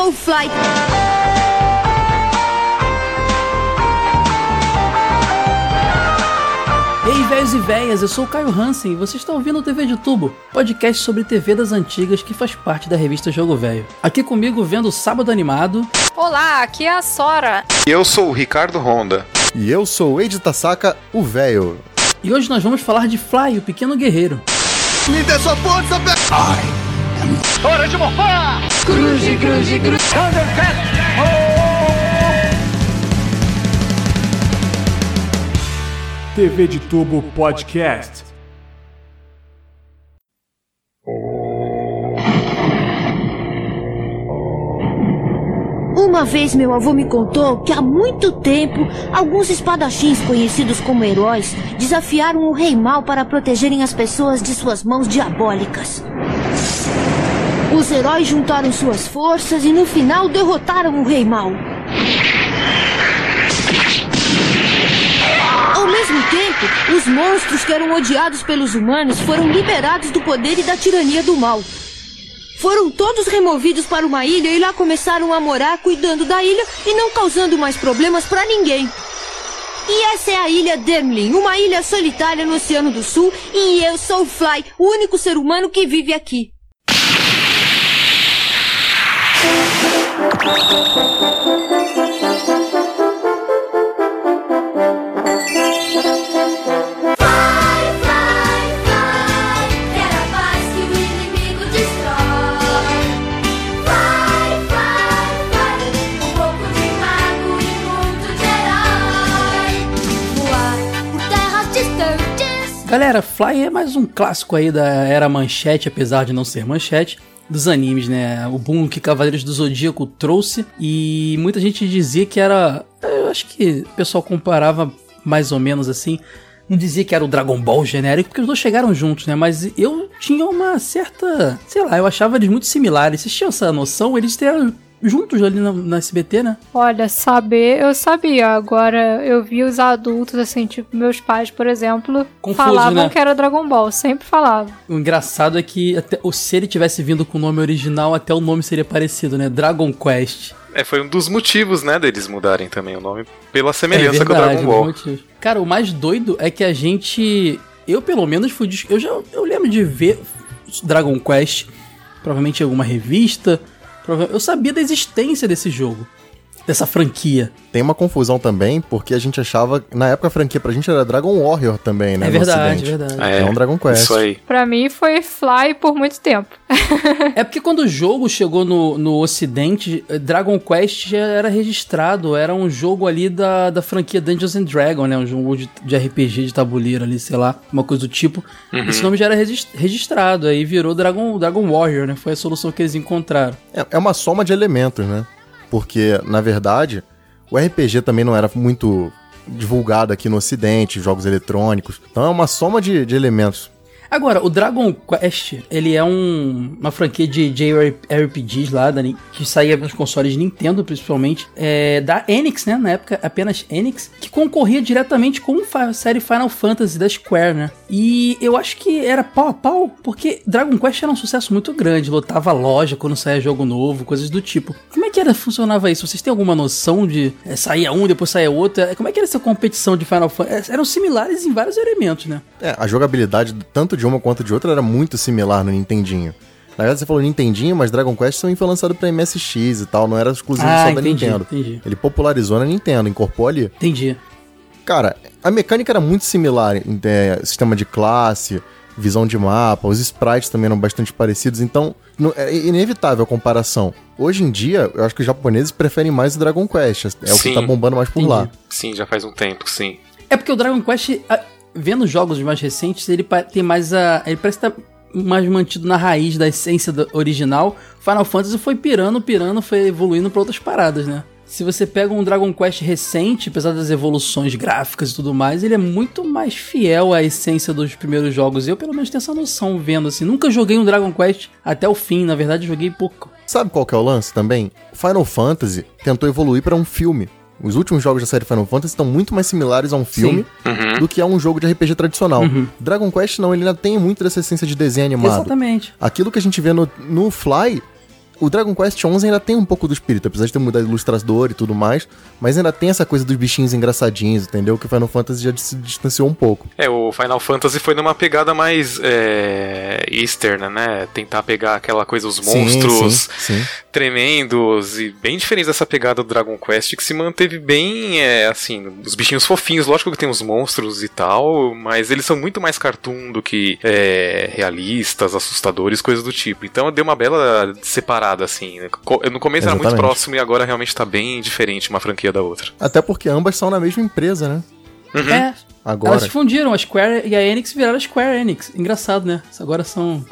sou o Fly. Ei, velhos e véias, eu sou o Caio Hansen e você está ouvindo o TV de Tubo, podcast sobre TV das antigas que faz parte da revista Jogo Velho. Aqui comigo vendo o Sábado Animado. Olá, aqui é a Sora. Eu sou o Ricardo Honda. E eu sou o Eide Tasaka, o velho. E hoje nós vamos falar de Fly, o pequeno guerreiro. Me dê sua força, Pe... Hora de morfar! Cruze, cruze, cruze. Thundercat! TV de Tubo Podcast. Uma vez meu avô me contou que há muito tempo alguns espadachins conhecidos como heróis desafiaram o Rei Mal para protegerem as pessoas de suas mãos diabólicas. Os heróis juntaram suas forças e no final derrotaram o Rei Mal. Ao mesmo tempo, os monstros que eram odiados pelos humanos foram liberados do poder e da tirania do mal. Foram todos removidos para uma ilha e lá começaram a morar cuidando da ilha e não causando mais problemas para ninguém. E essa é a ilha Demlin, uma ilha solitária no Oceano do Sul, e eu sou o Fly, o único ser humano que vive aqui. Galera, Fly é mais um clássico aí da era manchete, apesar de não ser manchete, dos animes, né? O boom que Cavaleiros do Zodíaco trouxe e muita gente dizia que era. Eu acho que o pessoal comparava mais ou menos assim. Não dizia que era o Dragon Ball genérico, porque os dois chegaram juntos, né? Mas eu tinha uma certa. Sei lá, eu achava eles muito similares. Vocês tinham essa noção? Eles eram juntos ali na, na, SBT, né? Olha, saber, eu sabia. Agora, eu vi os adultos, assim, tipo, meus pais, por exemplo, Confuso, falavam né? que era Dragon Ball, sempre falavam. O engraçado é que, até, se ele tivesse vindo com o nome original, até o nome seria parecido, né? Dragon Quest. É, foi um dos motivos, né, deles mudarem também o nome, pela semelhança é verdade, com o Dragon Ball. Cara, o mais doido é que a gente. Eu, pelo menos, fui. Eu já eu lembro de ver Dragon Quest, provavelmente em alguma revista eu sabia da existência desse jogo, dessa franquia. Tem uma confusão também, porque a gente achava. Na época a franquia pra gente era Dragon Warrior também, né? É verdade, verdade. É, é um Dragon Quest. Isso aí. Pra mim foi Fly por muito tempo. é porque quando o jogo chegou no, no ocidente, Dragon Quest já era registrado. Era um jogo ali da, da franquia Dungeons and Dragons, né? Um jogo de, de RPG de tabuleiro ali, sei lá, uma coisa do tipo. Uhum. Esse nome já era registrado, aí virou Dragon, Dragon Warrior, né? Foi a solução que eles encontraram. É, é uma soma de elementos, né? Porque, na verdade, o RPG também não era muito divulgado aqui no Ocidente, jogos eletrônicos. Então é uma soma de, de elementos. Agora, o Dragon Quest, ele é um, uma franquia de JRPGs lá, da, que saía nos consoles Nintendo, principalmente, é, da Enix, né? Na época, apenas Enix, que concorria diretamente com a série Final Fantasy da Square, né? E eu acho que era pau a pau, porque Dragon Quest era um sucesso muito grande, lotava loja quando saía jogo novo, coisas do tipo. Como é que era, funcionava isso? Vocês têm alguma noção de é, saía um, depois saía outro? É, como é que era essa competição de Final Fantasy? É, eram similares em vários elementos, né? É, a jogabilidade tanto de uma quanto de outra era muito similar no Nintendinho. Na verdade, você falou Nintendinho, mas Dragon Quest também foi lançado pra MSX e tal, não era exclusivo ah, só entendi, da Nintendo. Entendi. Ele popularizou na Nintendo, incorporou ali. Entendi. Cara, a mecânica era muito similar, é, sistema de classe, visão de mapa, os sprites também eram bastante parecidos, então não, é inevitável a comparação. Hoje em dia, eu acho que os japoneses preferem mais o Dragon Quest, é sim, o que tá bombando mais por entendi. lá. Sim, já faz um tempo, sim. É porque o Dragon Quest, vendo jogos mais recentes, ele tem mais a. Ele parece estar tá mais mantido na raiz da essência do original. Final Fantasy foi pirando, pirando, foi evoluindo para outras paradas, né? Se você pega um Dragon Quest recente, apesar das evoluções gráficas e tudo mais, ele é muito mais fiel à essência dos primeiros jogos. Eu, pelo menos, tenho essa noção vendo assim. Nunca joguei um Dragon Quest até o fim, na verdade, joguei pouco. Sabe qual que é o lance também? Final Fantasy tentou evoluir para um filme. Os últimos jogos da série Final Fantasy estão muito mais similares a um filme uhum. do que a um jogo de RPG tradicional. Uhum. Dragon Quest não, ele ainda tem muito dessa essência de desenho animado. Exatamente. Aquilo que a gente vê no, no Fly o Dragon Quest XI ainda tem um pouco do espírito, apesar de ter mudado ilustrador e tudo mais, mas ainda tem essa coisa dos bichinhos engraçadinhos, entendeu? Que o Final Fantasy já se distanciou um pouco. É, o Final Fantasy foi numa pegada mais é, externa, né? Tentar pegar aquela coisa, os monstros sim, sim, sim. tremendos e bem diferentes dessa pegada do Dragon Quest, que se manteve bem, é, assim, os bichinhos fofinhos, lógico que tem os monstros e tal, mas eles são muito mais cartoon do que é, realistas, assustadores, coisas do tipo. Então deu uma bela separada, assim. No começo Exatamente. era muito próximo e agora realmente tá bem diferente uma franquia da outra. Até porque ambas são na mesma empresa, né? Uhum. É. Agora. Elas fundiram, a Square e a Enix viraram a Square Enix. Engraçado, né? Agora são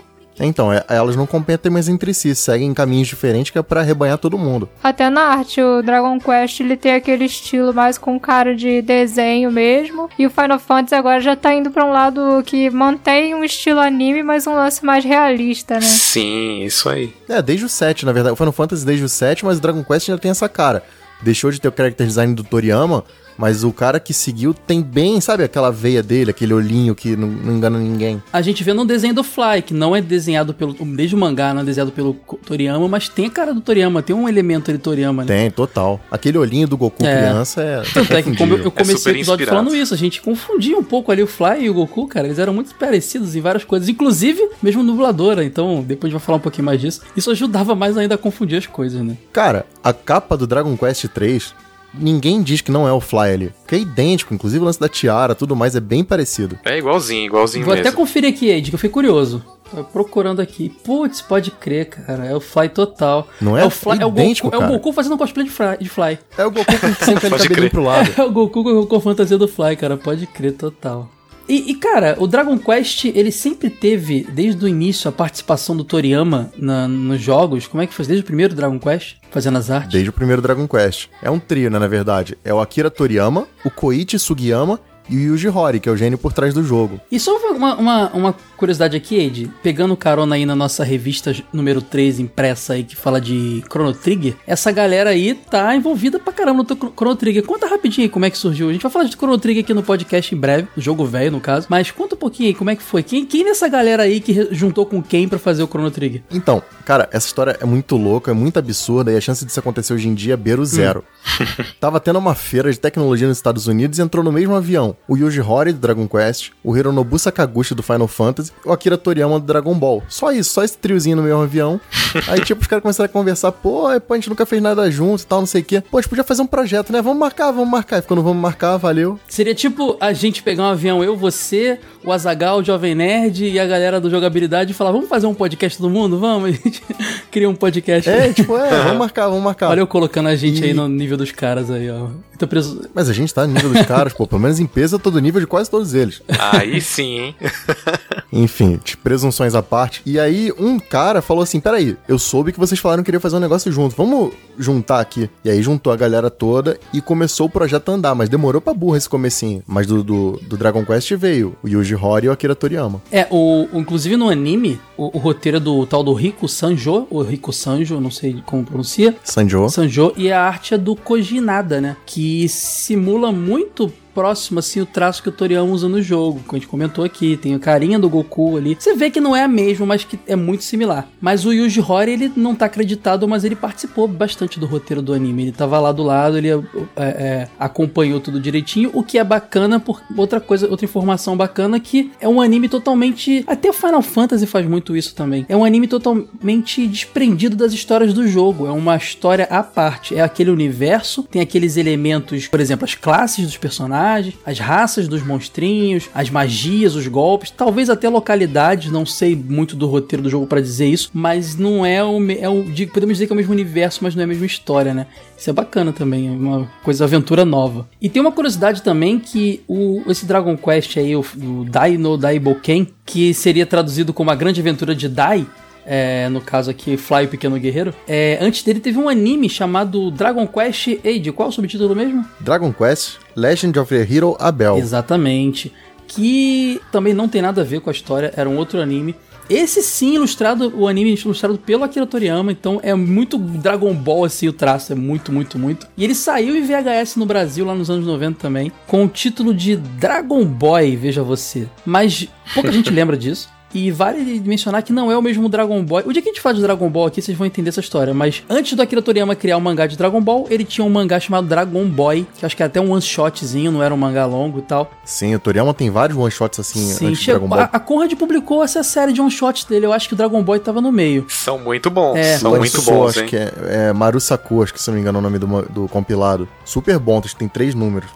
então, é, elas não competem mais entre si, seguem caminhos diferentes que é pra arrebanhar todo mundo. Até na arte, o Dragon Quest ele tem aquele estilo mais com cara de desenho mesmo, e o Final Fantasy agora já tá indo pra um lado que mantém um estilo anime, mas um lance mais realista, né? Sim, isso aí. É, desde o 7, na verdade. O Final Fantasy desde o 7, mas o Dragon Quest já tem essa cara. Deixou de ter o character design do Toriyama, mas o cara que seguiu tem bem, sabe, aquela veia dele, aquele olhinho que não, não engana ninguém. A gente vê no desenho do Fly, que não é desenhado pelo. Desde o mangá, não é desenhado pelo Toriyama, mas tem a cara do Toriyama, tem um elemento de Toriyama, né? Tem, total. Aquele olhinho do Goku é. criança é. Tanto é que como eu, eu comecei é o episódio falando isso, a gente confundia um pouco ali o Fly e o Goku, cara. Eles eram muito parecidos em várias coisas, inclusive mesmo dubladora. Então, depois a gente vai falar um pouquinho mais disso. Isso ajudava mais ainda a confundir as coisas, né? Cara, a capa do Dragon Quest 3 ninguém diz que não é o Fly ali. Que é idêntico, inclusive o lance da tiara, tudo mais é bem parecido. É igualzinho, igualzinho Vou mesmo. até conferir aqui, Ed, que eu fui curioso. Tô procurando aqui. Putz, pode crer, cara. É o Fly total. Não é? É o Fly, idêntico, é o Goku, cara. É o Goku fazendo cosplay de Fly. De fly. É o Goku com sempre o cabelinho pro lado. É o Goku com a fantasia do Fly, cara. Pode crer total. E, e, cara, o Dragon Quest, ele sempre teve, desde o início, a participação do Toriyama na, nos jogos. Como é que foi? Desde o primeiro Dragon Quest? Fazendo as artes? Desde o primeiro Dragon Quest. É um trio, né, na verdade. É o Akira Toriyama, o Koichi Sugiyama e o Yuji Horii, que é o gênio por trás do jogo. E só uma, uma, uma curiosidade aqui, Ed, pegando carona aí na nossa revista número 3 impressa aí que fala de Chrono Trigger, essa galera aí tá envolvida pra caramba no Chrono Trigger. Conta rapidinho aí como é que surgiu. A gente vai falar de Chrono Trigger aqui no podcast em breve, jogo velho no caso, mas conta um pouquinho aí como é que foi. Quem, quem nessa galera aí que juntou com quem para fazer o Chrono Trigger? Então, cara, essa história é muito louca, é muito absurda e a chance disso acontecer hoje em dia é beira o zero. Hum. Tava tendo uma feira de tecnologia nos Estados Unidos e entrou no mesmo avião o Yuji Horii do Dragon Quest, o Hironobu Sakaguchi do Final Fantasy e o Akira Toriyama do Dragon Ball. Só isso, só esse triozinho no mesmo avião. Aí, tipo, os caras começaram a conversar, pô, é, pô, a gente nunca fez nada junto e tal, não sei o quê. Pô, a gente podia fazer um projeto, né? Vamos marcar, vamos marcar. E ficou, não vamos marcar, valeu. Seria tipo a gente pegar um avião, eu, você, o Azagal, o Jovem Nerd e a galera do jogabilidade e falar, vamos fazer um podcast todo mundo? Vamos? A gente cria um podcast. É, tipo, é, vamos marcar, vamos marcar. Olha eu colocando a gente e... aí no nível dos caras aí, ó. Preso... Mas a gente tá no nível dos caras, pô. Pelo menos em peso eu tô do nível de quase todos eles. Aí sim, hein? Enfim, presunções à parte. E aí um cara falou assim: peraí, eu soube que vocês falaram que queriam fazer um negócio junto. Vamos juntar aqui. E aí juntou a galera toda e começou o projeto a andar. Mas demorou pra burra esse comecinho. Mas do, do, do Dragon Quest veio o Yuji Horii e o Akira Toriyama. É, o, inclusive no anime, o, o roteiro do tal do Rico Sanjo, o Rico Sanjo, não sei como pronuncia. Sanjo. Sanjo. E a arte é do Kojinada, né? Que simula muito próximo, assim, o traço que o Toriyama usa no jogo, que a gente comentou aqui. Tem a carinha do Goku ali. Você vê que não é a mesma, mas que é muito similar. Mas o Yuji Horii, ele não tá acreditado, mas ele participou bastante do roteiro do anime. Ele tava lá do lado, ele é, é, acompanhou tudo direitinho, o que é bacana por outra coisa, outra informação bacana que é um anime totalmente, até Final Fantasy faz muito isso também. É um anime totalmente desprendido das histórias do jogo, é uma história à parte, é aquele universo, tem aqueles elementos, por exemplo, as classes dos personagens personagens, as raças dos monstrinhos, as magias, os golpes, talvez até localidades, não sei muito do roteiro do jogo para dizer isso, mas não é o, é o podemos dizer que é o mesmo universo, mas não é a mesma história, né? Isso é bacana também, é uma coisa aventura nova. E tem uma curiosidade também que o, esse Dragon Quest aí, o, o Dai no Daiboken, que seria traduzido como a grande aventura de Dai, é, no caso aqui, Fly o Pequeno Guerreiro. É, antes dele teve um anime chamado Dragon Quest Age. Qual é o subtítulo mesmo? Dragon Quest Legend of the Hero Abel. Exatamente. Que também não tem nada a ver com a história, era um outro anime. Esse sim, ilustrado, o anime ilustrado pelo Akira Toriyama, então é muito Dragon Ball assim o traço, é muito, muito, muito. E ele saiu em VHS no Brasil lá nos anos 90 também, com o título de Dragon Boy, veja você. Mas pouca gente lembra disso. E vale mencionar que não é o mesmo Dragon Ball. O dia que a gente fala de Dragon Ball aqui, vocês vão entender essa história. Mas antes do Akira Toriyama criar o um mangá de Dragon Ball, ele tinha um mangá chamado Dragon Boy, que acho que é até um one-shotzinho, não era um mangá longo e tal. Sim, o Toriyama tem vários one-shots assim Sim, antes chegou, Dragon Ball. A, a Conrad publicou essa série de one-shots dele. Eu acho que o Dragon Boy tava no meio. São muito bons. É. São muito bons, acho hein? que é, é Maru Saku, acho que se não me engano é o nome do, do compilado. Super bom, acho que tem três números.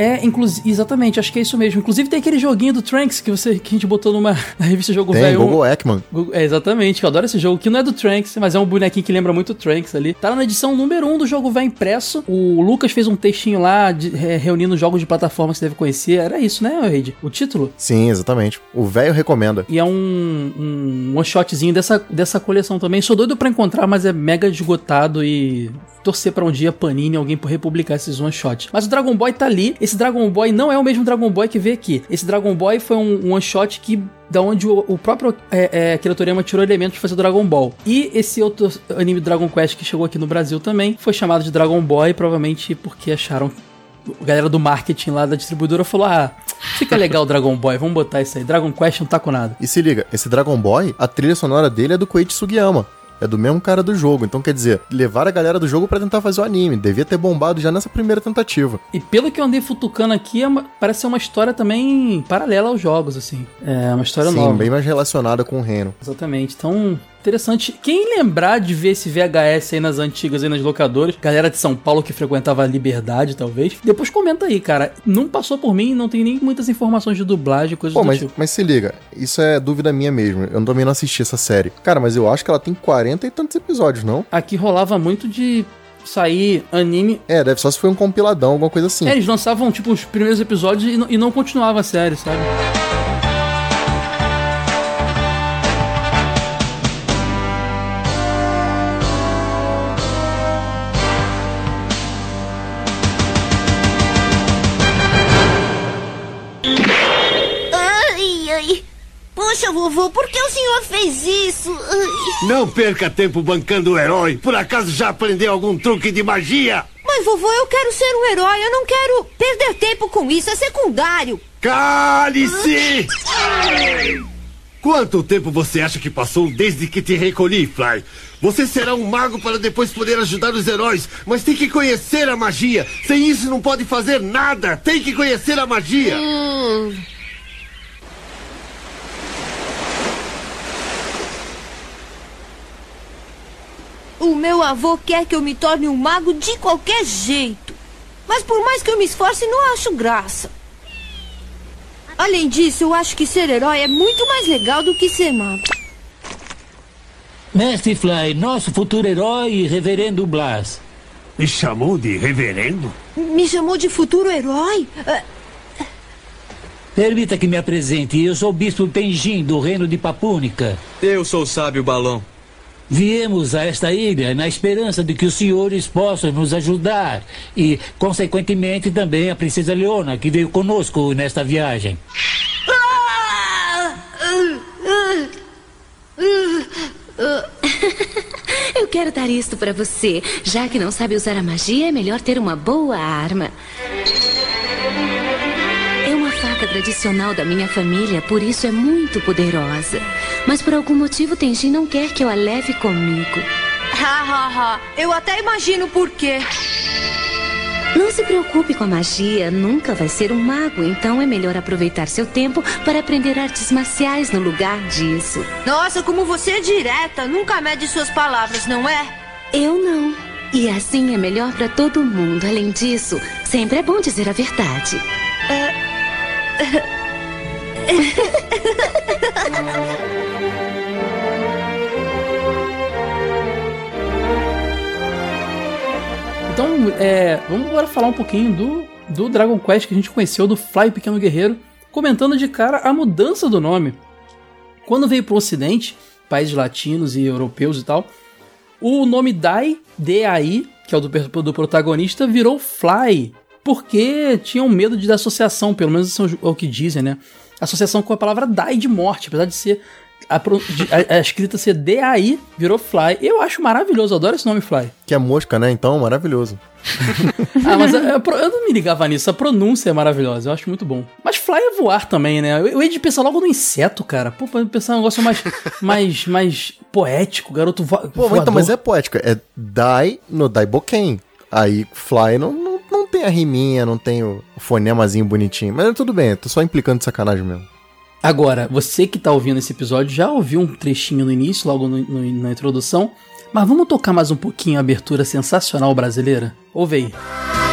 É, inclusive, exatamente, acho que é isso mesmo. Inclusive tem aquele joguinho do Tranks que, você, que a gente botou numa na revista Jogo tem, Velho. Google Ekman. É, exatamente, eu adoro esse jogo, que não é do Tranks, mas é um bonequinho que lembra muito o Tranks ali. Tá na edição número 1 um do jogo velho impresso. O Lucas fez um textinho lá, de, é, reunindo jogos de plataforma que você deve conhecer. Era isso, né, Reid? O título? Sim, exatamente. O velho recomenda. E é um, um one shotzinho dessa, dessa coleção também. Sou doido para encontrar, mas é mega esgotado e torcer para um dia Panini alguém por republicar esses one shot. Mas o Dragon Boy tá ali. Esse Dragon Boy não é o mesmo Dragon Boy que vê aqui. Esse Dragon Boy foi um, one shot que da onde o, o próprio é, é, Akira Toriyama tirou elementos de fazer Dragon Ball. E esse outro anime Dragon Quest que chegou aqui no Brasil também foi chamado de Dragon Boy, provavelmente porque acharam a galera do marketing lá da distribuidora falou: Ah, fica legal o Dragon Boy, vamos botar isso aí. Dragon Quest não tá com nada. E se liga, esse Dragon Boy, a trilha sonora dele é do Koichi Sugiyama é do mesmo cara do jogo. Então, quer dizer, levar a galera do jogo para tentar fazer o anime. Devia ter bombado já nessa primeira tentativa. E pelo que eu andei futucando aqui, é uma, parece ser uma história também paralela aos jogos, assim. É uma história Sim, nova. Sim, bem mais relacionada com o Reno. Exatamente. Então, Interessante. Quem lembrar de ver esse VHS aí nas antigas, aí nas locadoras, galera de São Paulo que frequentava a Liberdade, talvez, depois comenta aí, cara. Não passou por mim, não tem nem muitas informações de dublagem, coisas Pô, do mas, tipo. Mas se liga, isso é dúvida minha mesmo. Eu também não assisti essa série. Cara, mas eu acho que ela tem 40 e tantos episódios, não? Aqui rolava muito de sair anime. É, deve só se foi um compiladão, alguma coisa assim. É, eles lançavam, tipo, os primeiros episódios e não, e não continuava a série, sabe? Poxa, vovô, por que o senhor fez isso? Não perca tempo bancando o herói. Por acaso já aprendeu algum truque de magia? Mas, vovô, eu quero ser um herói. Eu não quero perder tempo com isso. É secundário. Cale-se! Quanto tempo você acha que passou desde que te recolhi, Fly? Você será um mago para depois poder ajudar os heróis, mas tem que conhecer a magia. Sem isso não pode fazer nada. Tem que conhecer a magia. Hum. O meu avô quer que eu me torne um mago de qualquer jeito. Mas por mais que eu me esforce, não acho graça. Além disso, eu acho que ser herói é muito mais legal do que ser mago. Mestre Fly, nosso futuro herói reverendo Blas. Me chamou de reverendo? Me chamou de futuro herói? Permita que me apresente. Eu sou o Bispo Tenjin, do reino de Papúnica. Eu sou o sábio Balão. Viemos a esta ilha na esperança de que os senhores possam nos ajudar e, consequentemente, também a princesa Leona, que veio conosco nesta viagem. Eu quero dar isto para você. Já que não sabe usar a magia, é melhor ter uma boa arma tradicional da minha família, por isso é muito poderosa. Mas por algum motivo Tenjin não quer que eu a leve comigo. Ha ha ha. Eu até imagino por quê. Não se preocupe com a magia, nunca vai ser um mago, então é melhor aproveitar seu tempo para aprender artes marciais no lugar disso. Nossa, como você é direta, nunca mede suas palavras, não é? Eu não. E assim é melhor para todo mundo. Além disso, sempre é bom dizer a verdade. Então, é, vamos agora falar um pouquinho do, do Dragon Quest que a gente conheceu, do Fly Pequeno Guerreiro, comentando de cara a mudança do nome. Quando veio para o Ocidente, países latinos e europeus e tal, o nome Dai, D-A-I, que é o do, do protagonista, virou Fly, porque tinham medo de associação, pelo menos isso é o que dizem, né? Associação com a palavra die de morte, apesar de ser a, a, a escrita ser D-A-I virou Fly. Eu acho maravilhoso, adoro esse nome Fly. Que é mosca, né? Então, maravilhoso. ah, mas eu, eu, não me ligava nisso. A pronúncia é maravilhosa, eu acho muito bom. Mas fly é voar também, né? Eu, eu ia de pensar logo no inseto, cara. Pô, pensar um negócio mais, mais, mais poético, garoto vo Pô, voador. então, mas é poético. É die no Daiboken. Aí fly não, não, tem a riminha, não tem o fonemazinho bonitinho. Mas tudo bem, tô só implicando de sacanagem mesmo. Agora, você que tá ouvindo esse episódio já ouviu um trechinho no início, logo no, no, na introdução. Mas vamos tocar mais um pouquinho a abertura sensacional brasileira? Ouve aí.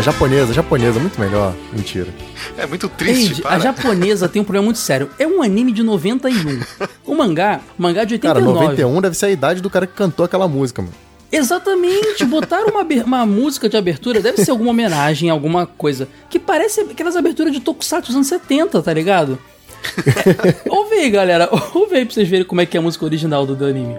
A japonesa, a japonesa, muito melhor. Mentira. É muito triste, Eide, A japonesa tem um problema muito sério. É um anime de 91. O mangá, o mangá de 89. Cara, 91 deve ser a idade do cara que cantou aquela música, mano. Exatamente, botaram uma, uma música de abertura, deve ser alguma homenagem, alguma coisa. Que parece aquelas aberturas de Tokusatsu dos anos 70, tá ligado? É, ouve aí, galera, ouve aí pra vocês verem como é que é a música original do, do anime.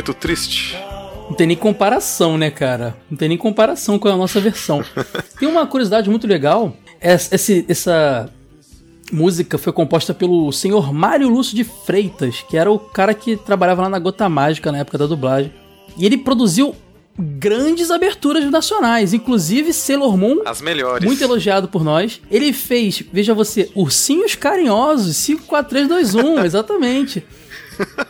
Muito triste. Não tem nem comparação, né, cara? Não tem nem comparação com a nossa versão. tem uma curiosidade muito legal. Essa, essa música foi composta pelo senhor Mário Lúcio de Freitas, que era o cara que trabalhava lá na Gota Mágica na época da dublagem. E ele produziu grandes aberturas nacionais, inclusive Sailor Moon. As melhores. Muito elogiado por nós. Ele fez, veja você, Ursinhos Carinhosos, 54321, exatamente.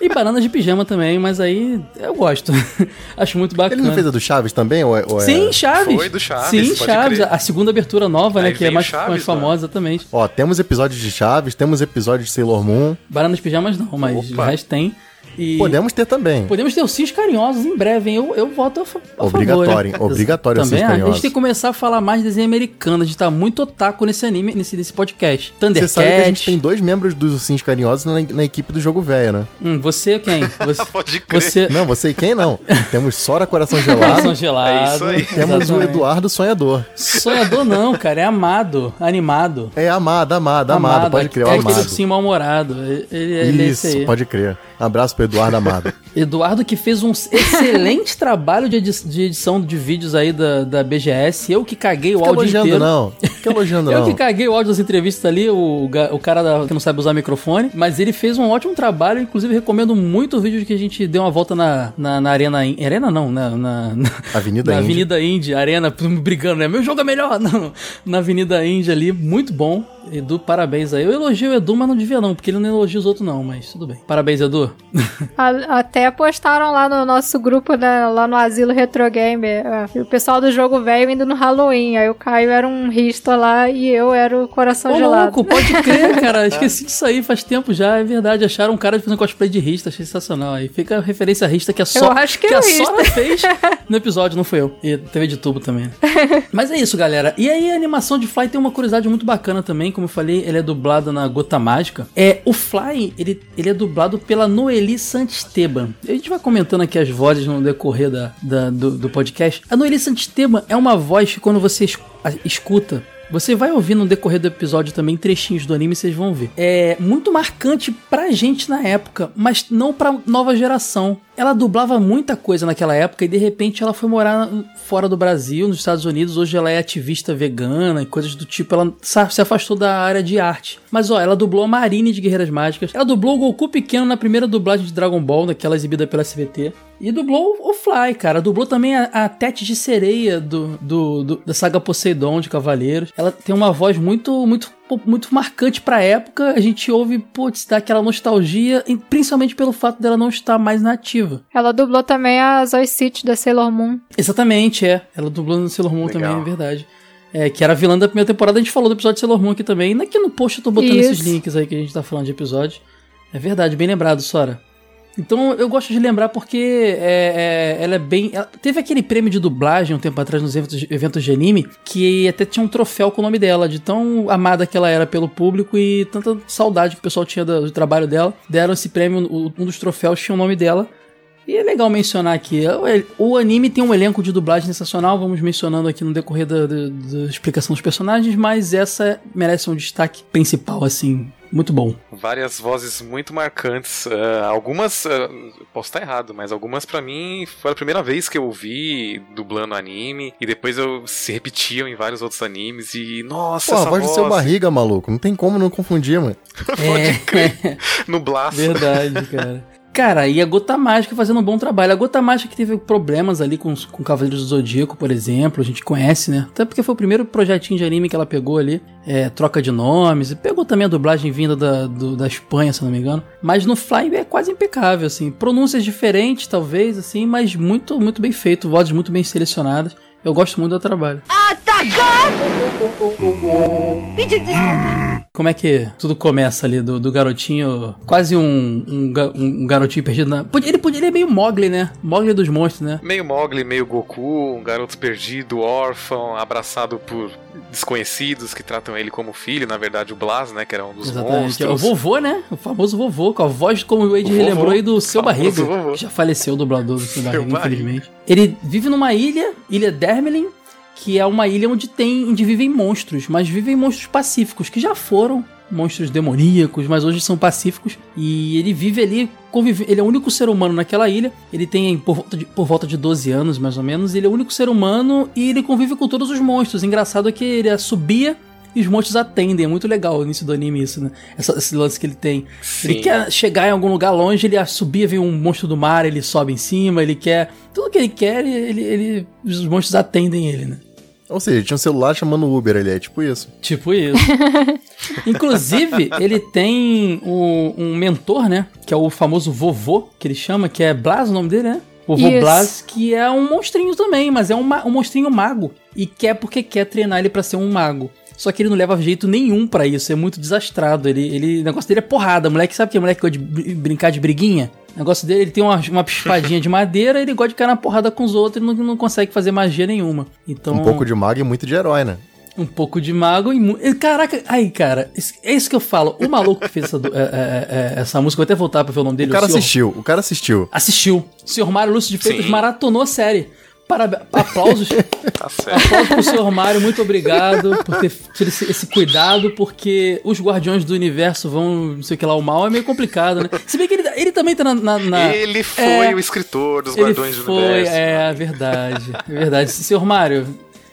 E bananas de pijama também, mas aí eu gosto. Acho muito bacana. Ele não fez a do Chaves também? Ou é, ou é... Sim, Chaves. Foi do Chaves. Sim, Chaves. Crer. A segunda abertura nova, né, aí né? Que é mais, Chaves, mais famosa, exatamente. Ó, temos episódios de Chaves, temos episódios de Sailor Moon. Bananas de pijamas não, mas Opa. o resto tem. E podemos ter também. Podemos ter os Cis Carinhosos em breve, hein? Eu, eu voto a, a Obrigatório, favor, né? obrigatório também, A gente tem que começar a falar mais de desenho americano. A gente tá muito otaku nesse anime, nesse, nesse podcast. Thundercat. Você sabe que a gente tem dois membros dos Ursinhos Carinhosos na, na equipe do Jogo Velho, né? Hum, você quem? Você, Pode crer. Você... Não, você e quem não. Temos Sora Coração Gelado. Coração Gelado. É isso aí. Temos Exatamente. o Eduardo Sonhador. Sonhador não, cara. É amado. Animado. É amado, amado, amado. amado. Pode crer, é, é amado. aquele sim mal-humorado. Ele, ele Isso, é pode crer. Abraço pro Eduardo Amado. Eduardo que fez um excelente trabalho de, edi de, edição de vídeos aí da, da BGS. Eu que caguei o Fica áudio elogiando inteiro. não. Fica elogiando Eu não. que caguei o áudio das entrevistas ali, o, o cara da, que não sabe usar microfone. Mas ele fez um ótimo trabalho. Inclusive, recomendo muito o vídeo de que a gente deu uma volta na, na, na Arena... Arena não, na... na, na Avenida na Avenida Indy. Arena, brigando, né? Meu jogo é melhor! Não, na Avenida Indy ali, muito bom. Edu, parabéns aí. Eu elogio o Edu, mas não devia não, porque ele não elogia os outros não, mas tudo bem. Parabéns, Edu. Até postaram lá no nosso grupo, né, lá no Asilo Retro Gamer, o pessoal do jogo velho indo no Halloween. Aí o Caio era um rista lá e eu era o coração Ô, gelado. louco, pode crer, cara. Esqueci disso aí faz tempo já, é verdade. Acharam um cara fazendo cosplay de rista, achei sensacional. Aí fica a referência a rista que a só eu acho que, que é a Sora fez no episódio, não foi eu. E TV de tubo também. mas é isso, galera. E aí a animação de Fly tem uma curiosidade muito bacana também, como eu falei, ele é dublado na Gota Mágica. É, o Fly, ele, ele é dublado pela Noeli Santisteban. A gente vai comentando aqui as vozes no decorrer da, da do, do, podcast. A Noeli Santisteban é uma voz que quando você escuta Você vai ouvir no decorrer do episódio também trechinhos do anime, vocês vão ver. É muito marcante pra gente na época, mas não pra nova geração. Ela dublava muita coisa naquela época e de repente ela foi morar fora do Brasil, nos Estados Unidos. Hoje ela é ativista vegana e coisas do tipo. Ela se afastou da área de arte. Mas ó, ela dublou a Marine de Guerreiras Mágicas. Ela dublou o Goku pequeno na primeira dublagem de Dragon Ball, naquela exibida pela SBT. E dublou o Fly, cara. Dublou também a, a Tete de Sereia do, do, do, da saga Poseidon de Cavaleiros. Ela tem uma voz muito, muito muito marcante pra época, a gente ouve, putz, dá aquela nostalgia, principalmente pelo fato dela não estar mais nativa. Ela dublou também a Zoe City da Sailor Moon. Exatamente, é. Ela dublou no Sailor Moon Legal. também, é verdade. É, que era a vilã da primeira temporada, a gente falou do episódio de Sailor Moon aqui também. Aqui no post eu tô botando Isso. esses links aí que a gente tá falando de episódio. É verdade, bem lembrado, Sora. Então eu gosto de lembrar porque é, é, ela é bem. Ela, teve aquele prêmio de dublagem um tempo atrás nos eventos, eventos de anime que até tinha um troféu com o nome dela, de tão amada que ela era pelo público e tanta saudade que o pessoal tinha do, do trabalho dela. Deram esse prêmio, um dos troféus tinha o nome dela. E é legal mencionar aqui, o anime tem um elenco de dublagem sensacional, vamos mencionando aqui no decorrer da, da, da explicação dos personagens, mas essa merece um destaque principal, assim, muito bom. Várias vozes muito marcantes. Uh, algumas, uh, posso estar errado, mas algumas para mim foi a primeira vez que eu ouvi dublando anime. E depois eu se repetiam em vários outros animes. E nossa, Pô, essa a voz, voz do seu barriga, maluco. Não tem como não confundir, mano. Pode é. crer. No Blast. Verdade, cara. Cara, e a Gota Mágica fazendo um bom trabalho. A Gota Mágica que teve problemas ali com, com Cavaleiros do Zodíaco, por exemplo, a gente conhece, né? Até porque foi o primeiro projetinho de anime que ela pegou ali, é, troca de nomes, e pegou também a dublagem vinda da, do, da Espanha, se não me engano. Mas no Fly é quase impecável, assim. Pronúncias diferentes, talvez, assim, mas muito, muito bem feito, vozes muito bem selecionadas. Eu gosto muito do trabalho. Desculpa. Como é que tudo começa ali do, do garotinho, quase um, um, um, garotinho perdido na. Ele, ele é meio Mogli, né? Mogli dos monstros, né? Meio Mogli, meio Goku, um garoto perdido, órfão, abraçado por desconhecidos que tratam ele como filho, na verdade o Blas, né, que era um dos Exatamente. monstros. É o vovô, né? O famoso vovô, com a voz como o Wade relembrou aí do Seu Barriga, vovô. já faleceu o dublador do Seu Barriga, infelizmente. Ele vive numa ilha, Ilha Dermelin, que é uma ilha onde tem onde vivem monstros, mas vivem monstros pacíficos que já foram monstros demoníacos, mas hoje são pacíficos. E ele vive ali, convive, ele é o único ser humano naquela ilha. Ele tem por volta, de, por volta de 12 anos, mais ou menos. Ele é o único ser humano e ele convive com todos os monstros. Engraçado é que ele subia e os monstros atendem. É muito legal o início do anime isso, né? Essa, esse lance que ele tem. Sim. Ele quer chegar em algum lugar longe, ele subia, vem um monstro do mar, ele sobe em cima, ele quer. Tudo que ele quer, ele, ele os monstros atendem ele, né? Ou seja, tinha um celular chamando Uber ali, é tipo isso. Tipo isso. Inclusive, ele tem um, um, mentor, né? Que é o famoso vovô, que ele chama, que é Blas o nome dele, né? Vovô Isso. Blas, que é um monstrinho também, mas é um, um monstrinho mago. E quer porque quer treinar ele para ser um mago. Só que ele não leva jeito nenhum para isso, é muito desastrado. Ele, ele, o negócio dele é porrada. O moleque, sabe que é moleque que gosta de brincar de briguinha? O negócio dele, ele tem uma, uma espadinha de madeira, ele gosta de cair na porrada com os outros e não, não consegue fazer magia nenhuma. Então, um pouco de mago e muito de herói, né? Um pouco de mago e muito. Caraca, aí, cara, é isso que eu falo. O maluco que fez essa, é, é, é, essa música, vou até voltar pra ver o nome dele. O cara o senhor... assistiu, o cara assistiu. Assistiu. O senhor Mário Lúcio de Freitas maratonou a série. Parabéns, aplausos. tá certo. Aplausos pro senhor Mário, muito obrigado por ter tido esse, esse, cuidado, porque os guardiões do universo vão, não sei o que lá, o mal é meio complicado, né? Se bem que ele, ele também tá na. na, na ele foi é, o escritor dos guardiões do foi, universo. É, verdade. É verdade. Senhor Mário.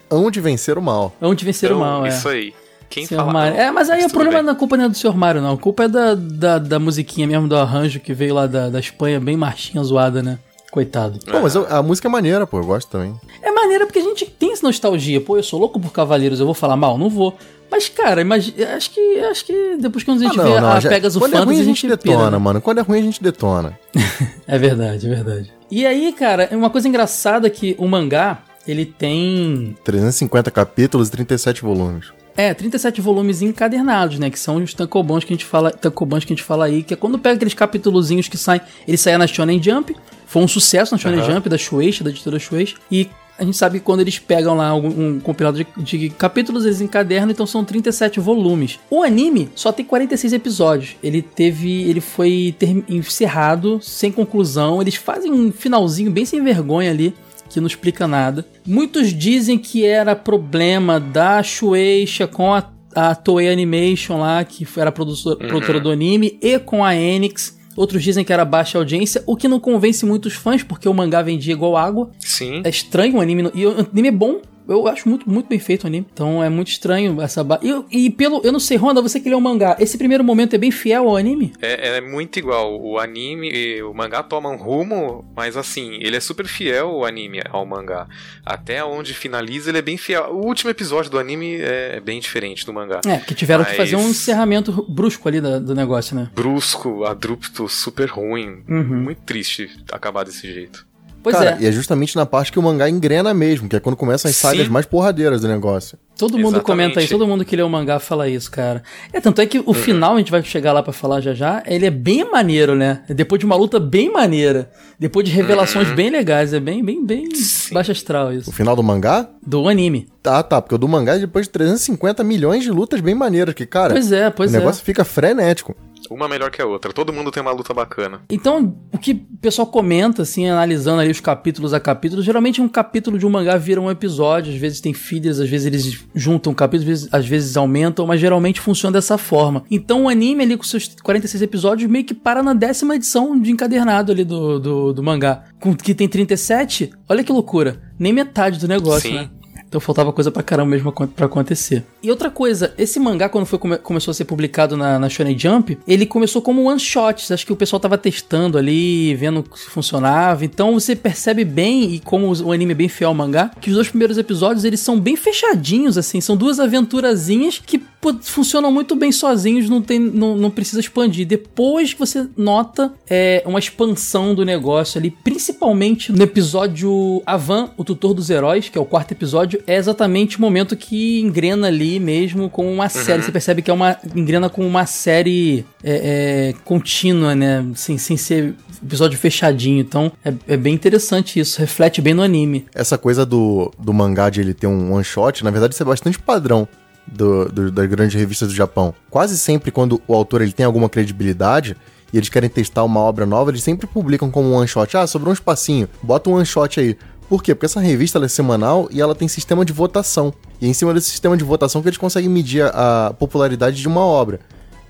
Onde vencer o mal. Onde vencer então, o mal, é. Isso aí. Quem Senhor fala Mário. É, mas aí mas o problema não é culpa não é do Sr. Mário, não. A culpa é da, da, da musiquinha mesmo, do arranjo que veio lá da, da Espanha, bem marchinha zoada, né? Coitado. Pô, mas a música é maneira, pô, eu gosto também. É maneira porque a gente tem essa nostalgia. Pô, eu sou louco por Cavaleiros, eu vou falar mal? Não vou. Mas, cara, imagina, acho que acho que depois que a gente ah, não, vê não, a já, Pegasus Quando é ruim, a gente detona, pira, né? mano. Quando é ruim, a gente detona. é verdade, é verdade. E aí, cara, uma coisa engraçada é que o mangá, ele tem... 350 capítulos e 37 volumes. É, 37 volumes encadernados, né? Que são os tankobons que a gente fala, tankobons que a gente fala aí, que é quando pega aqueles capítulozinhos que saem, ele sai na Shonen Jump, foi um sucesso na Shonen uhum. Jump da Shueisha, da editora Shueisha, e a gente sabe que quando eles pegam lá um, um compilado de, de, capítulos, eles encadernam, então são 37 volumes. O anime só tem 46 episódios. Ele teve. Ele foi ter, encerrado, sem conclusão. Eles fazem um finalzinho bem sem vergonha ali que não explica nada. Muitos dizem que era problema da Shueisha com a, a Toei Animation lá, que era produtora, uhum. produtora do anime, e com a Enix. Outros dizem que era baixa audiência, o que não convence muitos fãs, porque o mangá vendia igual água. Sim. É estranho o anime. E o anime é bom, eu acho muito, muito bem feito o anime. Então é muito estranho essa. Ba... E, e, pelo. Eu não sei, Ronda, você que lê o mangá. Esse primeiro momento é bem fiel ao anime? É, é muito igual. O anime e o mangá tomam um rumo, mas assim, ele é super fiel o anime ao mangá. Até onde finaliza, ele é bem fiel. O último episódio do anime é bem diferente do mangá. É, que tiveram mas... que fazer um encerramento brusco ali do, do negócio, né? Brusco, abrupto, super ruim. Uhum. Muito triste acabar desse jeito. Pois Cara, é. E é justamente na parte que o mangá engrena mesmo, que é quando começam as sagas mais porradeiras do negócio. Todo mundo Exatamente. comenta aí, todo mundo que lê o mangá fala isso, cara. É, tanto é que o uhum. final, a gente vai chegar lá para falar já já, ele é bem maneiro, né? Depois de uma luta bem maneira, depois de revelações uhum. bem legais, é bem, bem, bem baixo astral isso. O final do mangá? Do anime. Tá, tá, porque o do mangá é depois de 350 milhões de lutas bem maneiras, que, cara... Pois é, pois é. O negócio fica frenético. Uma melhor que a outra. Todo mundo tem uma luta bacana. Então, o que o pessoal comenta, assim, analisando ali os capítulos a capítulos, geralmente um capítulo de um mangá vira um episódio. Às vezes tem fillers, às vezes eles juntam capítulos, às vezes, às vezes aumentam, mas geralmente funciona dessa forma. Então o anime ali com seus 46 episódios meio que para na décima edição de encadernado ali do, do, do mangá. Com, que tem 37, olha que loucura. Nem metade do negócio, Sim. né? Então faltava coisa pra caramba mesmo pra acontecer. E outra coisa, esse mangá, quando foi, come, começou a ser publicado na, na Shonen Jump, ele começou como one shot. Acho que o pessoal tava testando ali, vendo se funcionava. Então você percebe bem, e como o anime é bem fiel ao mangá, que os dois primeiros episódios eles são bem fechadinhos, assim. São duas aventurazinhas que pô, funcionam muito bem sozinhos, não, tem, não, não precisa expandir. Depois você nota é, uma expansão do negócio ali, principalmente no episódio Avan, o tutor dos heróis, que é o quarto episódio, é exatamente o momento que engrena ali mesmo com uma uhum. série. Você percebe que é uma. engrena com uma série é, é, contínua, né? Sem, sem ser episódio fechadinho. Então é, é, bem interessante isso, reflete bem no anime. Essa coisa do, do mangá de ele ter um one shot, na verdade, isso é bastante padrão do, do, das grandes revistas do Japão. Quase sempre, quando o autor ele tem alguma credibilidade e eles querem testar uma obra nova, eles sempre publicam como um one shot. Ah, sobrou um espacinho, bota um one shot aí. Por quê? Porque essa revista é semanal e ela tem sistema de votação. E é em cima desse sistema de votação que eles conseguem medir a popularidade de uma obra.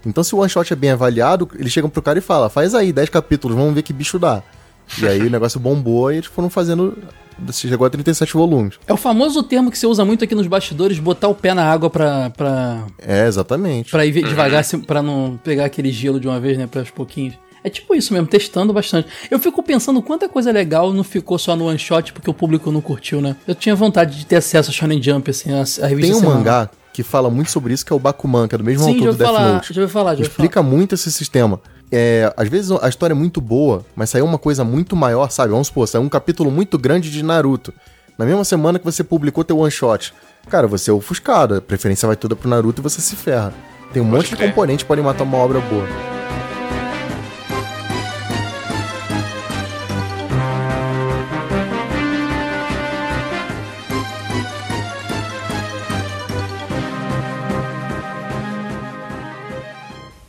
Então, se o one shot é bem avaliado, eles chegam pro cara e falam: faz aí 10 capítulos, vamos ver que bicho dá. E aí o negócio bombou e eles foram fazendo chegou a 37 volumes. É o famoso termo que você usa muito aqui nos bastidores, botar o pé na água pra... pra é, exatamente. Pra ir devagar, pra não pegar aquele gelo de uma vez, né, para aos pouquinhos. É tipo isso mesmo, testando bastante. Eu fico pensando quanta coisa legal não ficou só no one shot porque o público não curtiu, né? Eu tinha vontade de ter acesso a Shonen Jump, assim, a, a revista Tem um mangá que fala muito sobre isso, que é o Bakuman, que é do mesmo Sim, autor do Death falar, Note. Já ouvi falar, já Explica falar. muito esse sistema. É, às vezes a história é muito boa, mas saiu uma coisa muito maior, sabe? Vamos supor, saiu um capítulo muito grande de Naruto. Na mesma semana que você publicou teu one shot. Cara, você é ofuscado, a preferência vai toda pro Naruto e você se ferra. Tem um Pode monte de componentes que podem matar uma obra boa.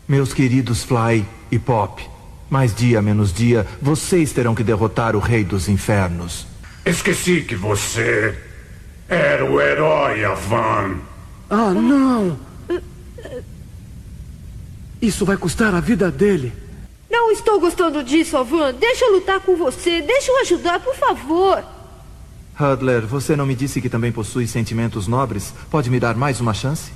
Meus queridos Fly e Pop, mais dia menos dia, vocês terão que derrotar o Rei dos Infernos. Esqueci que você era o herói, Avan. Ah, não! Isso vai custar a vida dele. Não estou gostando disso, Avan. Deixa eu lutar com você. Deixa eu ajudar, por favor. Hudler, você não me disse que também possui sentimentos nobres? Pode me dar mais uma chance?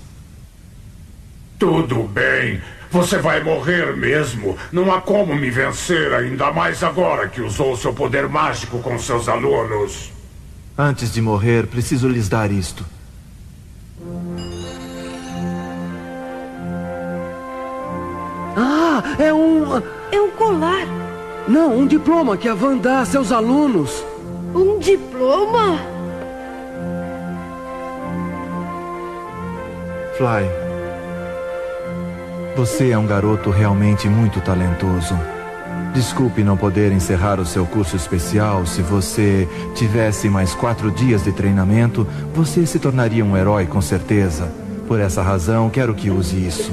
Tudo bem. Você vai morrer mesmo. Não há como me vencer, ainda mais agora que usou seu poder mágico com seus alunos. Antes de morrer, preciso lhes dar isto. Ah, é um. É um colar. Não, um diploma que a Van dá a seus alunos. Um diploma? Fly. Você é um garoto realmente muito talentoso. Desculpe não poder encerrar o seu curso especial. Se você tivesse mais quatro dias de treinamento, você se tornaria um herói com certeza. Por essa razão, quero que use isso.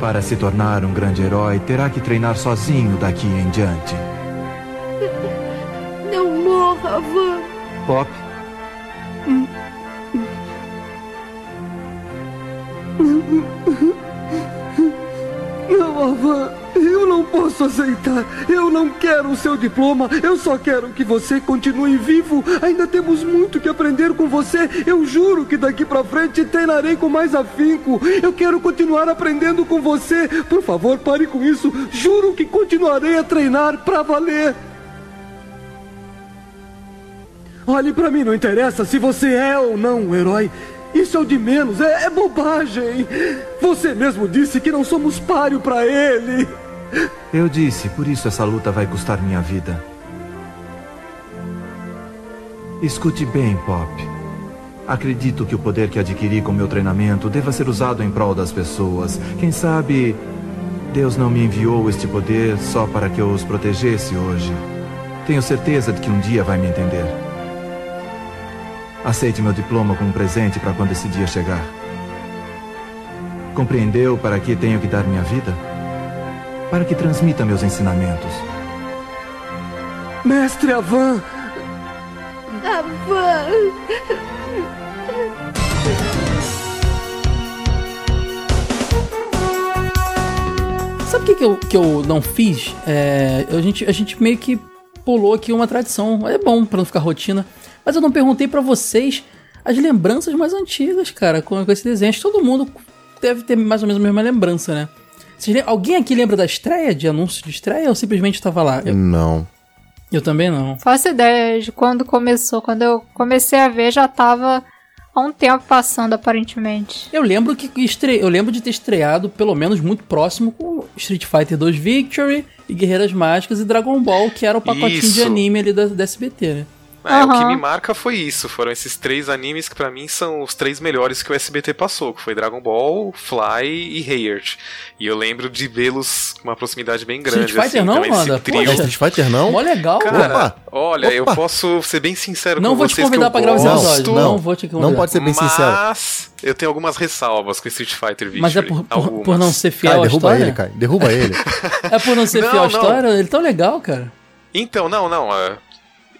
Para se tornar um grande herói, terá que treinar sozinho daqui em diante. Não Avan. Pop. Avan, eu não posso aceitar. Eu não quero o seu diploma. Eu só quero que você continue vivo. Ainda temos muito que aprender com você. Eu juro que daqui pra frente treinarei com mais afinco. Eu quero continuar aprendendo com você. Por favor, pare com isso. Juro que continuarei a treinar pra valer. Olhe pra mim, não interessa se você é ou não um herói. Isso é o de menos, é, é bobagem. Você mesmo disse que não somos páreo pra ele. Eu disse, por isso essa luta vai custar minha vida. Escute bem, Pop. Acredito que o poder que adquiri com meu treinamento deva ser usado em prol das pessoas. Quem sabe Deus não me enviou este poder só para que eu os protegesse hoje. Tenho certeza de que um dia vai me entender. Aceite meu diploma como presente para quando esse dia chegar. Compreendeu para que tenho que dar minha vida? Para que transmita meus ensinamentos. Mestre Avan! Avan! Sabe o que, que, eu, que eu não fiz? É, a, gente, a gente meio que pulou aqui uma tradição. É bom pra não ficar rotina. Mas eu não perguntei para vocês as lembranças mais antigas, cara, com, com esse desenho. Acho que todo mundo deve ter mais ou menos a mesma lembrança, né? Vocês, alguém aqui lembra da estreia, de anúncio de estreia, ou simplesmente estava lá? Eu, Não. eu também não. Faço ideia de quando começou. Quando eu comecei a ver, já tava há um tempo passando, aparentemente. Eu lembro que estre... eu lembro de ter estreado, pelo menos muito próximo, com Street Fighter 2 Victory e Guerreiras Mágicas e Dragon Ball, que era o pacotinho de Isso. anime ali da, da SBT, né? É, o que me marca foi isso. Foram esses três animes que pra mim são os três melhores que o SBT passou, que foi Dragon Ball, Fly e Heart. E eu lembro de vê-los com uma proximidade bem grande. Street Fighter assim, não, então esse Wanda? trio- Poxa. Street Fighter não? Mó legal, cara. Cara, Opa! olha, eu posso ser bem sincero Não com vou te vocês convidar pra gravar esse gosto, episódio. não. Não vou te convidar. Não pode ser bem sincero. Mas eu tenho algumas ressalvas com Street Fighter Victory. Mas é por, por, por não ser fiel Kai, à derruba história? ele, Kai. Derruba ele. É por não ser Não, fiel à não. história? Ele é tão legal, cara. Então, não, não.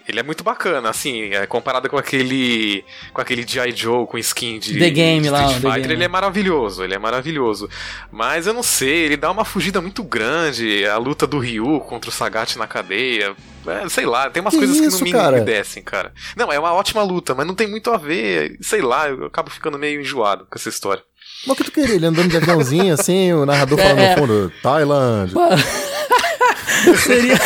Ele é muito bacana, assim, é, comparado com aquele. com aquele G.I. Joe com skin de The Game de lá, Street Fighter, Game. ele é maravilhoso, ele é maravilhoso. Mas eu não sei, ele dá uma fugida muito grande, a luta do Ryu contra o Sagat na cadeia. é, sei lá, tem umas Que coisas que isso, não me, cara? me descem, cara. Não, é uma ótima luta, mas não tem muito a ver. Sei lá, eu acabo ficando meio enjoado com essa história. Mas o que tu queria? Ele andando de aviãozinho, assim, o narrador falando É. no fundo, Tailândia. seria,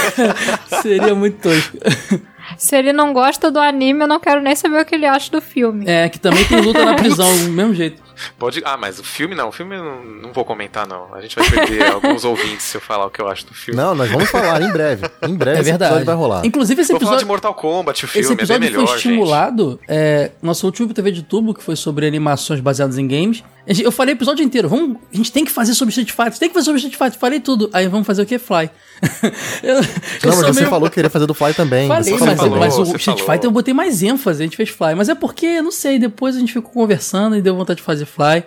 seria muito tosco. Se ele não gosta do anime, eu não quero nem saber o que ele acha do filme. É, que também tem luta na prisão, do mesmo jeito. Pode. Ah, mas o filme não, o filme eu não, não vou comentar, não. A gente vai perder alguns ouvintes se eu falar o que eu acho do filme. Não, nós vamos falar em breve. Em breve É esse verdade. episódio vai rolar. Inclusive, esse Vou falar de episódio, Mortal Kombat, o filme esse é bem episódio melhor, foi estimulado. É, nosso último TV de tubo, que foi sobre animações baseadas em games. Eu falei o episódio inteiro, vamos, a gente tem que fazer sobre Street Fighter, tem que fazer sobre Street Fighter, falei tudo. Aí vamos fazer o que? Fly. eu, eu Não, mas sou você meio- falou que queria fazer do Fly também. Falei, Você mas, falou mas o você Street falou. Fighter eu botei mais ênfase, a gente fez Fly. Mas é porque, não sei, depois a gente ficou conversando e deu vontade de fazer Fly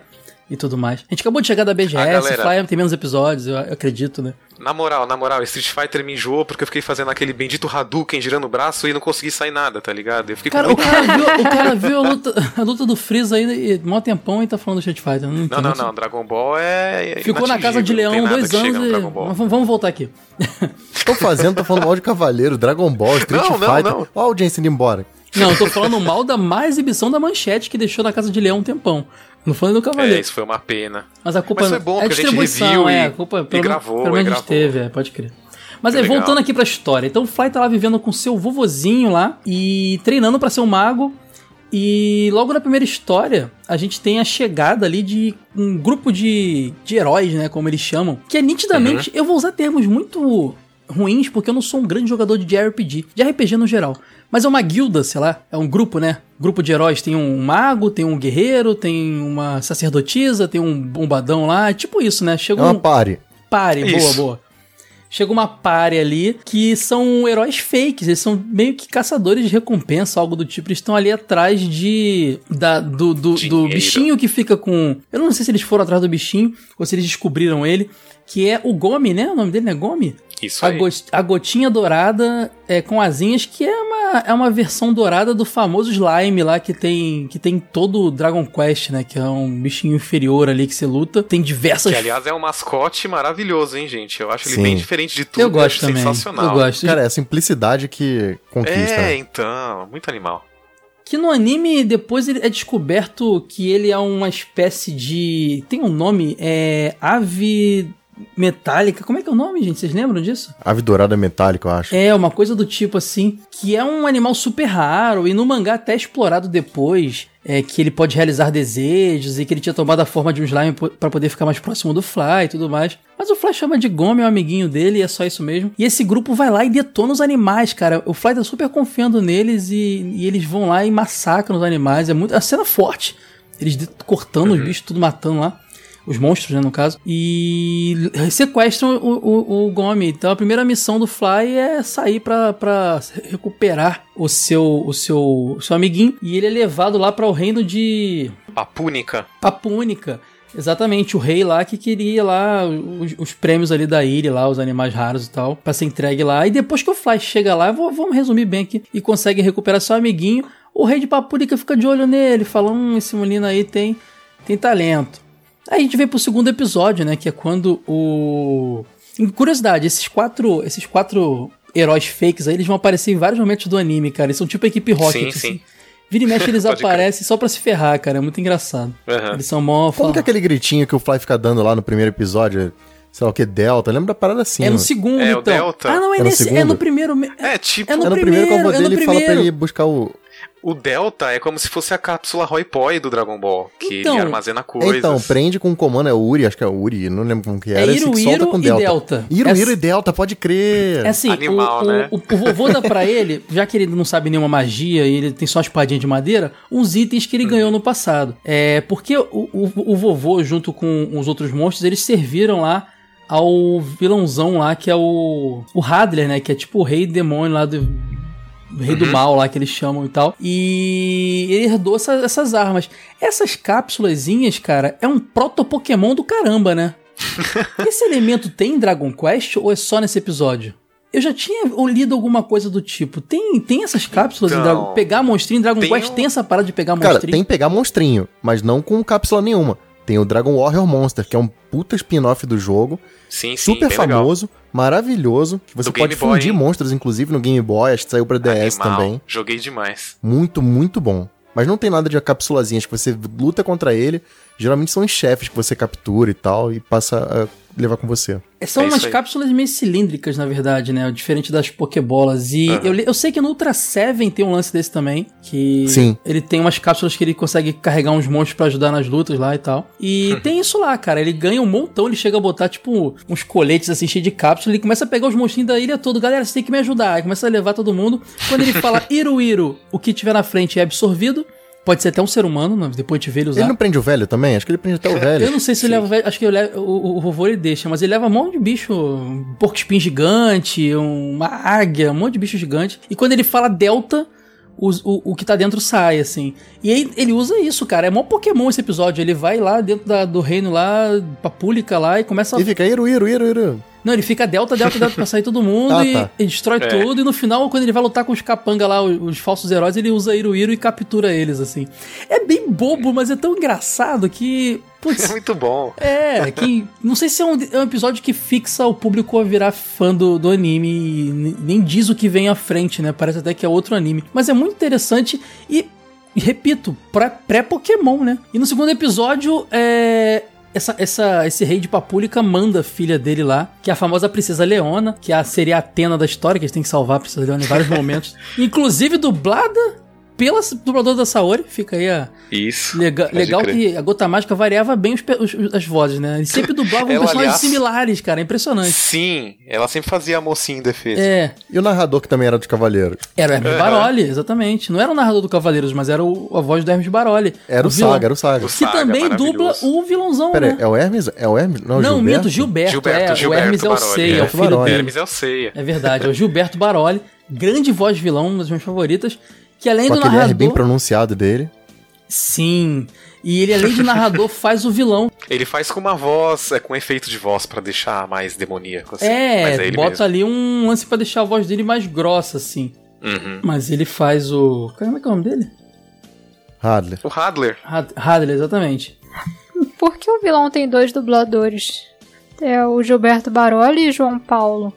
e tudo mais. A gente acabou de chegar da BGS, galera. Fly tem menos episódios, eu, eu acredito, né? Na moral, na moral, Street Fighter me enjoou porque eu fiquei fazendo aquele bendito Hadouken girando o braço e não consegui sair nada, tá ligado? Eu fiquei Cara, com o cara viu, o cara viu a, luta, a luta do Freeza aí, e, mó tempão e tá falando do Street Fighter. Não, Não, não, não, Dragon Ball é. Ficou na casa de Leão não dois anos no e. Mas vamos, voltar aqui. Tô fazendo, tô falando mal de Cavaleiro, Dragon Ball, Street Não, não, Fighter. não. Ó a audiência indo embora. Não, eu tô falando mal da má exibição da manchete que deixou na casa de Leão um tempão. Não falando do É, Cavaleiro. isso foi uma pena. Mas a culpa Mas foi bom, é porque a gente reviu é. e- A culpa, e pelo, gravou, pelo menos e a gente gravou. teve, é, pode crer. Mas Foi legal. voltando aqui pra história. Então o Fly tá lá vivendo com seu vovozinho lá e treinando pra ser um mago. E logo na primeira história, a gente tem a chegada ali de um grupo de, de heróis, né? Como eles chamam. Que é nitidamente. Uhum. Eu vou usar termos muito ruins, porque eu não sou um grande jogador de JRPG, de RPG no geral. Mas é uma guilda, sei lá, é um grupo, né? Grupo de heróis. Tem um mago, tem um guerreiro, tem uma sacerdotisa, tem um bombadão lá. É tipo isso, né? É Chega uma um. pare. Pare, boa, Isso. boa. Chega uma pare ali que são heróis fakes, eles são meio que caçadores de recompensa, algo do tipo. Eles estão ali atrás de. Da, do, do, do bichinho que fica com. Eu não sei se eles foram atrás do bichinho ou se eles descobriram ele. Que é o Gomi, né? O nome dele não é Gomi? Isso a, go a gotinha dourada é, com asinhas, que é uma, é uma versão dourada do famoso slime lá que tem que tem todo o Dragon Quest, né? Que é um bichinho inferior ali que você luta. Tem diversas. Que, aliás, é um mascote maravilhoso, hein, gente? Eu acho Sim. ele bem diferente de tudo. Eu gosto acho também. sensacional. Eu gosto. Cara, é a simplicidade que conquista. É, então, muito animal. Que no anime, depois ele é descoberto que ele é uma espécie de. Tem um nome, é. Ave metálica. Como é que é o nome, gente? Vocês lembram disso? Ave dourada metálica, eu acho. É, uma coisa do tipo assim, que é um animal super raro e no mangá até explorado depois, é que ele pode realizar desejos e que ele tinha tomado a forma de um slime para poder ficar mais próximo do Fly e tudo mais. Mas o Fly chama de Gomi, é um amiguinho dele, e é só isso mesmo. E esse grupo vai lá e detona os animais, cara. O Fly tá super confiando neles e, e eles vão lá e massacram os animais. É muito, a cena é forte. Eles cortando os bichos, tudo matando lá. Os monstros, né, no caso. E sequestram o, o, o Gomi. Então a primeira missão do Fly é sair pra, pra recuperar o seu, o, seu, o seu amiguinho. E ele é levado lá para o reino de Papúnica. Papúnica. Exatamente, o rei lá que queria lá os, os prêmios ali da ilha, lá, os animais raros e tal, pra ser entregue lá. E depois que o Fly chega lá, vou- vamos resumir bem aqui, e consegue recuperar seu amiguinho, o rei de Papúnica fica de olho nele, fala: hum, esse menino aí tem, tem talento. Aí a gente vem pro segundo episódio, né? Que é quando o. Curiosidade, esses quatro. Esses quatro heróis fakes aí, eles vão aparecer em vários momentos do anime, cara. Eles são tipo a equipe Rocket. Sim, sim. assim. Vira e mexe, eles aparecem só pra se ferrar, cara. É muito engraçado. Aham. Eles são mó. Como que é aquele gritinho que o Fly fica dando lá no primeiro episódio? Sei lá o que, Delta? Lembra da parada assim? É no mano? segundo, É, o então. Delta. Ah, não, é É no nesse. É segundo? no primeiro. me- É, tipo, É no É no primeiro que o avô primeiro, é no dele fala pra primeiro. ele buscar o. o Delta é como se fosse a cápsula Roy Poi do Dragon Ball, que Então, ele armazena coisas. Então, prende com um comando, é Uri, acho que é o Uri, não lembro como que É era. que solta Iruiro com e Delta. Delta. Iruiro É- e Delta, pode crer. É assim, Animal, o, né? o, o, o vovô dá pra ele, já que ele não sabe nenhuma magia e ele tem só uma espadinha de madeira, uns itens que ele ganhou no passado. É porque o, o, o vovô, junto com os outros monstros, eles serviram lá ao vilãozão lá, que é o. O Hadler, né? Que é tipo o rei demônio lá do. O Rei do mal lá que eles chamam e tal. E ele herdou essa- essas armas. Essas cápsulazinhas, cara, é um proto-Pokémon do caramba, né? Esse elemento tem em Dragon Quest ou é só nesse episódio? Eu já tinha lido alguma coisa do tipo. Tem, tem essas cápsulas em Então, Dragon Pegar monstrinho em Dragon tem Quest um- tem essa parada de pegar Cara, monstrinho? tem pegar monstrinho, mas não com cápsula nenhuma. Tem o Dragon Warrior Monster, que é um puta spin-off do jogo. Sim, sim, super bem legal. famoso, maravilhoso. Que você Do pode Boy, fundir hein? monstros, inclusive, no Game Boy. Acho que saiu pra DS Animal. também. Joguei demais. Muito, muito bom. Mas não tem nada de capsulazinhas que você luta contra ele. Geralmente são os chefes que você captura e tal, e passa a levar com você. São É umas aí. cápsulas meio cilíndricas, na verdade, né? Diferente das Pokébolas. E Aham. eu, eu sei que no Ultra Seven tem um lance desse também. Que Sim. ele tem umas cápsulas que ele consegue carregar uns monstros pra ajudar nas lutas lá e tal. E tem isso lá, cara. Ele ganha um montão, ele chega a botar, tipo, uns coletes assim, cheios de cápsula. Ele começa a pegar os monstrinhos da ilha toda. Galera, você tem que me ajudar. Aí começa a levar todo mundo. Quando ele fala Iru Iru, o que tiver na frente é absorvido. Pode ser até um ser humano, né? depois a gente vê ele usar. Ele não prende o velho também? Acho que ele prende até o velho. Eu não sei se ele leva. velho- Acho que eu levo- o, o vovô ele deixa, mas ele leva um monte de bicho. Um porco espinho gigante, uma águia, um monte de bicho gigante. E quando ele fala Delta, os- o, o que tá dentro sai, assim. E aí ele usa isso, cara. É mó Pokémon esse episódio. Ele vai lá dentro da- do reino lá, Papúlica lá, e começa a. E fica Iru, Iru, Iru, Iru. Não, ele fica Delta, Delta, Delta pra sair todo mundo Ah, e, tá. e destrói É. tudo. E no final, quando ele vai lutar com os capanga lá, os, os falsos heróis, ele usa Iruiro e captura eles, assim. É bem bobo, mas é tão engraçado que. É Putz, muito bom. é, que. Não sei se é um, é um episódio que fixa o público a virar fã do, do anime e ne- nem diz o que vem à frente, né? Parece até que é outro anime. Mas é muito interessante e. repito, pré- pré-Pokémon, né? E no segundo episódio, é. Essa, essa, esse rei de Papúlica manda a filha dele lá, que é a famosa Princesa Leona, que é a, seria a Atena da história, que eles têm que salvar a Princesa Leona em vários momentos. Inclusive dublada pela dubladora da Saori, fica aí a, Isso. Lega- legal crer. que a Gota Mágica variava bem os os- as vozes, né? Eles sempre dublavam Ela, personagens aliás- similares, cara. É impressionante. Sim, ela sempre fazia a mocinha em defesa. É, E o narrador que também era dos Cavaleiros? era o Hermes Aham. Baroli, exatamente. Não era o narrador do Cavaleiros, mas era o- a voz do Hermes Baroli. Era o, vilão. Saga, era o Saga. O Que Saga, também dubla o vilãozão, Pera aí, né? é o Hermes? É o Hermes? Não, Não, Gilberto? minto, Gilberto. Gilberto, é, Gilberto o Hermes é o Baroli, Sei, é o é. filho Baroli. dele. Hermes é o Ceia. É verdade, é o Gilberto Baroli. Grande voz vilão, uma das minhas favoritas. Que além Com do aquele R narrador... bem pronunciado dele. Sim. E ele, além de narrador, faz o vilão. Ele faz com uma voz, é com efeito de voz para deixar mais demoníaco. Assim. É, é bota mesmo. ali um lance pra deixar a voz dele mais grossa, assim. Uhum. Mas ele faz o. Como é que é o nome dele? Hadler. O Hadler. Had Hadler, exatamente. Por que o vilão tem dois dubladores? É o Gilberto Baroli e João Paulo.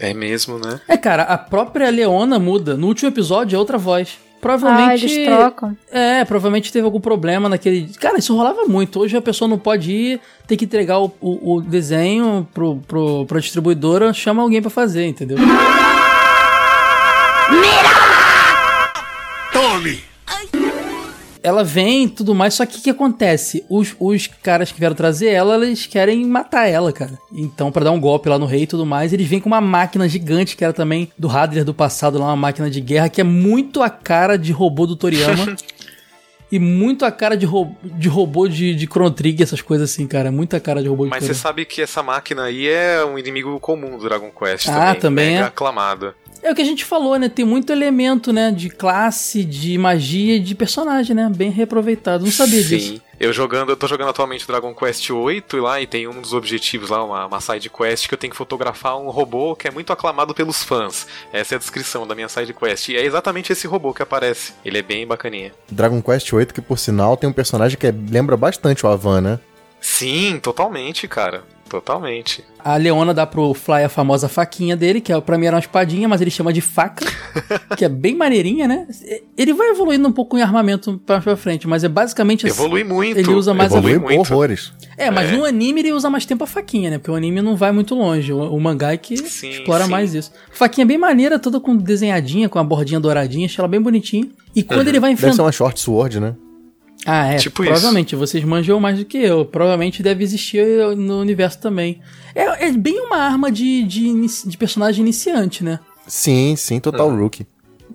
É mesmo, né? É, cara, a própria Leona muda. No último episódio é outra voz. Provavelmente. Ah, eles trocam. É, provavelmente teve algum problema naquele. Cara, isso rolava muito. Hoje a pessoa não pode ir, tem que entregar o, o, o desenho pro, pro, pra distribuidora, chama alguém pra fazer, entendeu? Tome! Ela vem e tudo mais, só que o que acontece? Os, os caras que vieram trazer ela, eles querem matar ela, cara. Então, pra dar um golpe lá no rei e tudo mais, eles vêm com uma máquina gigante, que era também do Hadler do passado, lá, uma máquina de guerra, que é muito a cara de robô do Toriyama. e muito a cara de, ro de robô de, de Chrono Trigger, essas coisas assim, cara. Muita cara de robô de Mas você sabe que essa máquina aí é um inimigo comum do Dragon Quest Ah, também. também é? aclamado. É o que a gente falou, né? Tem muito elemento, né? De classe, de magia e de personagem, né? Bem reaproveitado. Não sabia Sim. disso. Eu jogando, eu tô jogando atualmente Dragon Quest 8 e lá e tem um dos objetivos lá, uma, uma side quest que eu tenho que fotografar um robô que é muito aclamado pelos fãs. Essa é a descrição da minha side quest. E é exatamente esse robô que aparece. Ele é bem bacaninha. Dragon Quest VIII, que por sinal tem um personagem que é- lembra bastante o Avan, né? Sim, totalmente, cara. Totalmente. A Leona dá pro Fly a famosa faquinha dele, que é, pra mim era uma espadinha, mas ele chama de faca, que é bem maneirinha, né? Ele vai evoluindo um pouco em armamento pra, pra frente, mas é basicamente assim. Evolui muito. Ele usa mais Evolui a muito. horrores. É, mas É. no anime ele usa mais tempo a faquinha, né? Porque o anime não vai muito longe. O, o mangá é que Sim, explora sim. mais isso. Faquinha bem maneira, toda com desenhadinha, com a bordinha douradinha, achei ela bem bonitinha. E quando ele vai Deve ser enfrentar. uma short sword, né? Ah, é. Tipo provavelmente, vocês manjam mais do que eu. Provavelmente deve existir no universo também. É, é bem uma arma de, de, de personagem iniciante, né? Sim, sim, total rookie.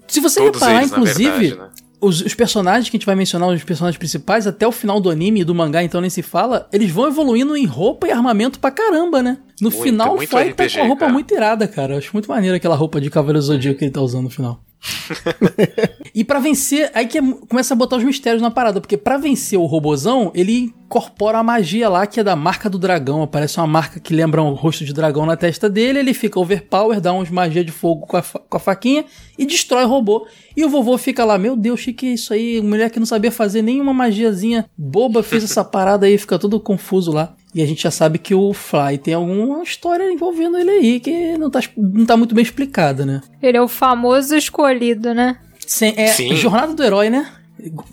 Se você Todos reparar, eles, inclusive, verdade, né? os, os personagens que a gente vai mencionar, os personagens principais, até o final do anime e do mangá, então nem se fala, eles vão evoluindo em roupa e armamento pra caramba, né? No Muito, final, o Fly tá com a roupa cara. muito irada, cara. Eu acho muito maneiro aquela roupa de Cavaleiro Zodíaco que ele tá usando no final. e pra vencer, aí que é- começa a botar os mistérios na parada, porque pra vencer o robozão, ele incorpora a magia lá, que é da marca do dragão. Aparece uma marca que lembra um rosto de dragão na testa dele, ele fica overpower, dá uns magia de fogo com a, com a faquinha e destrói o robô. E o vovô fica lá, meu Deus, o que é isso aí? Mulher que não sabia fazer nenhuma magiazinha boba fez essa parada aí, fica todo confuso lá. E a gente já sabe que o Fly tem alguma história envolvendo ele aí, que não tá, não tá muito bem explicada, né? Ele é o famoso escolhido, né? Sem- é Sim. jornada do herói, né?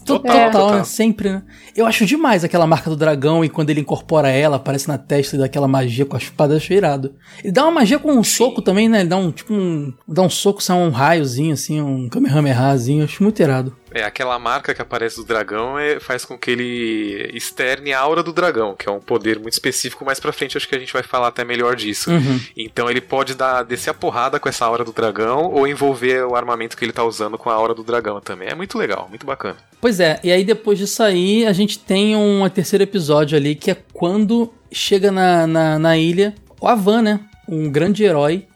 Total, É. total, né? Sempre, né? Eu acho demais aquela marca do dragão e quando ele incorpora ela, aparece na testa e dá aquela magia com a espada, eu acho irado. Ele dá uma magia com um soco também, né? Ele dá um, tipo um... Dá um soco, sai um raiozinho, assim, um Kamehamehazinho, eu acho muito irado. É, aquela marca que aparece do dragão é, faz com que ele externe a aura do dragão, que é um poder muito específico. Mais pra frente acho que a gente vai falar até melhor disso. Uhum. Então ele pode dar, descer a porrada com essa aura do dragão ou envolver o armamento que ele tá usando com a aura do dragão também. É muito legal, muito bacana. Pois é, e aí depois disso aí, a gente tem um terceiro episódio ali, que é quando chega na, na, na ilha o Avan, né? Um grande herói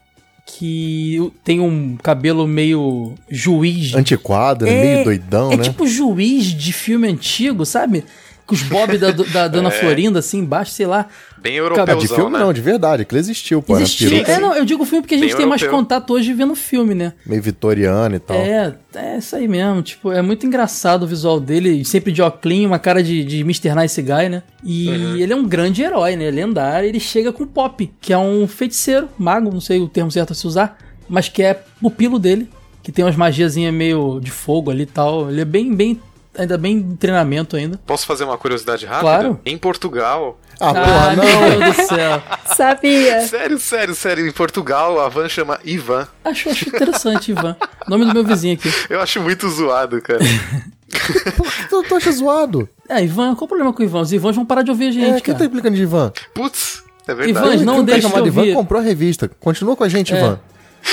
que tem um cabelo meio juiz. Antiquado, né? É, meio doidão, é né? tipo juiz de filme antigo, sabe? Com os bob da, da Dona É. Florinda assim embaixo, sei lá. Bem Ah, europeuzão, de filme né? não, de verdade, aquilo existiu, pô. Existiu. É, não, eu digo filme porque a gente Bem tem mais europeu. contato hoje vendo filme, né? meio vitoriano e tal. É, é isso aí mesmo. Tipo, é muito engraçado o visual dele, sempre de óculos, uma cara de, de Mr. Nice Guy, né? E Uhum. ele é um grande herói, né? Lendário. Ele chega com o Pop, que é um feiticeiro, mago, não sei o termo certo a se usar, mas que é pupilo dele, que tem umas magiazinhas meio de fogo ali e tal. Ele é bem, bem, ainda bem em treinamento ainda. Posso fazer uma curiosidade rápida? Claro. Em Portugal. Ah, porra, não. meu Deus do céu. Sabia. Sério, sério, sério. Em Portugal, a van chama Ivan. Acho, acho interessante, Ivan. Nome do meu vizinho aqui. Eu acho muito zoado, cara. Por que tu, tu acha zoado? É, Ivan, qual o problema com o Ivan? Os Ivãs vão parar de ouvir a gente, É, quem cara. tá implicando de Ivan? Putz, é Ivan, verdade. não Quem tá deixa chamado eu Ivan ouvir. comprou a revista. Continua com a gente, É. Ivan.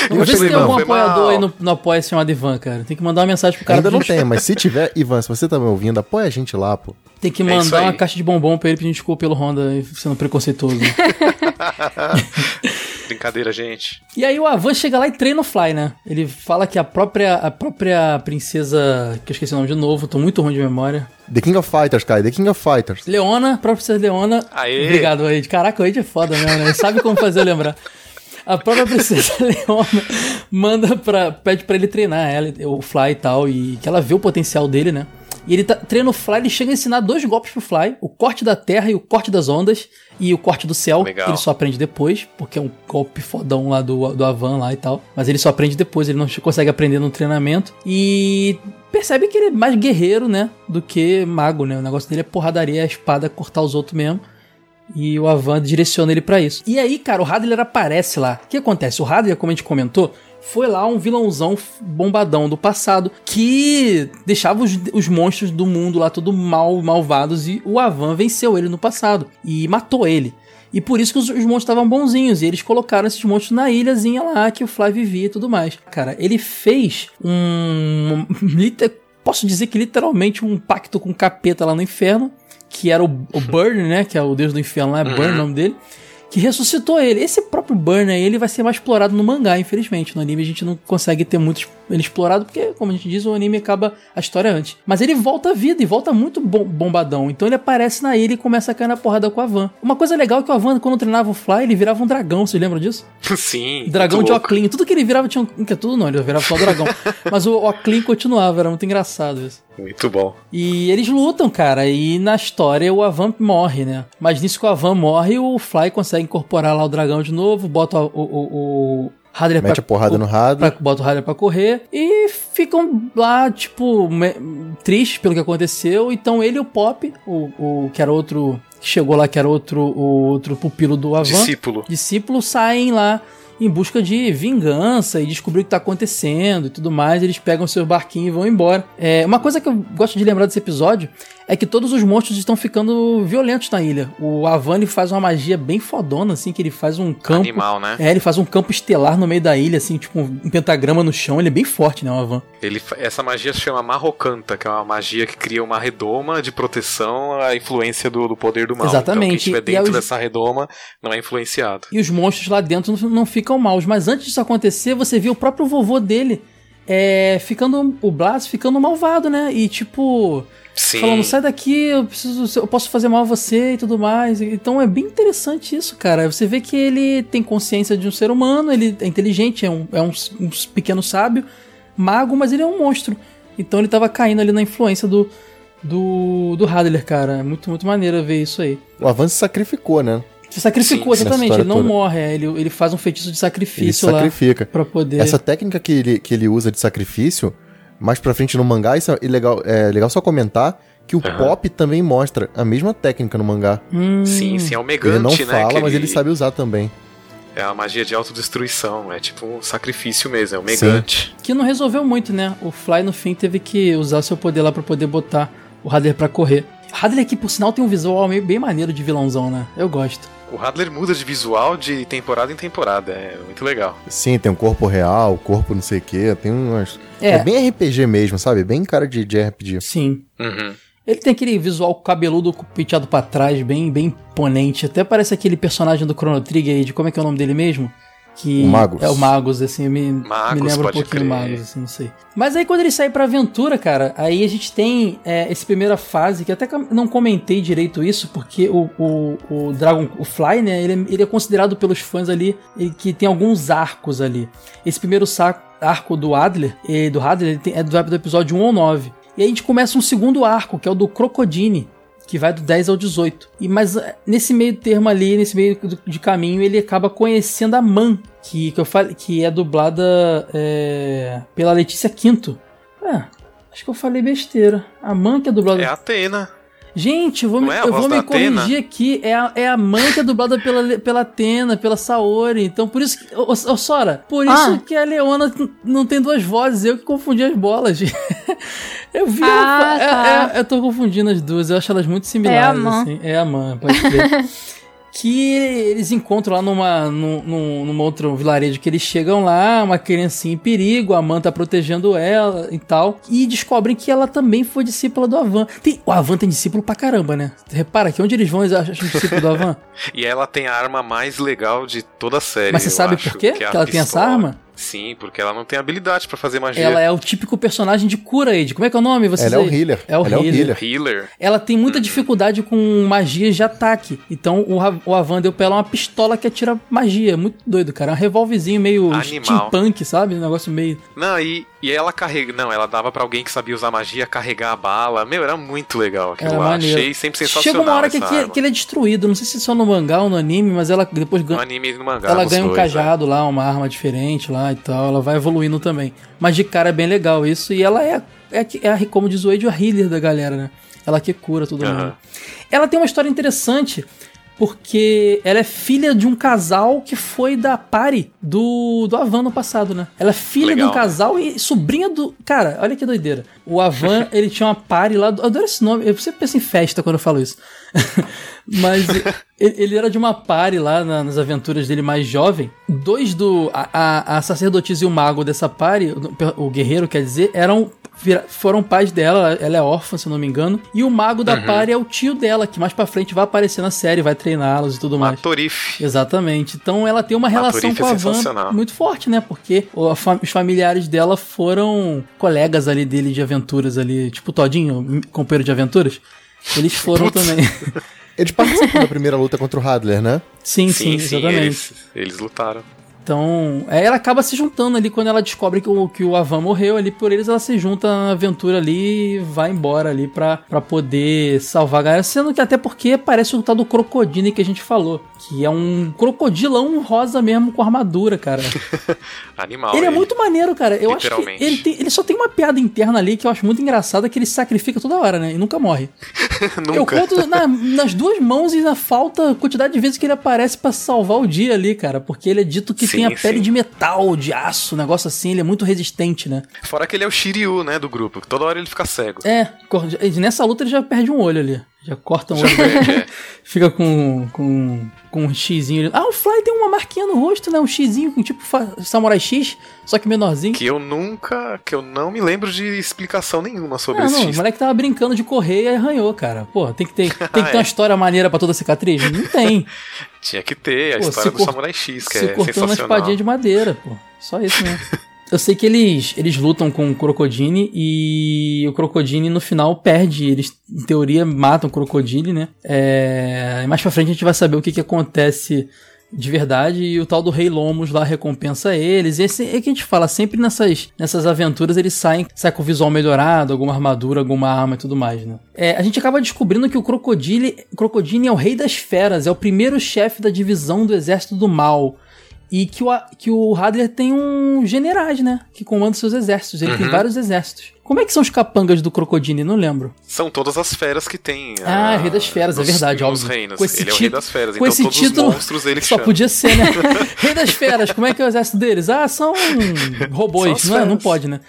Vamos ver se tem algum apoiador aí no, no Apoia chamado Ivan, cara. Tem que mandar uma mensagem pro cara. Ainda não gente- tem, mas se tiver, Ivan, se você tá me ouvindo, apoia a gente lá, pô. Tem que É mandar aí. uma caixa de bombom pra ele pedir desculpa pelo Honda sendo preconceituoso. Brincadeira, gente. E aí o Avan chega lá e treina o Fly, né? Ele fala que a própria, a própria princesa, que eu esqueci o nome de novo, tô muito ruim de memória. The King of Fighters, cara, The King of Fighters. Leona, própria princesa Leona. Aê. Obrigado, Wade. Caraca, o Wade é foda mesmo, né? Ele sabe como fazer eu lembrar. A própria princesa Leona manda pra, pede pra ele treinar ela, o Fly e tal, e que ela vê o potencial dele, né? E ele tá, treina o Fly, ele chega a ensinar dois golpes pro Fly: o corte da terra e o corte das ondas, e o corte do céu, Legal. que ele só aprende depois, porque é um golpe fodão lá do, do Avan lá e tal. Mas ele só aprende depois, ele não consegue aprender no treinamento. E percebe que ele é mais guerreiro, né? Do que mago, né? O negócio dele é porradaria, a espada, cortar os outros mesmo. E o Avan direciona ele pra isso. E aí, cara, o Hadler aparece lá. O que acontece? O Hadler, como a gente comentou, foi lá um vilãozão bombadão do passado que deixava os, os monstros do mundo lá tudo mal, malvados e o Avan venceu ele no passado e matou ele. E por isso que os, os monstros estavam bonzinhos. E eles colocaram esses monstros na ilhazinha lá que o Fly vivia e tudo mais. Cara, ele fez um. liter- Posso dizer que literalmente um pacto com o capeta lá no inferno. Que era o, o Burn, né? Que é o deus do inferno lá, é Burn o nome dele. Que ressuscitou ele. Esse próprio Burn aí, ele vai ser mais explorado no mangá, infelizmente. No anime a gente não consegue ter muito ele explorado, porque, como a gente diz, o anime acaba a história antes. Mas ele volta à vida e volta muito bom- bombadão. Então ele aparece na ilha e começa a cair na porrada com a Van. Uma coisa legal é que o Avan, quando treinava o Fly, ele virava um dragão. Vocês lembram disso? Sim. Dragão de. Oclin. Tudo que ele virava tinha um. Que é tudo não, ele virava só dragão. Mas o Oclin continuava, era muito engraçado isso. Muito bom. E eles lutam, cara, e na história o Avan morre, né? Mas nisso que o Avan morre, o Fly consegue incorporar lá o dragão de novo, bota o. o, o Hadler Mete a porrada no Hadler. pra- bota o Hadler pra correr e ficam lá, tipo, me- tristes pelo que aconteceu. Então ele e o Pop, o, o que era outro. Que chegou lá, que era outro, o outro pupilo do Avan Discípulo. discípulos saem lá em busca de vingança e descobrir o que tá acontecendo e tudo mais. Eles pegam seus barquinhos e vão embora. É, uma coisa que eu gosto de lembrar desse episódio é que todos os monstros estão ficando violentos na ilha. O Avan ele faz uma magia bem fodona, assim, que ele faz um campo. Animal, né? É, ele faz um campo estelar no meio da ilha, assim, tipo um pentagrama no chão. Ele é bem forte, né, o Avan? Ele, essa magia se chama Marrocanta, que é uma magia que cria uma redoma de proteção à influência do, do poder do mal. Exatamente. Então quem estiver dentro os- dessa redoma não é influenciado. E os monstros lá dentro não, não ficam maus. Mas antes disso acontecer, você viu o próprio vovô dele é, ficando. O Blas ficando malvado, né? E tipo. Sim. Falando, sai daqui, eu preciso. Eu posso fazer mal a você e tudo mais. Então é bem interessante isso, cara. Você vê que ele tem consciência de um ser humano, ele é inteligente, é um, é um, um pequeno sábio, mago, mas ele é um monstro. Então ele tava caindo ali na influência do. Do, do Hadler, cara. É muito, muito maneiro ver isso aí. O Avan se sacrificou, né? Se sacrificou, Sim, exatamente. Ele não toda. morre, é, ele, ele faz um feitiço de Ele sacrifício se lá. sacrifica. Pra poder. Essa técnica que ele, que ele usa de sacrifício, mais pra frente no mangá, isso é legal, é legal só comentar que o Pop também mostra a mesma técnica no mangá. Hum, Sim, sim, é o megante, Ele não né? fala, mas ele sabe usar também. É a magia de autodestruição, é tipo um sacrifício mesmo, é o megante. Que não resolveu muito, né? O Fly no fim teve que usar seu poder lá pra poder botar o Hadler pra correr. Hadler aqui, por sinal, tem um visual meio- bem maneiro de vilãozão, né? Eu gosto. O Hadler muda de visual de temporada em temporada, é muito legal. Sim, tem um corpo real, corpo não sei o quê, tem umas... É. É. bem RPG mesmo, sabe? Bem cara de, de RPG. Sim. Uhum. Ele tem aquele visual cabeludo penteado pra trás, bem, bem imponente. Até parece aquele personagem do Chrono Trigger aí, de como é que é o nome dele mesmo? Que O Magus. É o Magus, assim, me, Magus, me lembra um pouquinho crer. Magus, assim, não sei. Mas aí quando ele sai pra aventura, cara, aí a gente tem é, essa primeira fase, que até não comentei direito isso, porque o, o, o Dragon, o Fly, né, ele, é- ele é considerado pelos fãs ali, e que tem alguns arcos ali. Esse primeiro saco, arco do Adler, e do Adler, ele tem- é do, do episódio 1 ao 9. E aí a gente começa um segundo arco, que é o do Crocodile, que vai do 10 ao 18. E mas eh, nesse meio termo ali, nesse meio de caminho, ele acaba conhecendo a Man, que, que eu falei, que é dublada é, pela Letícia Quinto. É, acho que eu falei besteira. A Man que é dublada. É a Atena. Gente, eu vou, me, é eu vou me corrigir Atena? aqui. É a, é a mãe que é dublada pela, pela Atena, pela Saori. Então, por isso que. Ô, ô, Sora, por isso Ah. que a Leona não tem duas vozes. Eu que confundi as bolas. eu vi. Ah, ela- tá. é- é- eu tô confundindo as duas. Eu acho elas muito similares. É a Man. assim. É a mãe, pode crer. que eles encontram lá numa, num, num outro vilarejo que eles chegam lá, uma criancinha em perigo, a Aman tá protegendo ela e tal, e descobrem que ela também foi discípula do Avan. Tem, o Avan tem discípulo pra caramba, né? Repara que onde eles vão, eles acham discípulo do Avan. e ela tem a arma mais legal de toda a série. Mas você sabe por quê? Que, é que ela pistola. tem essa arma? Sim, porque ela não tem habilidade para fazer magia. Ela é o típico personagem de cura, Ed. Como é que é o nome? Você ela é o healer. É o ela healer. É o healer. Ela tem muita dificuldade com magias de ataque. Então o, o Avan deu pra ela uma pistola que atira magia. Muito doido, cara. É um revolvezinho meio Animal. steampunk, sabe? Um negócio meio. Não, e, e ela carrega. Não, ela dava para alguém que sabia usar magia carregar a bala. Meu, era muito legal aquilo era lá. Maneiro. Achei sempre sensacional. Chega uma hora que, que, que, ele é destruído. Não sei se é só no mangá ou no anime, mas ela depois ganha. No anime e no mangá. Ela ganha um cajado é. lá, uma arma diferente lá e tal. Ela vai evoluindo também. Mas de cara é bem legal isso. E ela é, é, é como diz o Wade, a healer da galera, né? Ela que cura todo uhum. mundo. Ela tem uma história interessante porque ela é filha de um casal que foi da pare do, do Avan no passado, né? Ela é filha Legal. de um casal e sobrinha do. Cara, olha que doideira. O Avan, ele tinha uma pare lá. Eu adoro esse nome. Eu sempre penso em festa quando eu falo isso. Mas ele era de uma pare lá nas aventuras dele mais jovem. Dois do. A, a, sacerdotisa e o mago dessa pare, o guerreiro quer dizer, eram foram pais dela, ela é órfã, se eu não me engano. E o mago da uhum. Pari é o tio dela, que mais pra frente vai aparecer na série, vai treiná-los e tudo mais. Matorif. Exatamente. Então ela tem uma relação Matorif com a Van muito forte, né? Porque os familiares dela foram colegas ali dele de aventuras ali, tipo Todinho, companheiro de aventuras. Eles foram Putz. também. Eles participam da primeira luta contra o Hadler, né? Sim, sim, sim exatamente. Eles, eles lutaram. Então, ela acaba se juntando ali quando ela descobre que o, que o Avan morreu ali por eles, ela se junta na aventura ali e vai embora ali pra, pra poder salvar a galera. Sendo que até porque parece o tal do Crocodile que a gente falou. Que é um crocodilão rosa mesmo com armadura, cara. Animal. Ele, é muito maneiro, cara. Eu acho que ele, tem, ele só tem uma piada interna ali que eu acho muito engraçada, que ele sacrifica toda hora, né? E nunca morre. nunca. Eu conto na, nas duas mãos e na falta quantidade de vezes que ele aparece para salvar o dia ali, cara. Porque ele é dito que sim, tem a pele sim. de metal, de aço, um negócio assim, ele é muito resistente, né? Fora que ele é o Shiryu, né, do grupo, que toda hora ele fica cego. É, nessa luta ele já perde um olho ali. Já corta um olho dele. Fica com, com, com um xizinho. Ah, o Fly tem uma marquinha no rosto, né? Um xizinho com tipo Samurai X, só que menorzinho. Que eu nunca. Que eu não me lembro de explicação nenhuma sobre ah, esse não, X. O moleque tava brincando de correr e arranhou, cara. Pô, tem que ter, tem que ter uma história maneira para toda cicatriz? Não tem. Tinha que ter a pô, história do cor... Samurai X, que se é cortou uma espadinha de madeira, pô. Só isso mesmo. Eu sei que eles, eles lutam com o Crocodile e o Crocodile no final perde. Eles, em teoria, matam o Crocodile, né? É... Mais pra frente a gente vai saber o que, que acontece de verdade e o tal do Rei Lomos lá recompensa eles. E esse é que a gente fala, sempre nessas, nessas aventuras eles saem, saem com o visual melhorado, alguma armadura, alguma arma e tudo mais, né? É, a gente acaba descobrindo que o Crocodile, Crocodile é o rei das feras, é o primeiro chefe da divisão do exército do mal. E que o, que o Hadler tem um generais, né? Que comanda seus exércitos. Ele uhum. tem vários exércitos. Como é que são os capangas do Crocodile? Não lembro. São todas as feras que tem. Ah, a... Rei das Feras, nos, é verdade, óbvio. reinos. Com esse ele é o Rei das Feras. Com então esse todos título, os monstros ele Só chama. podia ser, né? Rei das Feras, como é que é o exército deles? Ah, são robôs. São não, é? não pode, né?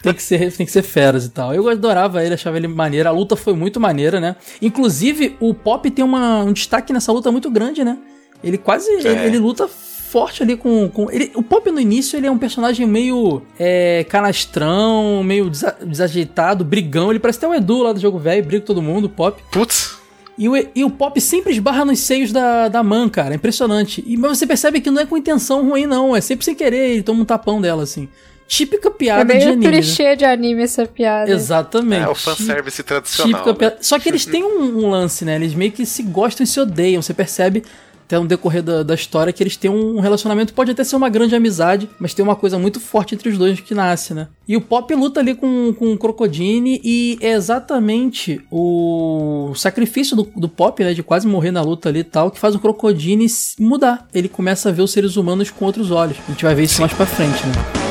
tem, que ser, tem que ser feras e tal. Eu adorava ele, achava ele maneiro. A luta foi muito maneira, né? Inclusive, o Pop tem uma, um destaque nessa luta muito grande, né? Ele quase. É. Ele, ele luta forte ali com. com ele, o Pop no início ele é um personagem meio é, canastrão, meio desa, desajeitado, brigão. Ele parece até o Edu lá do jogo velho, briga com todo mundo, o Pop. Putz. E o, e o Pop sempre esbarra nos seios da, da Man, cara. É impressionante. E, mas você percebe que não é com intenção ruim, não. É sempre sem querer. Ele toma um tapão dela, assim. Típica piada é meio de anime. É clichê né? de anime essa piada. Exatamente. É o fanservice tradicional. Típica né? piada. Só que eles têm um, um, lance, né? Eles meio que se gostam e se odeiam. Você percebe até no decorrer da, da, história que eles têm um relacionamento, pode até ser uma grande amizade, mas tem uma coisa muito forte entre os dois que nasce, né? E o Pop luta ali com, com o Crocodile e é exatamente o sacrifício do, do Pop, né, de quase morrer na luta ali e tal, que faz o Crocodile mudar. Ele começa a ver os seres humanos com outros olhos. A gente vai ver isso mais pra frente, né?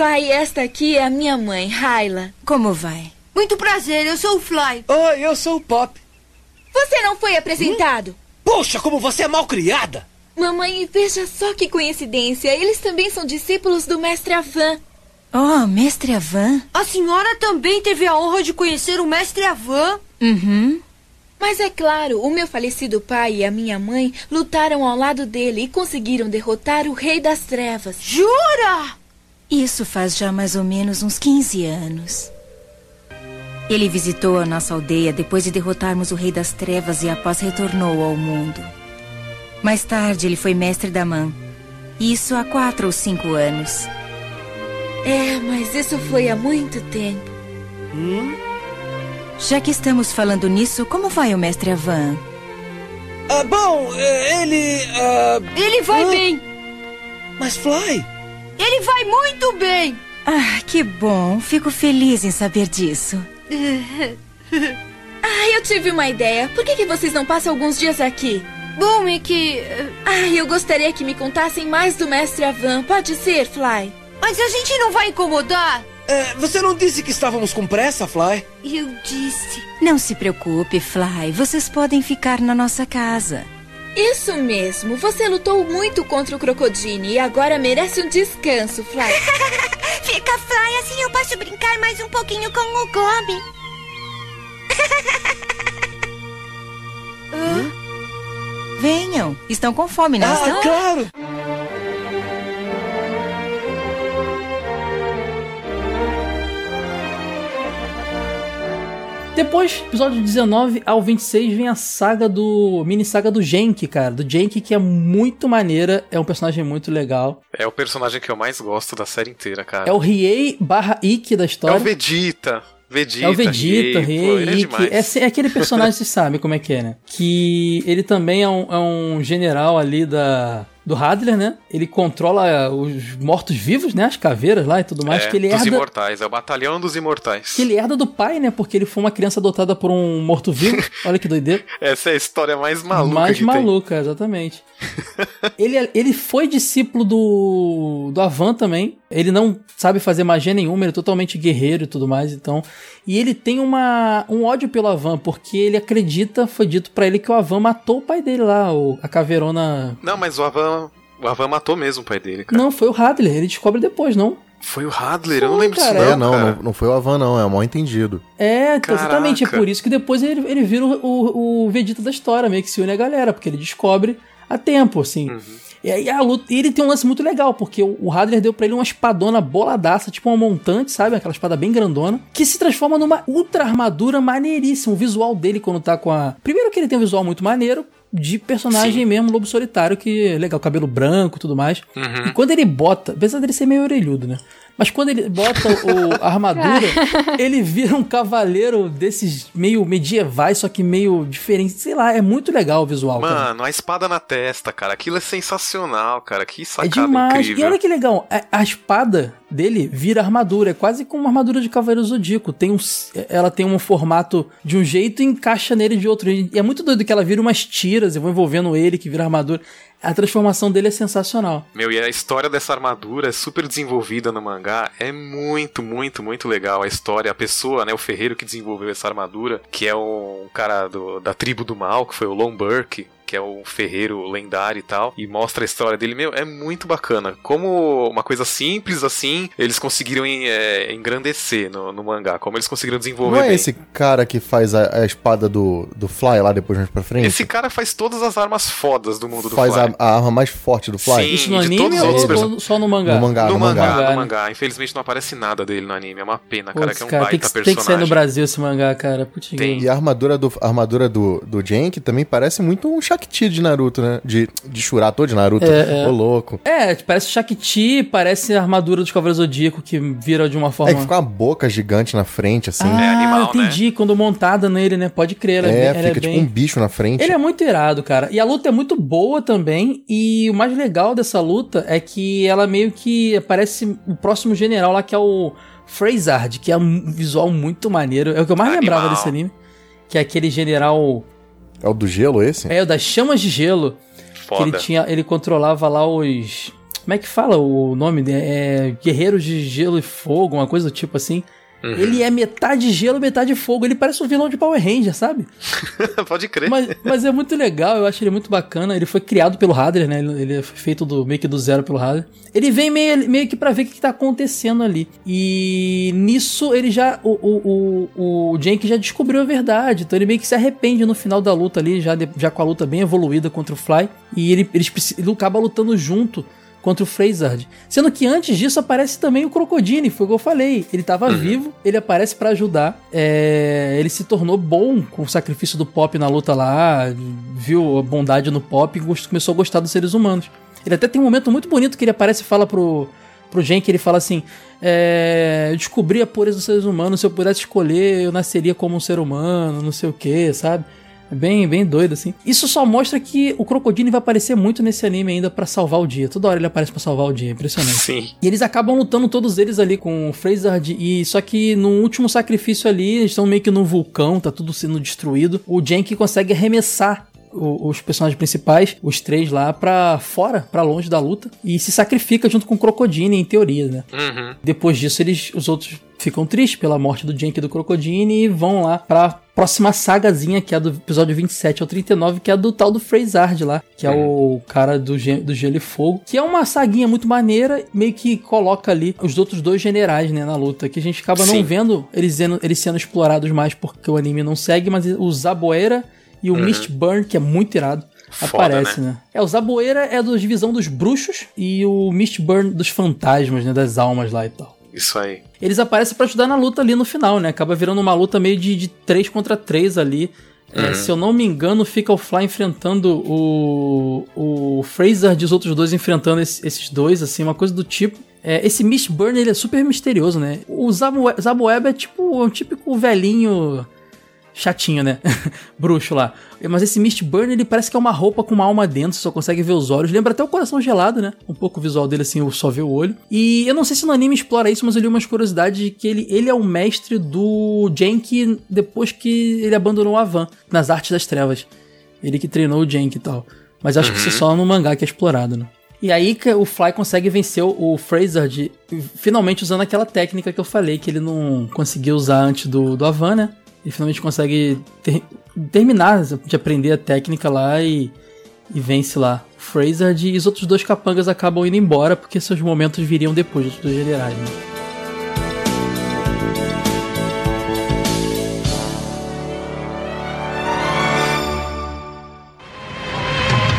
Fly, esta aqui é a minha mãe, Hyla. Como vai? Muito prazer, eu sou o Fly. Oi, eu sou o Pop. Você não foi apresentado? Hum? Poxa, como você é mal criada! Mamãe, veja só que coincidência. Eles também são discípulos do mestre Avan. Oh, mestre Avan? A senhora também teve a honra de conhecer o mestre Avan? Uhum. Mas é claro, o meu falecido pai e a minha mãe lutaram ao lado dele e conseguiram derrotar o Rei das Trevas. Jura? Isso faz já mais ou menos uns 15 anos. Ele visitou a nossa aldeia depois de derrotarmos o Rei das Trevas e após retornou ao mundo. Mais tarde, ele foi mestre da Man. Isso há quatro ou cinco anos. É, mas isso foi há muito tempo. Hum? Já que estamos falando nisso, como vai o mestre Avan? Ah, bom, ele. Uh... Ele vai uh... bem. Mas Fly? Ele vai muito bem. Ah, que bom. Fico feliz em saber disso. ah, eu tive uma ideia. Por que, que vocês não passam alguns dias aqui? Bom, é que. Ah, eu gostaria que me contassem mais do mestre Avan. Pode ser, Fly? Mas a gente não vai incomodar. É, você não disse que estávamos com pressa, Fly? Eu disse. Não se preocupe, Fly. Vocês podem ficar na nossa casa. Isso mesmo. Você lutou muito contra o Crocodile e agora merece um descanso, Fly. Fica, Fly, assim eu posso brincar mais um pouquinho com o Gobi. Hã? Venham. Estão com fome, não ah, estão? claro! Depois, episódio 19 ao 26, vem a saga do. mini saga do Genki, cara. Do Genki, que é muito maneira, é um personagem muito legal. É o personagem que eu mais gosto da série inteira, cara. É o Riei barra Ikki da história. É o Vegeta. Vegeta, é o Vegeta, Riei, é, Ikki. É, é, aquele personagem, vocês sabem como é que é, né? Que ele também é um, é um general ali da do Hadler, né? Ele controla os mortos-vivos, né? As caveiras lá e tudo mais. É, que ele dos herda... imortais, é o batalhão dos imortais. Que ele herda do pai, né? Porque ele foi uma criança adotada por um morto-vivo. Olha que doideira. Essa é a história mais maluca. Mais maluca, tem. exatamente. ele, ele foi discípulo do, do Avan também. Ele não sabe fazer magia nenhuma, ele é totalmente guerreiro e tudo mais, então. E ele tem uma, um ódio pelo Avan, porque ele acredita, foi dito para ele que o Avan matou o pai dele lá, o, a caveirona. Não, mas o Avan. O Avan matou mesmo o pai dele, cara. Não, foi o Hadler, ele descobre depois, não? Foi o Hadler, foi, eu não lembro cara, disso não, é, não, não, não, foi o Avan não, é o mal entendido. É, Caraca. exatamente, é por isso que depois ele, ele vira o, o, o Vegeta da história, meio que se une a galera, porque ele descobre a tempo, assim. Uhum. E aí a luta. Ele tem um lance muito legal, porque o, o Hadler deu pra ele uma espadona boladaça, tipo uma montante, sabe? Aquela espada bem grandona, que se transforma numa ultra armadura maneiríssima. O visual dele quando tá com a. Primeiro que ele tem um visual muito maneiro, de personagem Sim. mesmo, lobo solitário, que é legal, cabelo branco e tudo mais. Uhum. E quando ele bota, apesar dele ser meio orelhudo, né? Mas quando ele bota o, a armadura, ele vira um cavaleiro desses meio medievais, só que meio diferente. Sei lá, é muito legal o visual. Mano, cara. a espada na testa, cara. Aquilo é sensacional, cara. Que sacada é demais. incrível. E olha que legal, a, a, espada dele vira armadura. É quase como uma armadura de Cavaleiro Zodíaco. Tem um, ela tem um formato de um jeito e encaixa nele de outro. E é muito doido que ela vira umas tiras e vão envolvendo ele, que vira armadura. A transformação dele é sensacional. Meu, e a história dessa armadura é super desenvolvida no mangá. É muito, muito, muito legal. A história, a pessoa, né, o ferreiro que desenvolveu essa armadura, que é um cara do, da tribo do mal, que foi o Lon Burke, que é o ferreiro lendário e tal, e mostra a história dele, meu, é muito bacana. Como uma coisa simples assim, eles conseguiram é, engrandecer no, no, mangá, como eles conseguiram desenvolver. Não é bem. esse cara que faz a, a, espada do, do Fly lá depois mais pra frente? Esse cara faz todas as armas fodas do mundo do faz Fly. Faz a, a, arma mais forte do Fly? Sim, Isso no anime ou person... só no mangá? No mangá, no, no mangá. mangá. No né? mangá. Infelizmente não aparece nada dele no anime, é uma pena, cara, que é um cara, baita tem que, personagem. Tem que sair no Brasil esse mangá, cara. Putz, e a armadura do, a armadura do, do Genki também parece muito um Shakti de Naruto, né? De, de Shurato de Naruto. É, é. Ô, louco. É, parece Shakti, parece a armadura dos Cavaleiros Zodíaco que vira de uma forma... É que fica uma boca gigante na frente, assim. Ah, é animal, entendi. Né? Quando montada nele, né? Pode crer. É, é, fica é tipo bem... um bicho na frente. Ele é muito irado, cara. E a luta é muito boa também. E o mais legal dessa luta é que ela meio que parece o próximo general lá, que é o Freyzard, que é um visual muito maneiro. É o que eu mais Animal. lembrava desse anime. Que é aquele general... É o do gelo esse? É, o das chamas de gelo. Foda. Que ele tinha, ele controlava lá os. Como é que fala o nome? É, Guerreiros de Gelo e Fogo, uma coisa do tipo assim. Uhum. Ele é metade gelo, metade fogo. Ele parece um vilão de Power Ranger, sabe? Pode crer. Mas, mas, é muito legal, eu acho ele muito bacana. Ele foi criado pelo Hadler, né? Ele é feito do, meio que do zero pelo Hadler. Ele vem meio, meio que pra ver o que, que tá acontecendo ali. E nisso ele já. O, o, o, o já descobriu a verdade. Então ele meio que se arrepende no final da luta ali, já, já com a luta bem evoluída contra o Fly. E ele, ele, ele acaba lutando junto contra o Freyzard. Sendo que antes disso aparece também o Crocodile, foi o que eu falei. Ele estava uhum. vivo, ele aparece para ajudar. É, ele se tornou bom com o sacrifício do Pop na luta lá, viu a bondade no Pop e começou a gostar dos seres humanos. Ele até tem um momento muito bonito que ele aparece e fala pro, pro Gen que ele fala assim: é, Eu descobri a pureza dos seres humanos, se eu pudesse escolher, eu nasceria como um ser humano, não sei o que, sabe? É bem, bem doido, assim. Isso só mostra que o Crocodile vai aparecer muito nesse anime ainda para salvar o dia. Toda hora ele aparece para salvar o dia. Impressionante. Sim. E eles acabam lutando todos eles ali com o Freyzard. E só que no último sacrifício ali, eles estão meio que num vulcão, tá tudo sendo destruído. O Jank consegue arremessar os personagens principais, os três lá, pra fora, pra longe da luta, e se sacrifica junto com o Crocodile, em teoria, né? Uhum. Depois disso, eles, os outros ficam tristes pela morte do Jank e do Crocodile e vão lá pra próxima sagazinha, que é do episódio 27 ao 39, que é do tal do Freyzard lá, que é o cara do, do Gelo e Fogo, que é uma saguinha muito maneira, meio que coloca ali os outros dois generais, né, na luta, que a gente acaba Sim. não vendo eles, eles sendo explorados mais porque o anime não segue, mas o Zaboeira e o uhum. Mistburn, que é muito irado. Foda, aparece, né? né? É, o Zaboeira é da divisão dos bruxos e o Mistburn dos fantasmas, né? Das almas lá e tal. Isso aí. Eles aparecem para ajudar na luta ali no final, né? Acaba virando uma luta meio de, de 3 contra 3 ali. É, uhum. É, se eu não me engano, fica o Fly enfrentando o, o Fraser e os outros dois enfrentando esse, esses dois, assim, uma coisa do tipo. É, esse Mistburn, ele é super misterioso, né? O Zaboeb é tipo um típico velhinho chatinho, né? Bruxo lá. Mas esse Mistburn, ele parece que é uma roupa com uma alma dentro, só consegue ver os olhos. Lembra até o coração gelado, né? Um pouco o visual dele, assim, eu só vê o olho. E eu não sei se no anime explora isso, mas eu li umas curiosidades de que ele, ele é o mestre do Jank depois que ele abandonou a Van, nas Artes das Trevas. Ele que treinou o Jank e tal. Mas acho uhum. que isso é só no mangá que é explorado, né? E aí que o Fly consegue vencer o Fraser de, finalmente usando aquela técnica que eu falei que ele não conseguiu usar antes do, do Avan, né? Ele finalmente consegue ter, terminar de aprender a técnica lá e, e vence lá. Fraser e os outros dois capangas acabam indo embora porque seus momentos viriam depois dos generais. Né?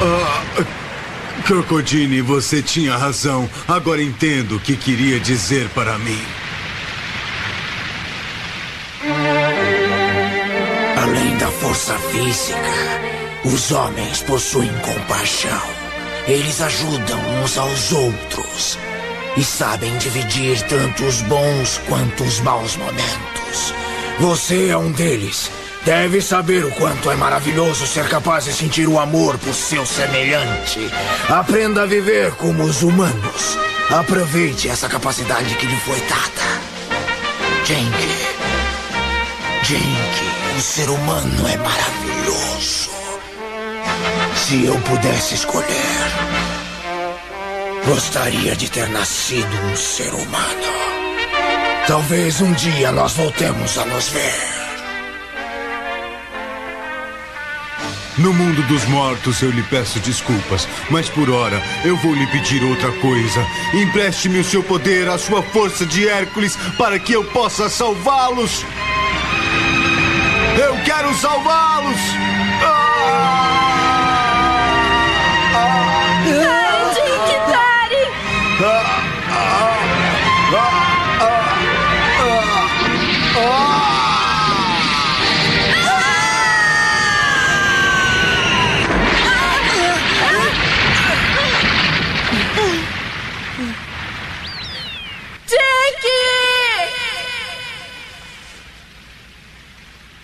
Ah, Crocodile, você tinha razão. Agora entendo o que queria dizer para mim. Força física, os homens possuem compaixão. Eles ajudam uns aos outros e sabem dividir tanto os bons quanto os maus momentos. Você é um deles. Deve saber o quanto é maravilhoso ser capaz de sentir o amor por seu semelhante. Aprenda a viver como os humanos. Aproveite essa capacidade que lhe foi dada. Jenke. Jenke. Ser humano é maravilhoso. Se eu pudesse escolher, gostaria de ter nascido um ser humano. Talvez um dia nós voltemos a nos ver. No mundo dos mortos eu lhe peço desculpas, mas por hora eu vou lhe pedir outra coisa. Empreste-me o seu poder, a sua força de Hércules, para que eu possa salvá-los. Eu quero salvá-los!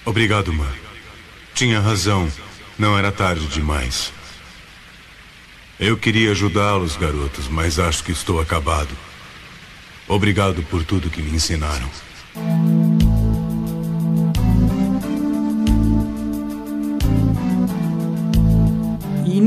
Obrigado, mãe. Tinha razão. Não era tarde demais. Eu queria ajudá-los, garotos, mas acho que estou acabado. Obrigado por tudo que me ensinaram.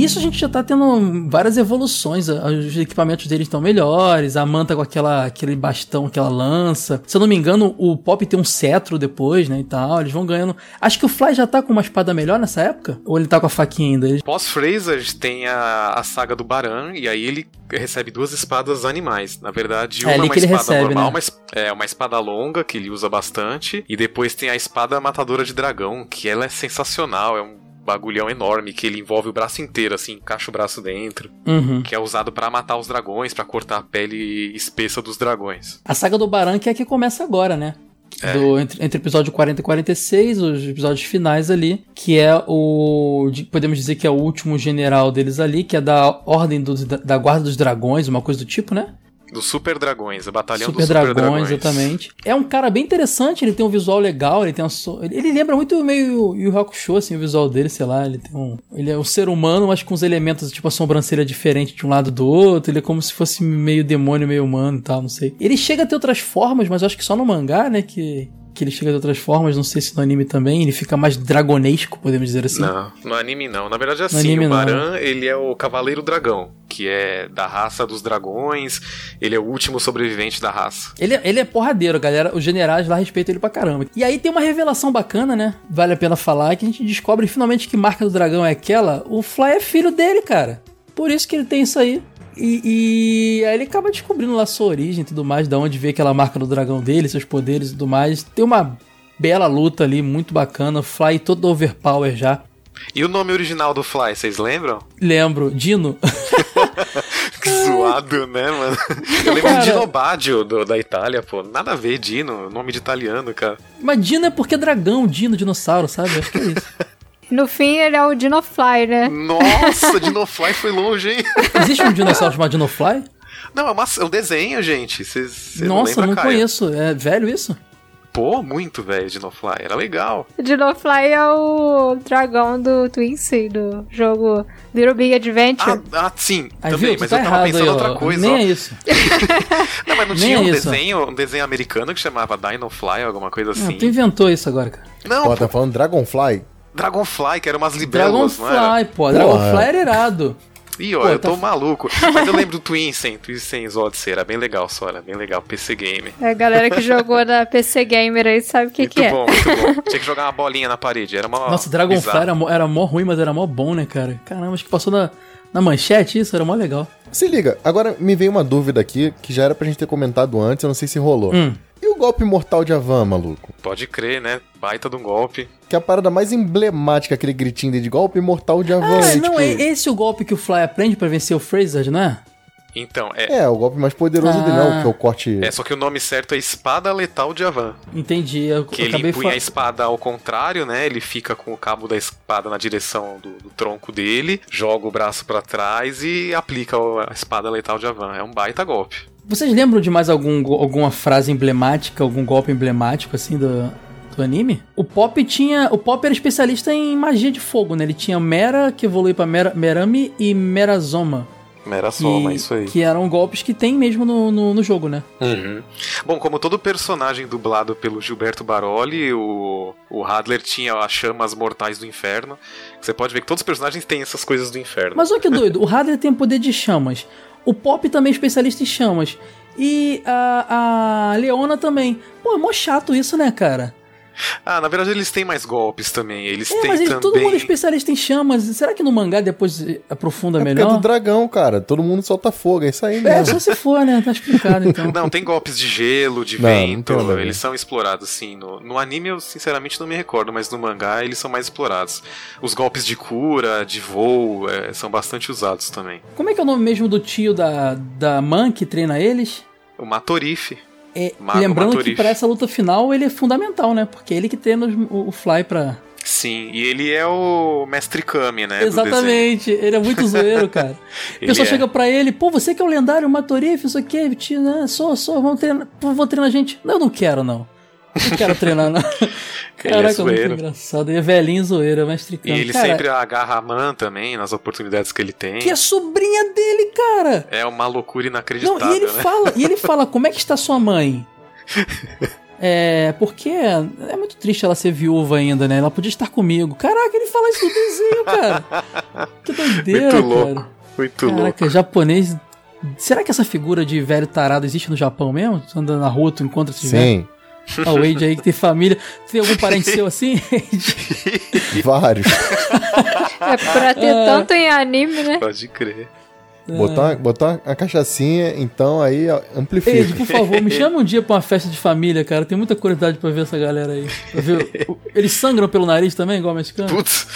Nisso a gente já tá tendo várias evoluções. Os equipamentos deles estão melhores, a manta com aquela, aquele bastão, aquela lança. Se eu não me engano, o Pop tem um cetro depois, né? E tal. Eles vão ganhando. Acho que o Fly já tá com uma espada melhor nessa época? Ou ele tá com a faquinha ainda? Pós-Fraser tem a, a saga do Baran, e aí ele recebe duas espadas animais. Na verdade, É uma é ali uma que espada recebe, normal, né? mas é uma espada longa que ele usa bastante. E depois tem a espada matadora de dragão, que ela é sensacional. É um bagulhão enorme que ele envolve o braço inteiro, assim, encaixa o braço dentro. Uhum. Que é usado pra matar os dragões, pra cortar a pele espessa dos dragões. A saga do Baran que é a que começa agora, né? É. Do, entre, entre episódio 40 e 46, os episódios finais ali, que é o. de- podemos dizer que é o último general deles ali, que é da Ordem dos- da, da Guarda dos Dragões, uma coisa do tipo, né? Dos Super Dragões, a Batalhão Super dos Super Dragões, Dragões. exatamente. É um cara bem interessante, ele tem um visual legal, ele tem uma so- ele, lembra muito meio Yu Hakusho, assim, o visual dele, sei lá, ele tem um... Ele é um ser humano, mas com os elementos, tipo, a sobrancelha diferente de um lado do outro, ele é como se fosse meio demônio, meio humano e tal, não sei. Ele chega a ter outras formas, mas eu acho que só no mangá, né, que... Que ele chega de outras formas, não sei se no anime também, ele fica mais dragonesco, podemos dizer assim. Não, no anime não. Na verdade, assim, anime o não, Baran, ele é o Cavaleiro Dragão, que é da raça dos dragões, ele é o último sobrevivente da raça. Ele, é- ele é porradeiro, galera. Os generais lá respeitam ele pra caramba. E aí tem uma revelação bacana, né? Vale a pena falar que a gente descobre finalmente que marca do dragão é aquela. O Fly é filho dele, cara. Por isso que ele tem isso aí. E, e aí ele acaba descobrindo lá sua origem e tudo mais, da onde veio aquela marca do dragão dele, seus poderes e tudo mais. Tem uma bela luta ali, muito bacana. Fly todo overpower já. E o nome original do Fly, vocês lembram? Lembro, Dino. Que zoado, né, mano? Eu lembro Cara. de Dinobadio do, da Itália, pô. Nada a ver, Dino, nome de italiano, cara. Mas Dino é porque é dragão, Dino, dinossauro, sabe? Acho que é isso. No fim, ele é o Dinofly, né? Nossa, Dinofly foi longe, hein? Existe um dinossauro chamado Dinofly? Não, é, uma, é um desenho, gente. Não Nossa, não Caio? conheço. É velho isso? Pô, muito velho, Dinofly. Era legal. Dinofly é o dragão do Twincy, do jogo Little Big Adventure. Ah, ah, sim, Aí, também, viu? Mas tá eu tava errado pensando aí, ó. outra coisa. Nem ó. é isso. Não, mas não Nem tinha é um isso. desenho, um desenho americano que chamava Dinofly, alguma coisa Não, assim. tu inventou isso agora, cara. Não, Pô, tá falando Dragonfly? Dragonfly, que era umas libélulas, não era? Dragonfly, pô. Dragonfly era irado. Ih, ó, Pô, eu tá tô f- maluco. Mas eu lembro do Twinsen, Twinsen Odyssey, era bem legal só, era bem legal, PC Game. É, A galera que jogou na PC Gamer aí sabe o que, Muito que é. bom, muito bom. Tinha que jogar uma bolinha na parede, era uma. Nossa, Dragonfly era mó, era mó ruim, mas era mó bom, né, cara? Caramba, acho que passou na, na manchete isso, era mó legal. Se liga, agora me veio uma dúvida aqui, que já era pra gente ter comentado antes, eu não sei se rolou. Hum. Golpe mortal de Avan, maluco? Pode crer, né? Baita de um golpe. Que é a parada mais emblemática, aquele gritinho dele de golpe mortal de Avan. Ah, e, não, tipo, é esse o golpe que o Fly aprende pra vencer o Fraser, não é? Então, é. É, o golpe mais poderoso Ah. dele, não, que é o corte... É, só que o nome certo é Espada Letal de Avan. Entendi. Eu Que acabei ele punha a fa- espada ao contrário, né? Ele fica com o cabo da espada na direção do, do tronco dele, joga o braço pra trás e aplica a espada letal de Avan. É um baita golpe. Vocês lembram de mais algum, alguma frase emblemática, algum golpe emblemático, assim, do, do anime? O Pop tinha. O Pop era especialista em magia de fogo, né? Ele tinha Mera, que evolui pra Mera, Merami e Merazoma. Mera soma, que, isso aí. Que eram golpes que tem mesmo no, no, no jogo, né? Uhum. Bom, como todo personagem dublado pelo Gilberto Baroli, o, o Hadler tinha as chamas mortais do inferno. Você pode ver que todos os personagens têm essas coisas do inferno. Mas olha que doido, o Hadley tem o poder de chamas. O Pop também é especialista em chamas. E a, a Leona também. Pô, é mó chato isso, né, cara? Ah, na verdade eles têm mais golpes também. Eles É, têm mas ele, todo também. mundo é especialista em chamas. Será que no mangá depois aprofunda É é melhor? do dragão, cara. Todo mundo solta fogo, é isso aí É, mesmo. só se for, né? Tá explicado então. Não, tem golpes de gelo, de Não, não vento. ver. eles são explorados, sim. No, no anime eu sinceramente não me recordo, mas no mangá eles são mais explorados. Os golpes de cura, de voo, é, são bastante usados também. Como é que é o nome mesmo do tio da, da Man que treina eles? O Matorife. É, lembrando que pra essa luta final ele é fundamental, né? Porque é ele que treina os- o, o Fly pra. Sim, e ele é o Mestre Kami, né? Exatamente, ele é muito zoeiro, cara. O pessoal é. chega pra ele, pô, você que é o lendário Matorif, isso aqui, né? Sou, sou, vamos treinar, pô, vou treinar a gente. Não, eu não quero, não. Não quero treinar, não. Ele é Caraca, muito zoeiro. engraçado. Ele é velhinho zoeiro, é mestre E ele Cara, sempre agarra a Man também, nas oportunidades que ele tem. Que é sobrinha dele, cara. É uma loucura inacreditável, Não, e ele né? fala, e ele fala, como é que está sua mãe? É, porque é muito triste ela ser viúva ainda, né? Ela podia estar comigo. Caraca, ele fala isso no desenho, cara. Que doideira, Muito louco. cara. Muito Caraca, louco. japonês. Será que essa figura de velho tarado existe no Japão mesmo? Tu anda na rua, tu encontra esse Sim. velho? Ah, o Wade aí que tem família. Tem algum parente seu assim? Vários. É pra ter Ah. tanto em anime, né? Pode crer. Botar, botar a cachaçinha, então aí amplifica. Ed, por favor, me chama um dia pra uma festa de família, cara. Tenho muita curiosidade pra ver essa galera aí. Ver Eles sangram pelo nariz também, igual mexicano? Putz.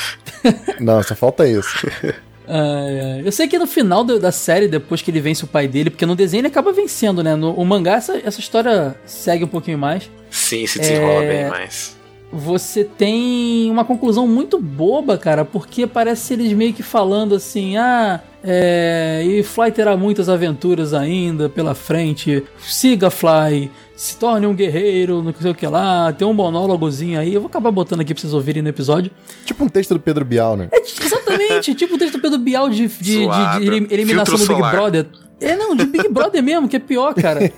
Não, só falta isso. Ai. Eu sei que no final do- da série, depois que ele vence o pai dele, porque no desenho ele acaba vencendo, né? No o mangá, essa, essa história segue um pouquinho mais. Sim, se desenrola É, bem mais. Você tem uma conclusão muito boba, cara, porque parece eles meio que falando assim: ah, é, e Fly terá muitas aventuras ainda pela frente, siga Fly, se torne um guerreiro, não sei o que lá, tem um monólogozinho aí, eu vou acabar botando aqui pra vocês ouvirem no episódio. Tipo um texto do Pedro Bial, né? Exatamente, tipo o texto do Pedro Bial de, de- de- de elim- eliminação do Big solar. Brother. É, não, de Big Brother mesmo, que é pior, cara.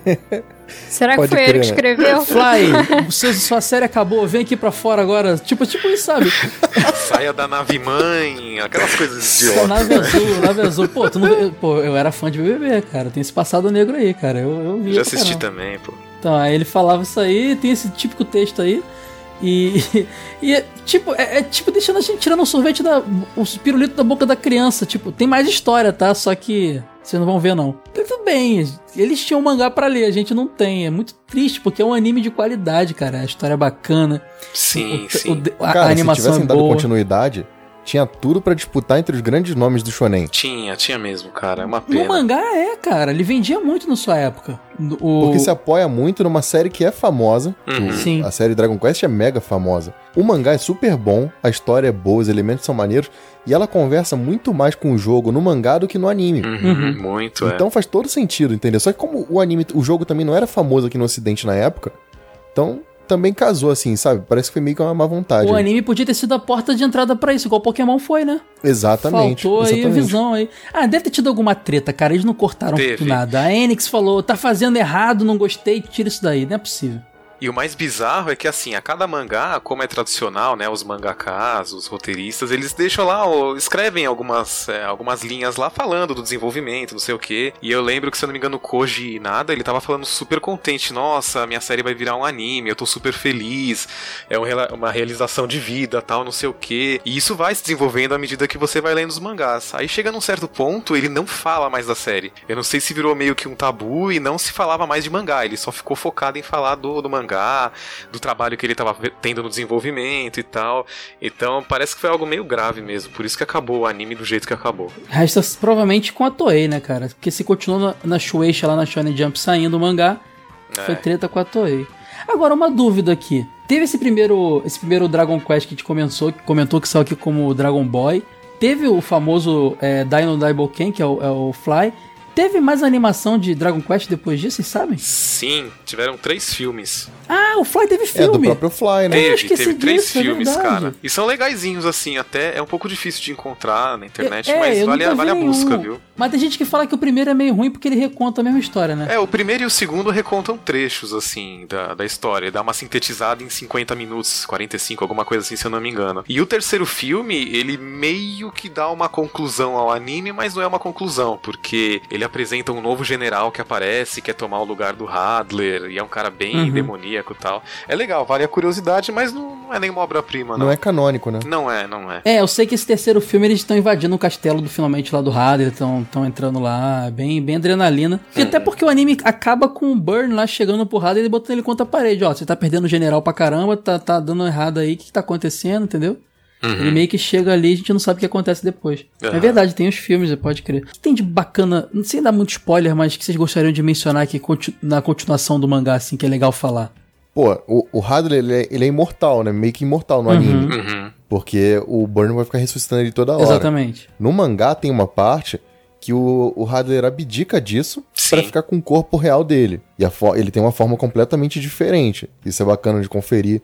Será que Pode foi ele crer, que né? escreveu? Fly, seu- sua série acabou, vem aqui pra fora agora. Tipo, tipo isso, sabe? Saia da nave mãe, aquelas coisas Sua idiotas. nave azul, nave azul. Pô, tu não, eu, pô, eu era fã de BBB, cara. Tem esse passado negro aí, cara. Eu, eu vi Já assisti caramba. também, pô. Então, aí ele falava isso aí, tem esse típico texto aí. E, e é tipo, é, é tipo deixando a gente tirando o sorvete da. o pirulito da boca da criança. Tipo, tem mais história, tá? Só que vocês não vão ver, não. Então, Tudo bem, eles tinham mangá pra ler, a gente não tem. É muito triste, porque é um anime de qualidade, cara. A história é bacana. Sim, o- sim. o- a, Cara, a animação se tivessem é dado boa. continuidade, tinha tudo pra disputar entre os grandes nomes do Shonen. Tinha, tinha mesmo, cara. É uma No pena. mangá é, cara. Ele vendia muito na sua época. O... Porque se apoia muito numa série que é famosa. Uhum. Sim. A série Dragon Quest é mega famosa. O mangá é super bom, a história é boa, os elementos são maneiros. E ela conversa muito mais com o jogo no mangá do que no anime. Uhum, Muito, é. Então faz todo sentido, entendeu? Só que como o anime, o jogo também não era famoso aqui no ocidente na época, então também casou assim, sabe? Parece que foi meio que uma má vontade. O anime podia ter sido a porta de entrada pra isso, igual Pokémon foi, né? Exatamente. Faltou aí a exatamente. visão aí. Ah, deve ter tido alguma treta, cara. Eles não cortaram Teve. tudo nada. A Enix falou, tá fazendo errado, não gostei, tira isso daí. Não é possível. E o mais bizarro é que, assim, a cada mangá, como é tradicional, né, os mangakas, os roteiristas, eles deixam lá, ó, escrevem algumas, é, algumas linhas lá falando do desenvolvimento, não sei o quê. E eu lembro que, se eu não me engano, Koji Nada, ele tava falando super contente, nossa, minha série vai virar um anime, eu tô super feliz, é um uma realização de vida, tal, não sei o quê. E isso vai se desenvolvendo à medida que você vai lendo os mangás. Aí chega num certo ponto, ele não fala mais da série. Eu não sei se virou meio que um tabu e não se falava mais de mangá, ele só ficou focado em falar do, do mangá, do trabalho que ele tava ve- tendo no desenvolvimento e tal. Então parece que foi algo meio grave mesmo, por isso que acabou o anime do jeito que acabou. Resta provavelmente com a Toei, né, cara? Porque se continuou na, Shueisha lá na Shonen Jump saindo o mangá, foi É. treta com a Toei. Agora, uma dúvida aqui. Teve esse primeiro, esse primeiro Dragon Quest que a gente comentou, que comentou que saiu aqui como Dragon Boy. Teve o famoso é, Dino Daiboken, que é o, é o Fly. Teve mais animação de Dragon Quest depois disso, vocês sabem? Sim, tiveram três filmes. Ah, o Fly teve É, filme. do próprio Fly, né? eu Teve, teve três disso, é filmes, verdade. cara. E são legaisinhos, assim, até é um pouco difícil de encontrar na internet, É, mas eu vale, a- vale a busca, viu? Mas tem gente que fala que o primeiro é meio ruim porque ele reconta a mesma história, né? É, o primeiro e o segundo recontam trechos, assim, da, da história. Dá uma sintetizada em 50 minutos, 45, alguma coisa assim, se eu não me engano. E o terceiro filme, ele meio que dá uma conclusão ao anime, mas não é uma conclusão, porque ele apresenta um novo general que aparece, quer tomar o lugar do E é um cara bem Uhum. demoníaco e tal. É legal, vale a curiosidade, mas não, não é nenhuma obra-prima, não. Não é canônico, né? Não é, não é. É, eu sei que esse terceiro filme eles estão invadindo o castelo do finalmente lá do Hadley, estão entrando lá, bem, bem adrenalina. E até porque o anime acaba com o Burn lá chegando pro Hadley e botando ele contra a parede. Ó, você tá perdendo o general pra caramba, tá, tá dando errado aí, o que, que tá acontecendo, entendeu? Ele meio que chega ali e a gente não sabe o que acontece depois. É Aham. verdade, tem os filmes, você pode crer. O que tem de bacana, não sei dar muito spoiler, mas que vocês gostariam de mencionar aqui na continuação do mangá, assim, que é legal falar. Pô, o, o Hadley, ele é, ele é imortal, né? Meio que imortal no Uhum. anime. Uhum. Porque o Burn vai ficar ressuscitando ele toda hora. Exatamente. No mangá tem uma parte que o, o Hadler abdica disso pra ficar com o corpo real dele. E ele tem uma forma completamente diferente. Isso é bacana de conferir.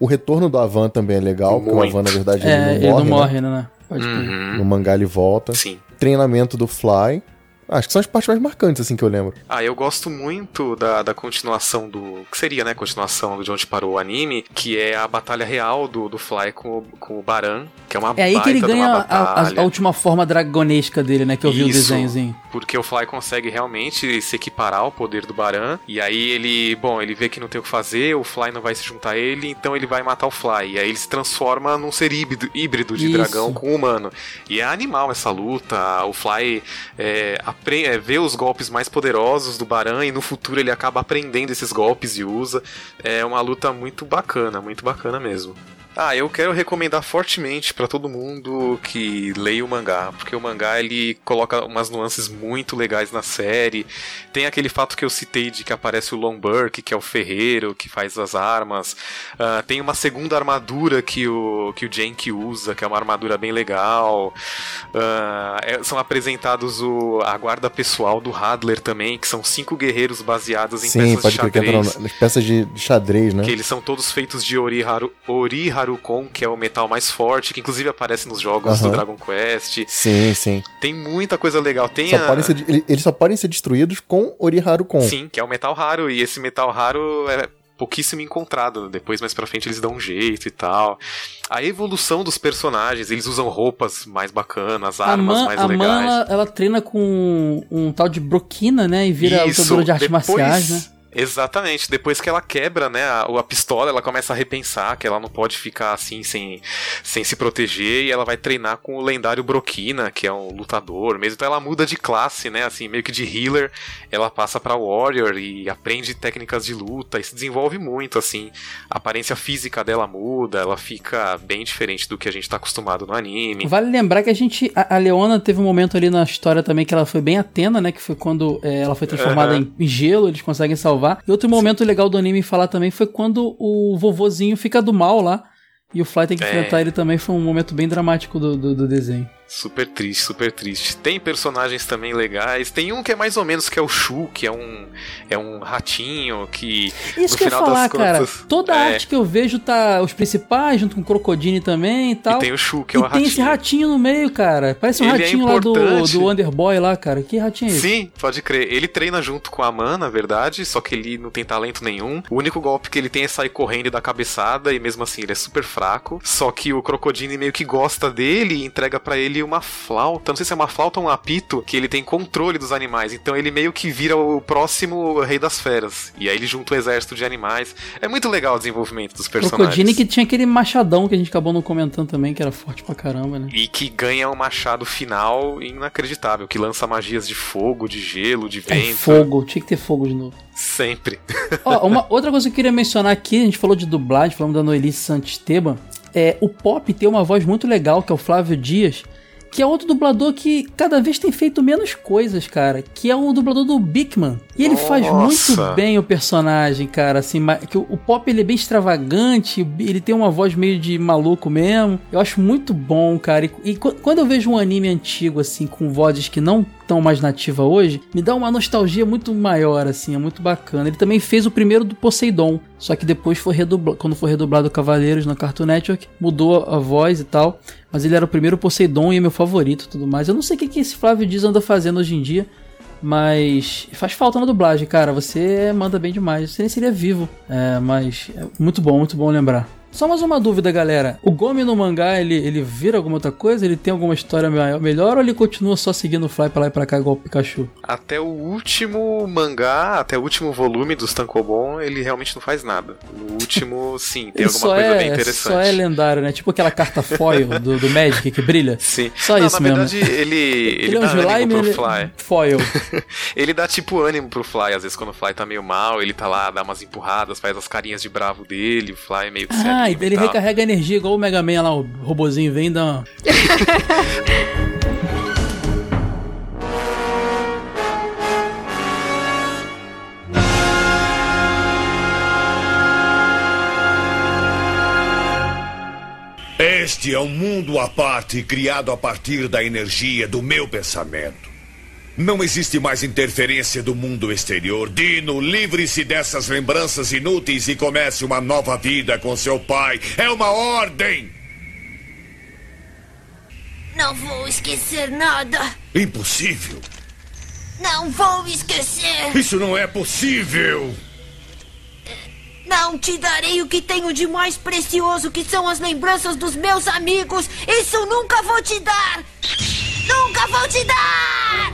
O retorno do Avan também é legal, porque o Muito. Avan, na verdade, É, ele não ele morre. não né? morre, né? Pode crer. Uhum. No mangá ele volta. Sim. Treinamento do Fly. Acho que são as partes mais marcantes, assim, que eu lembro. Ah, eu gosto muito da, da continuação do. que seria, né? Continuação de onde parou o anime, que é a batalha real do, do Fly com, com o Baran, que é uma É aí que ele ganha a, a, a, última forma dragonesca dele, né? Que eu vi Isso, o desenhozinho. Porque o Fly consegue realmente se equiparar ao poder do Baran. E aí ele, bom, ele vê que não tem o que fazer, o Fly não vai se juntar a ele, então ele vai matar o Fly. E aí ele se transforma num ser híbrido, híbrido de Isso. dragão com humano. E é animal essa luta. O Fly é, é, vê os golpes mais poderosos do Baran e no futuro ele acaba aprendendo esses golpes e usa. É uma luta muito bacana, muito bacana mesmo. Ah, eu quero recomendar fortemente para todo mundo que leia o mangá, porque o mangá ele coloca umas nuances muito legais na série. Tem aquele fato que eu citei de que aparece o Long Burke, que é o ferreiro que faz as armas. Uh, tem uma segunda armadura que o que o Jank usa, que é uma armadura bem legal. Uh, é, são apresentados o, a guarda pessoal do Hadler também, que são cinco guerreiros baseados em Sim, peças pode de xadrez. Sim, peças de, de, xadrez, né? Que eles são todos feitos de Ori Haru, Ori Haru Harukon, que é o metal mais forte, que inclusive aparece nos jogos do Dragon Quest. Sim, sim. Tem muita coisa legal. Tem só a... ser, eles só podem ser destruídos com Ori Harukon. Sim, que é o metal raro, e esse metal raro é pouquíssimo encontrado. Depois, mais pra frente, eles dão um jeito e tal. A evolução dos personagens, eles usam roupas mais bacanas, armas Man, mais a legais. Man, ela, ela, treina com um, tal de broquina, né? E vira Isso, lutadora de artes depois... marciais, né? Exatamente. Depois que ela quebra, né, a, a, pistola, ela começa a repensar que ela não pode ficar assim sem, sem se proteger e ela vai treinar com o lendário Broquina, que é um lutador mesmo. Então ela muda de classe, né, assim, meio que de healer, ela passa para warrior e aprende técnicas de luta e se desenvolve muito, assim. A aparência física dela muda, ela fica bem diferente do que a gente tá acostumado no anime. Vale lembrar que a gente a, a Leona teve um momento ali na história também que ela foi bem atena, né, que foi quando é, ela foi transformada uhum. em, em gelo, eles conseguem salvar salvar. E outro momento legal do anime falar também foi quando o vovozinho fica do mal lá. E o Fly tem que é. enfrentar ele também. Foi um momento bem dramático do, do, do desenho. Super triste, super triste. Tem personagens também legais. Tem um que é mais ou menos que é o Shu, que é um é um ratinho que Isso no que final eu falar, das contas, cara. Toda é... a arte que eu vejo tá os principais junto com o Crocodile também e tal. E tem o Shu, que é o e ratinho. tem esse ratinho no meio, cara. Parece um Ele é ratinho lá do, do Underboy lá, cara. Que ratinho é esse? Sim, pode crer. Ele treina junto com a Man, na verdade, só que ele não tem talento nenhum. O único golpe que ele tem é sair correndo e dar cabeçada e mesmo assim ele é super fraco. Só que o Crocodile meio que gosta dele e entrega para ele uma flauta flauta, não sei se é uma flauta ou um apito, que ele tem controle dos animais. Então ele meio que vira o próximo rei das feras. E aí ele junta o um exército de animais. É muito legal o desenvolvimento dos personagens. Crocodile que tinha aquele machadão que a gente acabou não comentando também, que era forte pra caramba, né? E que ganha um machado final inacreditável, que lança magias de fogo, de gelo, de é vento. É fogo, tinha que ter fogo de novo. Sempre. Ó, uma outra coisa que eu queria mencionar aqui, a gente falou de dublagem, falamos da Noelice Santisteban. É, o Pop tem uma voz muito legal, que é o Flávio Dias, que é outro dublador que cada vez tem feito menos coisas, cara. Que é o dublador do Bigman. E ele Nossa. faz muito bem o personagem, cara. Assim, que o Pop ele é bem extravagante, ele tem uma voz meio de maluco mesmo. Eu acho muito bom, cara. E, e quando eu vejo um anime antigo, assim, com vozes que não tão mais nativa hoje, me dá uma nostalgia muito maior, assim, é muito bacana. Ele também fez o primeiro do Poseidon, só que depois foi redublado, quando foi redublado Cavaleiros na Cartoon Network, mudou a voz e tal. Mas ele era o primeiro Poseidon e é meu favorito e tudo mais. Eu não sei o que, que esse Flávio Dias anda fazendo hoje em dia. Mas faz falta na dublagem, cara. Você manda bem demais. Você nem seria vivo. É, mas é muito bom, muito bom lembrar. Só mais uma dúvida, galera. O Gomi no mangá, ele, ele vira alguma outra coisa? Ele tem alguma história melhor ou ele continua só seguindo o Fly pra lá e pra cá igual o Pikachu? Até o último mangá, até o último volume dos Tankobon, ele realmente não faz nada. No último, sim, tem alguma coisa é, bem interessante. Só é lendário, né? Tipo aquela carta foil do, do Magic que brilha. Sim. Só não, isso na mesmo. verdade, ele, ele, ele é um dá ânimo pro ele... Fly. Foil. ele dá tipo ânimo pro Fly, às vezes quando o Fly tá meio mal, ele tá lá, dá umas empurradas, faz as carinhas de bravo dele, o Fly meio que se Ah, ele tal. recarrega energia igual o Mega Man lá, o robozinho vem e dá uma... Este é um mundo à parte criado a partir da energia do meu pensamento. Não existe mais interferência do mundo exterior. Dino, livre-se dessas lembranças inúteis e comece uma nova vida com seu pai. É uma ordem! Não vou esquecer nada. Impossível. Não vou esquecer! Isso não é possível! Não te darei o que tenho de mais precioso, que são as lembranças dos meus amigos! Isso nunca vou te dar! Nunca vou te dar!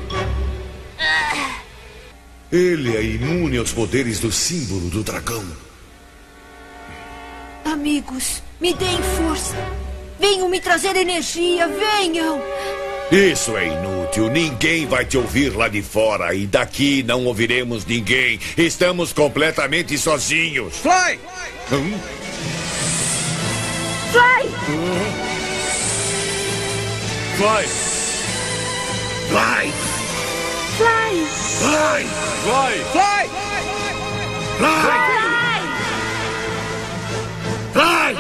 Ele é imune aos poderes do símbolo do dragão. Amigos, me deem força. Venham me trazer energia, venham! Isso é inútil. Ninguém vai te ouvir lá de fora. E daqui não ouviremos ninguém. Estamos completamente sozinhos. Fly! Hum? Fly! Fly! Fly! Fly! Fly! Fly! Fly! Fly! Fly!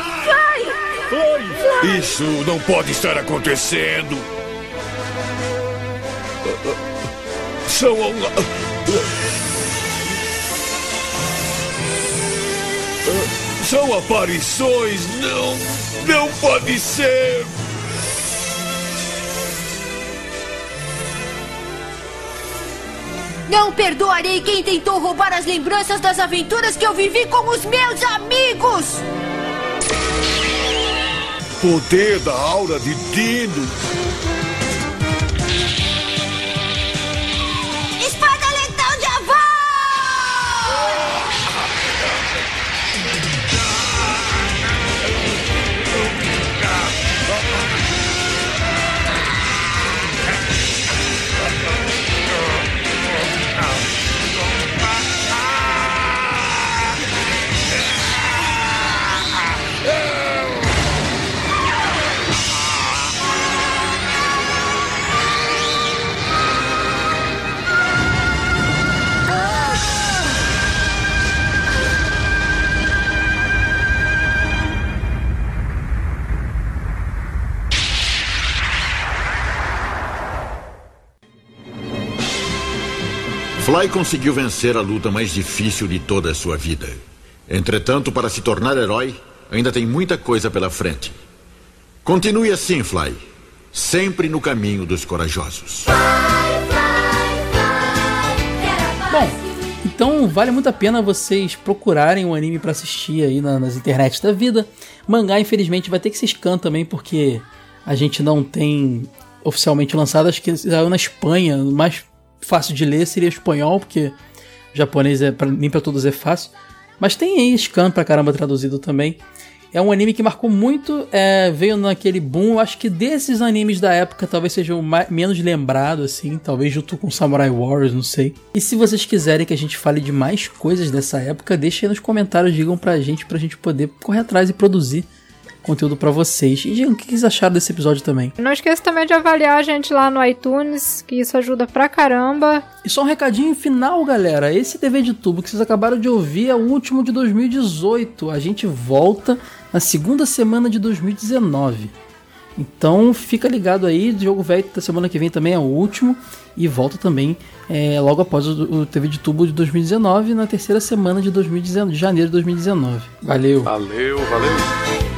Isso não pode estar acontecendo. São. São aparições. Não. Não pode ser. Não perdoarei quem tentou roubar as lembranças das aventuras que eu vivi com os meus amigos! Poder da aura de Dino. Fly conseguiu vencer a luta mais difícil de toda a sua vida. Entretanto, para se tornar herói, ainda tem muita coisa pela frente. Continue assim, Fly. Sempre no caminho dos corajosos. Bom, então vale muito a pena vocês procurarem um anime para assistir aí na, nas internets da vida. Mangá, infelizmente, vai ter que ser scan também, porque a gente não tem oficialmente lançado. Acho que saiu na Espanha, mais fácil de ler seria espanhol, porque japonês é pra, nem pra todos é fácil. Mas tem aí scan pra caramba traduzido também. É um anime que marcou muito, é, veio naquele boom. Acho que desses animes da época talvez seja o mais, menos lembrado, assim, talvez junto com Samurai Warriors, não sei. E se vocês quiserem que a gente fale de mais coisas dessa época, deixem aí nos comentários, digam pra gente, pra gente poder correr atrás e produzir conteúdo para vocês. E digam o que vocês acharam desse episódio também. Não esqueça também de avaliar a gente lá no iTunes, que isso ajuda pra caramba. E só um recadinho final, galera. Esse TV de tubo que vocês acabaram de ouvir é o último de 2018. A gente volta na segunda semana de 2019. Então fica ligado aí, o jogo velho da semana que vem também é o último e volta também é, logo após o, o, TV de tubo de 2019 na terceira semana de 2019, de janeiro de 2019. Valeu. Valeu, valeu.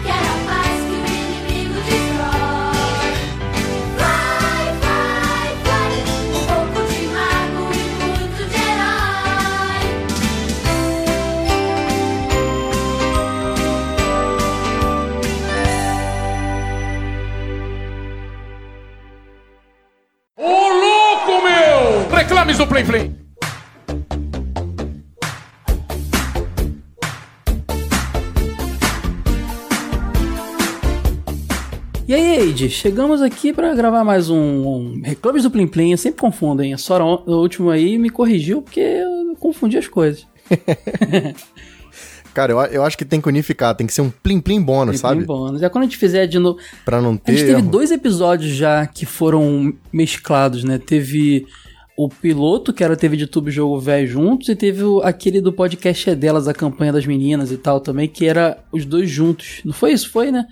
Reclames do Plim Plim. E aí, Eide, chegamos aqui para gravar mais um, um Reclames do Plim Plim. Eu sempre confundo, hein? A Sora, o último aí, me corrigiu porque eu confundi as coisas. Cara, eu, eu acho que tem que unificar, tem que ser um plim plim bônus, Plim sabe? Plim bônus. Já quando a gente fizer de novo. Pra não A ter. gente teve erro. dois episódios já que foram mesclados, né? Teve o piloto, que era a TV de Tube Jogo Velho juntos, e teve o- aquele do podcast é delas, a campanha das meninas e tal também, que era os dois juntos. Não foi isso? Foi, né?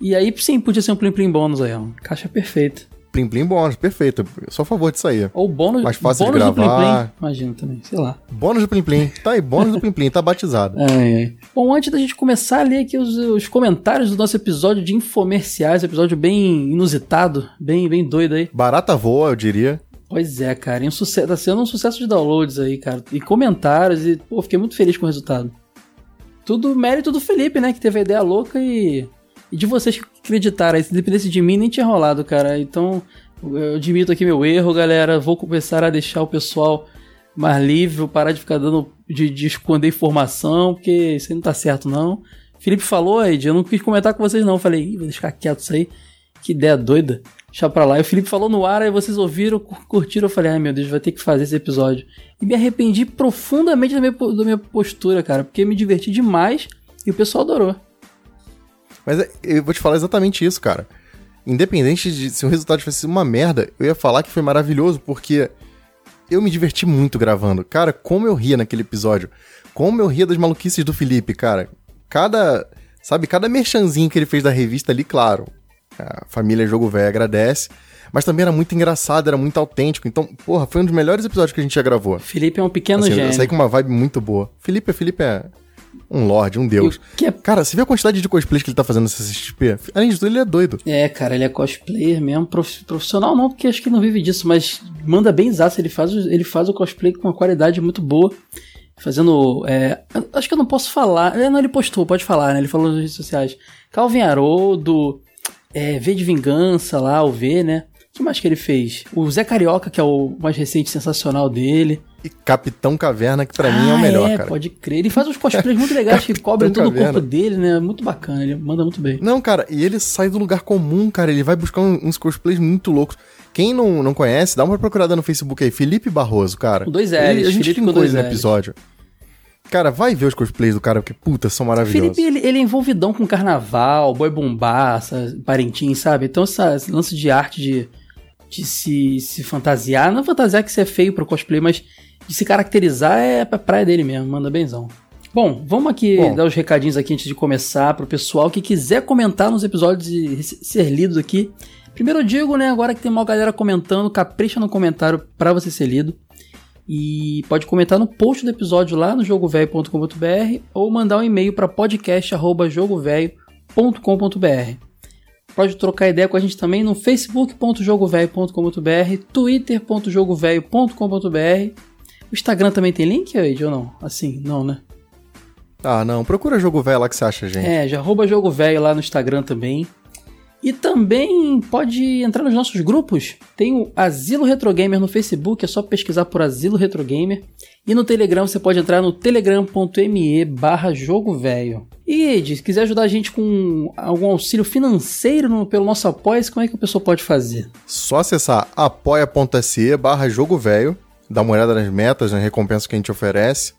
E aí sim, podia ser um Plim Plim bônus aí, ó. Caixa perfeita. Plim plim bônus, perfeito. Eu sou a favor disso aí. Ou bônus, Mais fácil de bônus do Plim gravar. Plim. Imagina também, sei lá. Bônus do Plim Plim. Tá aí, bônus do Plim Plim, tá batizado. Ai, ai. Bom, antes da gente começar a ler aqui os, os comentários do nosso episódio de infomerciais, episódio bem inusitado, bem, bem doido aí. Barata voa, eu diria. Pois é, cara. E um sucesso, tá sendo um sucesso de downloads aí, cara. E comentários. E, pô, fiquei muito feliz com o resultado. Tudo mérito do Felipe, né? Que teve a ideia louca e. E de vocês que acreditaram. Se dependesse de mim, nem tinha rolado, cara. Então, eu admito aqui meu erro, galera. Vou começar a deixar o pessoal mais livre, vou parar de ficar dando. de, de esconder informação, porque isso aí não tá certo, não. Felipe falou, Ed, eu não quis comentar com vocês, não. Falei, vou deixar quieto isso aí. Que ideia doida. Deixa pra lá. E o Felipe falou no ar, aí vocês ouviram, curtiram. Eu falei, ai meu Deus, vai ter que fazer esse episódio. E me arrependi profundamente da minha, da minha postura, cara, porque me diverti demais e o pessoal adorou. Mas é, eu vou te falar exatamente isso, cara. Independente de se o resultado fosse uma merda, eu ia falar que foi maravilhoso, porque eu me diverti muito gravando. Cara, como eu ria naquele episódio. Como eu ria das maluquices do Felipe, cara. Cada. Sabe, cada merchanzinho que ele fez da revista ali, claro. A família Jogo Velho agradece. Mas também era muito engraçado, era muito autêntico. Então, porra, foi um dos melhores episódios que a gente já gravou. Felipe é um pequeno assim, gênio. Eu saí com uma vibe muito boa. Felipe, Felipe é um lorde, um deus. É... Cara, você viu a quantidade de cosplays que ele tá fazendo nessa CXP? Além de tudo, ele é doido. É, cara, ele é cosplayer mesmo. Profissional não, porque acho que não vive disso, mas manda bem zaço. Ele faz, ele faz o cosplay com uma qualidade muito boa. Fazendo. É, acho que eu não posso falar. É, não, ele postou, pode falar, né? Ele falou nas redes sociais. Calvin Haroldo, é, V de Vingança lá, o V, né? O que mais que ele fez? O Zé Carioca, que é o mais recente sensacional dele. E Capitão Caverna, que pra ah, mim é o melhor, é, cara. pode crer. Ele faz uns cosplays muito legais que cobrem todo o corpo dele, né? Muito bacana, ele manda muito bem. Não, cara, e ele sai do lugar comum, cara. Ele vai buscar uns cosplays muito loucos. Quem não, não conhece, dá uma procurada no Facebook aí. Felipe Barroso, cara. Com dois L's. Ele, a gente Felipe tem coisa no episódio. Cara, vai ver os cosplays do cara, porque puta, são maravilhosos. Felipe, ele, ele é envolvidão com carnaval, boi bombaça, parentinho, sabe? Então, essa, esse lance de arte de, de se, se fantasiar, não é fantasiar que você é feio pro cosplay, mas de se caracterizar é pra praia dele mesmo, manda benzão. Bom, vamos aqui Bom. dar os recadinhos aqui antes de começar pro pessoal que quiser comentar nos episódios e ser lidos aqui. Primeiro eu digo, né, agora que tem uma galera comentando, capricha no comentário para você ser lido. E pode comentar no post do episódio lá no jogovelho.com.br ou mandar um e-mail para podcast@jogovelho.com.br. Pode trocar ideia com a gente também no facebook.jogovelho.com.br, twitter.jogovelho.com.br. O Instagram também tem link, Ed, ou não? Assim, não, né? Ah, não. Procura Jogo Velho lá que você acha, gente. É, já arroba Jogo Velho lá no Instagram também. E também pode entrar nos nossos grupos. Tem o Asilo Retro Gamer no Facebook, é só pesquisar por Asilo Retro Gamer. E no Telegram você pode entrar no telegram.me barra jogo velho. E se quiser ajudar a gente com algum auxílio financeiro no, pelo nosso apoio, como é que a pessoa pode fazer? Só acessar apoia.se barra jogo velho, dar uma olhada nas metas, nas recompensas que a gente oferece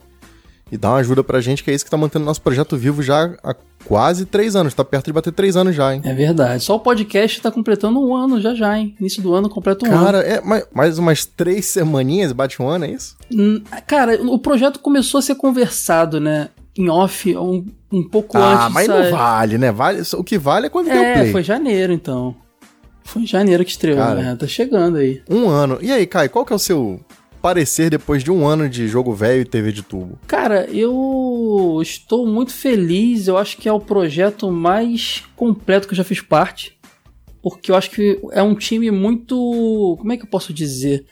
e dá uma ajuda pra gente, que é isso que tá mantendo nosso projeto vivo já há quase três anos. Tá perto de bater três anos já, hein? É verdade. Só o podcast tá completando um ano já já, hein? Início do ano completa um cara, ano. Cara, é mais, mais umas três semaninhas bate um ano, é isso? Hum, cara, o projeto começou a ser conversado, né? Em off, um, um pouco ah, antes. Ah, mas não vale, né? Vale, o que vale é quando é, deu play. É, foi janeiro, então. Foi em janeiro que estreou, cara, né? Tá chegando aí. Um ano. E aí, Kai, qual que é o seu parecer depois de um ano de jogo velho e TV de tubo? Cara, eu estou muito feliz. Eu acho que é o projeto mais completo que eu já fiz parte. Porque eu acho que é um time muito. Como é que eu posso dizer?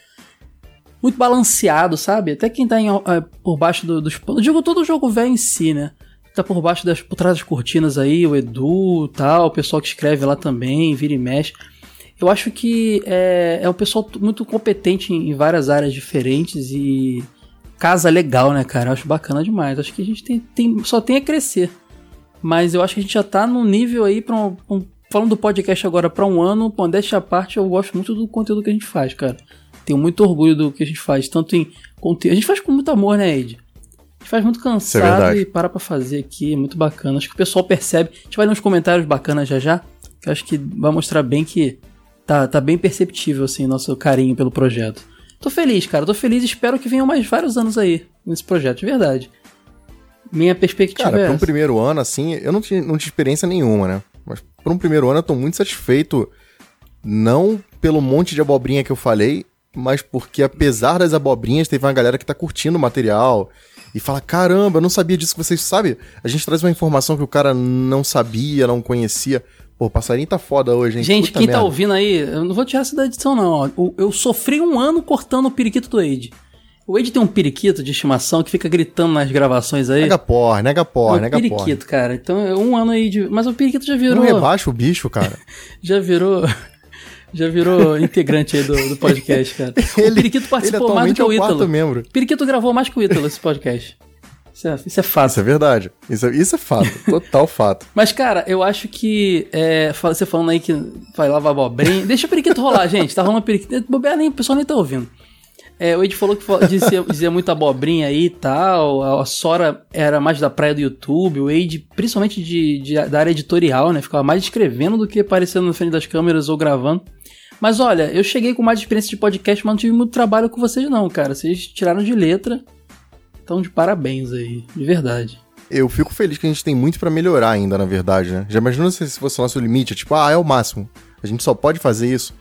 Muito balanceado, sabe? Até quem tá em, é, por baixo do, dos panos. Digo todo jogo velho em si, né? Tá por baixo das. por trás das cortinas aí, o Edu tal, o pessoal que escreve lá também, vira e mexe. Eu acho que é, é um pessoal muito competente em, várias áreas diferentes e casa legal, né, cara? Eu acho bacana demais. Acho que a gente tem, tem, só tem a crescer. Mas eu acho que a gente já tá no nível aí pra um, um falando do podcast agora para um ano, modéstia à parte, eu gosto muito do conteúdo que a gente faz, cara. Tenho muito orgulho do que a gente faz, tanto em conteúdo. A gente faz com muito amor, né, Ed? A gente faz muito cansado é e para pra fazer aqui, é muito bacana. Acho que o pessoal percebe. A gente vai ler uns comentários bacanas já já, que eu acho que vai mostrar bem que tá, tá bem perceptível, assim, nosso carinho pelo projeto. Tô feliz, cara, tô feliz e espero que venham mais vários anos aí nesse projeto, de verdade. Minha perspectiva cara, é pra um primeiro ano, assim, eu não tinha, não tinha experiência nenhuma, né? Mas por um primeiro ano eu tô muito satisfeito, não pelo monte de abobrinha que eu falei, mas porque apesar das abobrinhas, teve uma galera que tá curtindo o material e fala: caramba, eu não sabia disso que vocês sabem. A gente traz uma informação que o cara não sabia, não conhecia Pô, o passarinho tá foda hoje, hein? Gente, Puta quem tá merda. ouvindo aí, eu não vou tirar essa da edição, não. Eu, eu sofri um ano cortando o periquito do Wade. O Wade tem um periquito de estimação que fica gritando nas gravações aí. Nega porra, nega porra, É um nega porra. periquito, cara. Então, é um ano aí de. Mas o periquito já virou. Não rebaixa o bicho, cara. já virou. Já virou integrante aí do, do podcast, cara. o Ele- Periquito participou mais do que o é o Ítalo. membro. O Periquito gravou mais que o Ítalo esse podcast. Isso é, isso é fato. Isso é verdade. Isso é, isso é fato. Total fato. Mas, cara, eu acho que. É, você falando aí que vai lavar abobrinha. Deixa o periquito rolar, gente. Tá rolando periquito. Bobear nem, o pessoal nem tá ouvindo. É, o Ed falou que dizia, dizia muita abobrinha aí e tal. A, a Sora era mais da praia do YouTube. O Ed, principalmente de, de- da área editorial, né? Ficava mais escrevendo do que aparecendo na frente das câmeras ou gravando. Mas olha, eu cheguei com mais experiência de podcast, mas não tive muito trabalho com vocês, não, cara. Vocês tiraram de letra. Então, de parabéns aí, de verdade. Eu fico feliz que a gente tem muito pra melhorar ainda, na verdade, né? Já imaginou se se fosse o nosso limite? Tipo, ah, é o máximo. A gente só pode fazer isso.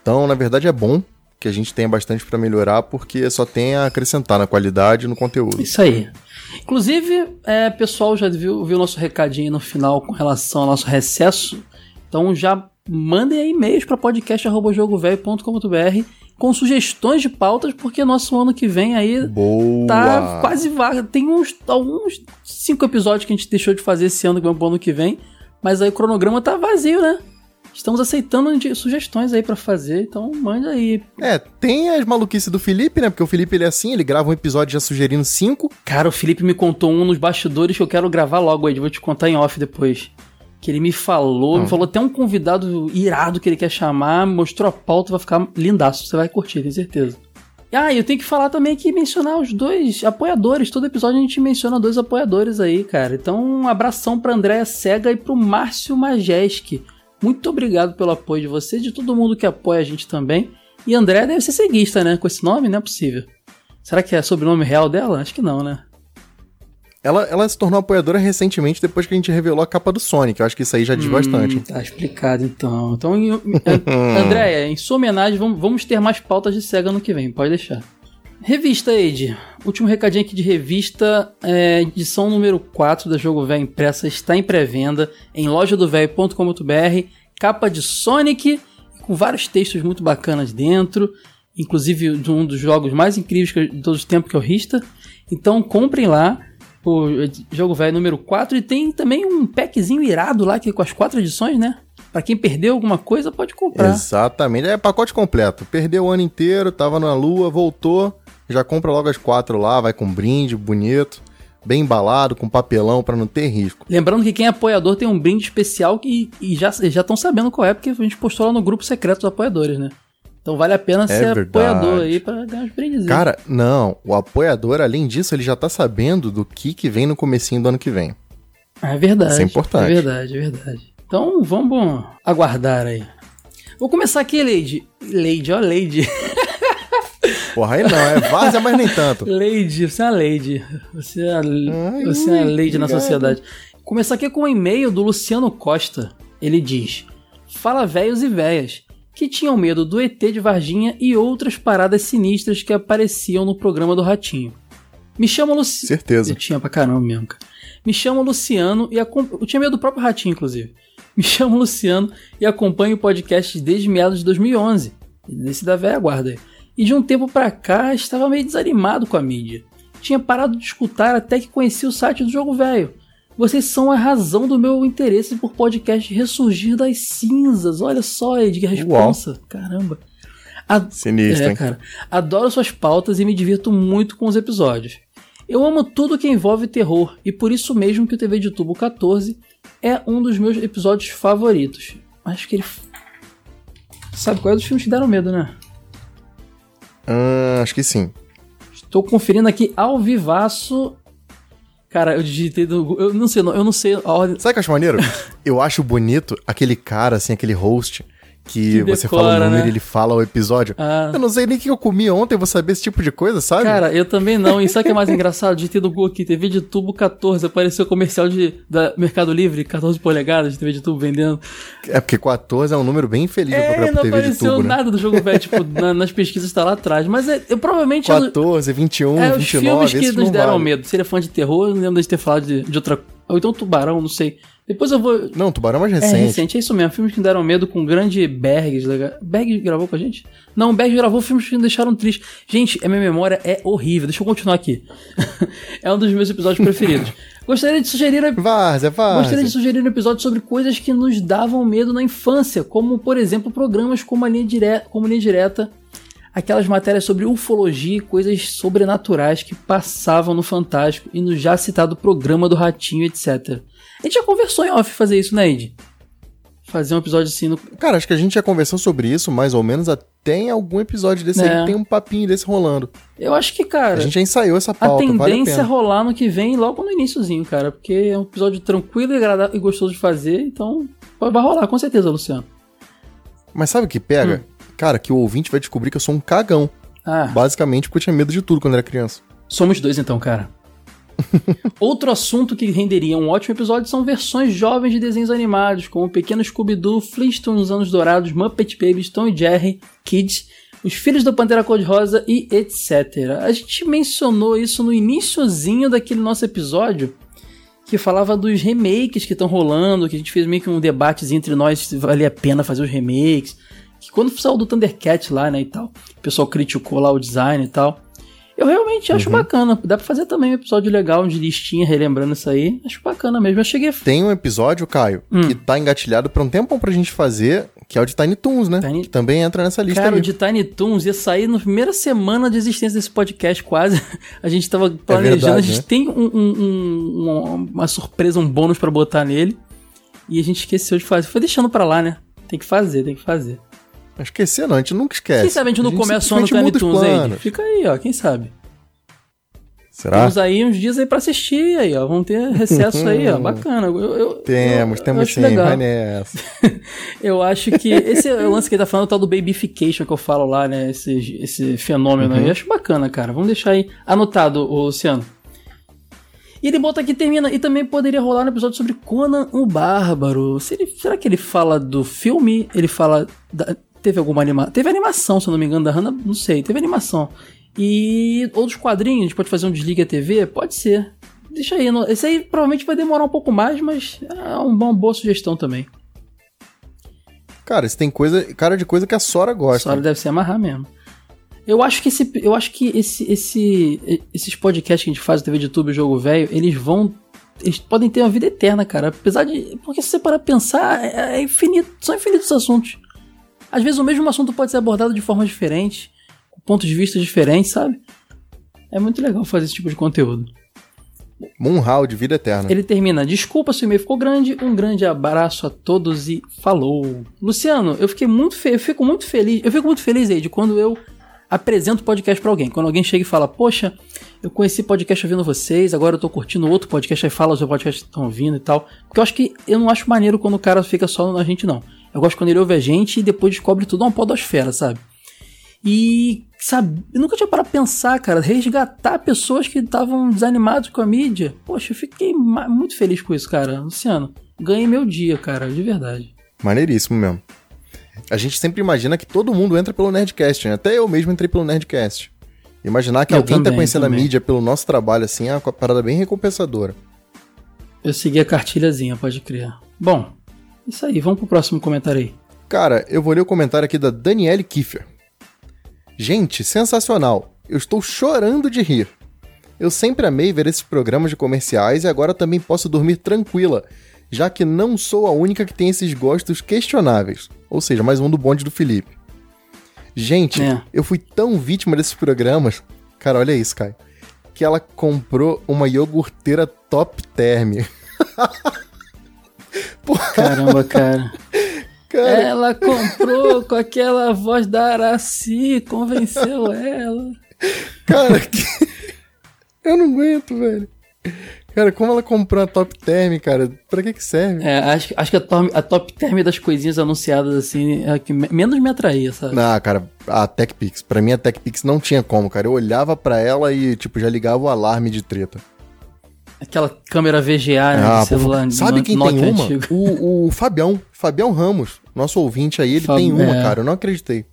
Então, na verdade, é bom que a gente tenha bastante pra melhorar, porque só tem a acrescentar na qualidade e no conteúdo. Isso aí. Inclusive, é, pessoal já viu, viu nosso recadinho no final com relação ao nosso recesso. Então já mandem aí e-mails para podcast.jogovelho.com.br com sugestões de pautas, porque nosso ano que vem aí Boa! tá quase vaga. Tem uns alguns cinco episódios que a gente deixou de fazer esse ano que vai pro ano que vem, mas aí o cronograma tá vazio, né? Estamos aceitando sugestões aí para fazer, então mande aí. É, tem as maluquices do Felipe, né? Porque o Felipe ele é assim, ele grava um episódio já sugerindo cinco. Cara, o Felipe me contou um nos bastidores que eu quero gravar logo, Ed. Vou te contar em off depois. Que ele me falou, me Hum. falou até um convidado irado que ele quer chamar, mostrou a pauta, vai ficar lindaço. Você vai curtir, tenho certeza. Ah, e eu tenho que falar também aqui, mencionar os dois apoiadores. Todo episódio a gente menciona dois apoiadores aí, cara. Então, um abração pra Andréia Cega e pro Márcio Majeski. Muito obrigado pelo apoio de vocês, de todo mundo que apoia a gente também. E André deve ser ceguista, né? Com esse nome, não é possível. Será que é sobrenome real dela? Acho que não, né? Ela, ela se tornou apoiadora recentemente depois que a gente revelou a capa do Sonic. Eu acho que isso aí já diz bastante. Tá explicado então. Então, Andréia, em sua homenagem, vamos, vamos ter mais pautas de SEGA ano que vem, pode deixar. Revista, Ed. Último recadinho aqui de revista. É, edição número 4 da Jogo Velho Impressa está em pré-venda em lojadovelho.com.br. Capa de Sonic, com vários textos muito bacanas dentro. Inclusive de um dos jogos mais incríveis de todos os tempos, que é o Rista. Então comprem lá o Jogo Velho número 4. E tem também um packzinho irado lá, que com as quatro edições, né? Pra quem perdeu alguma coisa, pode comprar. Exatamente. É pacote completo. Perdeu o ano inteiro, tava na lua, voltou. Já compra logo as quatro lá, vai com brinde bonito, bem embalado, com papelão pra não ter risco. Lembrando que quem é apoiador tem um brinde especial que e já estão sabendo qual é, porque a gente postou lá no grupo secreto dos apoiadores, né? Então vale a pena ser verdade. apoiador aí pra ganhar os brindes. Cara, não, o apoiador, além disso, ele já tá sabendo do que, que vem no comecinho do ano que vem. É verdade. Isso é importante. É verdade, é verdade. Então vamos aguardar aí. Vou começar aqui, Lady. Lady, ó, Lady. Porra, aí não, é várzea, mas nem tanto. Lady, você é uma lady. Você é, a- você é a lady na sociedade. Começar aqui com um e-mail do Luciano Costa. Ele diz: Fala velhos e véias que tinham medo do ET de Varginha e outras paradas sinistras que apareciam no programa do Ratinho. Me chamo Luciano. Certeza. Eu tinha pra caramba mesmo, cara. Me chamo Luciano e acom... eu tinha medo do próprio Ratinho, inclusive. Me chamo Luciano e acompanho o podcast desde meados de 2011. Desse da velha guarda aí. E de um tempo pra cá estava meio desanimado com a mídia. Tinha parado de escutar até que conheci o site do Jogo Velho. Vocês são a razão do meu interesse por podcast ressurgir das cinzas. Olha só, Ed, a responsa. Caramba. A- Sinistro, é, cara. Adoro suas pautas e me divirto muito com os episódios. Eu amo tudo que envolve terror e por isso mesmo que o TV de Tubo 14 é um dos meus episódios favoritos. Acho que ele. Sabe qual é dos filmes que deram medo, né? Ah, acho que sim. Estou conferindo aqui ao vivaço. Cara, eu digitei do Google. Eu não sei, eu não sei a ordem. Sabe o que eu acho maneiro? eu acho bonito aquele cara, assim, aquele host, que, Que você decora, fala o número né? e ele fala o episódio. Ah. Eu não sei nem o que eu comi ontem, vou saber esse tipo de coisa, sabe? Cara, eu também não. E sabe o que é mais engraçado? Digitei do Google aqui, TV de tubo 14. Apareceu comercial de, da Mercado Livre, 14 polegadas de TV de tubo vendendo. É porque 14 é um número bem infeliz pra É, não por TV de apareceu tubo, né? nada do jogo velho, tipo, na- nas pesquisas tá lá atrás. Mas é, eu provavelmente. é do- 14, 21, é, os 29, filmes que nos não deram vale. medo. Se ele é fã de terror, eu não lembro de ter falado de, de outra Ou então Tubarão, não sei. Depois eu vou. Não, Tubarão é mais É recente. recente, é isso mesmo. Filmes que me deram medo com o grande Bergs. legal. Bergs gravou com a gente? Não, Bergs gravou filmes que me deixaram triste. Gente, a minha memória é horrível. Deixa eu continuar aqui. é um dos meus episódios preferidos. Gostaria de sugerir. Várzea, várzea. Gostaria de sugerir um episódio sobre coisas que nos davam medo na infância, como, por exemplo, programas como a linha direta, como linha direta aquelas matérias sobre ufologia e coisas sobrenaturais que passavam no Fantástico e no já citado programa do Ratinho, etc. A gente já conversou em off fazer isso, né, Ed? Fazer um episódio assim no. Cara, acho que a gente já conversou sobre isso, mais ou menos, até em algum episódio desse É. aí tem um papinho desse rolando. Eu acho que, cara. A gente já ensaiou essa A pauta, vale a tendência é rolar no que vem logo no iníciozinho, cara. Porque é um episódio tranquilo e agradável e gostoso de fazer, então vai rolar, com certeza, Luciano. Mas sabe o que pega? Cara, que o ouvinte vai descobrir que eu sou um cagão. Ah. Basicamente porque eu tinha medo de tudo quando era criança. Somos dois então, cara. Outro assunto que renderia um ótimo episódio são versões jovens de desenhos animados, como o Pequeno Scooby-Doo, Flintstones Anos Dourados, Muppet Babies, Tom e Jerry, Kids, Os Filhos da Pantera Cor-de-Rosa e etc. A gente mencionou isso no iniciozinho daquele nosso episódio, que falava dos remakes que estão rolando, que a gente fez meio que um debate entre nós se valia a pena fazer os remakes. Que quando saiu do Thundercat lá, né, e tal, o pessoal criticou lá o design e tal. Eu realmente acho bacana. Dá pra fazer também um episódio legal de listinha, relembrando isso aí. Acho bacana mesmo. Eu cheguei. Tem um episódio, Caio, Hum. que tá engatilhado pra um tempão pra gente fazer, que é o de Tiny Toons, né? Que também entra nessa lista Cara, aí. o de Tiny Toons ia sair na primeira semana de existência desse podcast, quase. A gente tava planejando. verdade, a gente né? tem um- um- um- uma, uma surpresa, um bônus pra botar nele. E a gente esqueceu de fazer. Foi deixando pra lá, né? Tem que fazer, tem que fazer. Esquecer não, a gente nunca esquece. Quem sabe a gente não começa o ano Toons aí? Fica aí, ó. Quem sabe? Será? Temos aí uns dias aí pra assistir aí, ó. Vamos ter recesso aí, ó. Bacana. Eu, eu- Temos, eu- temos sim, legal. vai nessa. Eu acho que esse é o lance que ele tá falando, o tal do babyfication que eu falo lá, né? Esse, esse fenômeno aí. Uhum. Eu acho bacana, cara. Vamos deixar aí anotado, Luciano. E ele bota aqui termina. E também poderia rolar um episódio sobre Conan o Bárbaro. Se ele- será que ele fala do filme? Ele fala. da- teve alguma animação? Teve animação, se eu não me engano, da Hannah. Não sei, teve animação. E outros quadrinhos, a gente pode fazer um Desliga TV? Pode ser. Deixa aí. Esse aí provavelmente vai demorar um pouco mais, mas é uma boa sugestão também. Cara, isso tem coisa, cara de coisa que a Sora gosta. Sora deve se amarrar mesmo. Eu acho que esse, eu acho que esse, esse, esses podcasts que a gente faz, TV de YouTube, Jogo Velho, eles vão, eles podem ter uma vida eterna, cara. Apesar de, porque se você parar pra pensar, é, é infinito, são infinitos assuntos. Às vezes o mesmo assunto pode ser abordado de forma diferente, com pontos de vista diferentes, sabe? É muito legal fazer esse tipo de conteúdo. Moonhal de vida eterna. Ele termina, desculpa se o e-mail ficou grande, um grande abraço a todos e falou. Luciano, eu fiquei muito eu fico muito feliz, eu fico muito feliz aí de quando eu apresento podcast pra alguém. Quando alguém chega e fala, poxa, eu conheci podcast ouvindo vocês, agora eu tô curtindo outro podcast, aí fala o seu podcast que estão ouvindo e tal. Porque eu acho que, eu não acho maneiro quando o cara fica só na gente, não. Eu gosto quando ele ouve a gente e depois descobre tudo uma podosfera, sabe? E, sabe, eu nunca tinha parado pra pensar, cara, resgatar pessoas que estavam desanimadas com a mídia. Poxa, eu fiquei muito feliz com isso, cara. Luciano, ganhei meu dia, cara, de verdade. Maneiríssimo mesmo. A gente sempre imagina que todo mundo entra pelo Nerdcast, né? Até eu mesmo entrei pelo Nerdcast. Imaginar que Eu alguém tá também, conhecendo também. a mídia pelo nosso trabalho, assim, é uma parada bem recompensadora. Eu segui a cartilhazinha, pode crer. Bom, isso aí, vamos pro próximo comentário aí. Cara, eu vou ler o comentário aqui da Daniele Kiefer. Gente, sensacional. Eu estou chorando de rir. Eu sempre amei ver esses programas de comerciais e agora também posso dormir tranquila, já que não sou a única que tem esses gostos questionáveis. Ou seja, mais um do bonde do Felipe. Gente, É. eu fui tão vítima desses programas. Cara, olha isso, Caio. Que ela comprou uma iogurteira top term. Caramba, cara. Cara. Ela comprou com aquela voz da Araci, convenceu ela. Cara, que... eu não aguento, velho. Cara, como ela comprou a top term, cara? Pra que que serve? É, acho, acho que a top, a top term das coisinhas anunciadas assim é a que me- menos me atraía, sabe? Não, cara, a TechPix. Pra mim, a TechPix não tinha como, cara. Eu olhava pra ela e, tipo, já ligava o alarme de treta. Aquela câmera VGA né, Ah, de celular. sabe no- quem Nokia tem uma? antigo. O, o Fabião. Fabião Ramos. Nosso ouvinte aí, ele Fab- tem uma, é. cara. Eu não acreditei.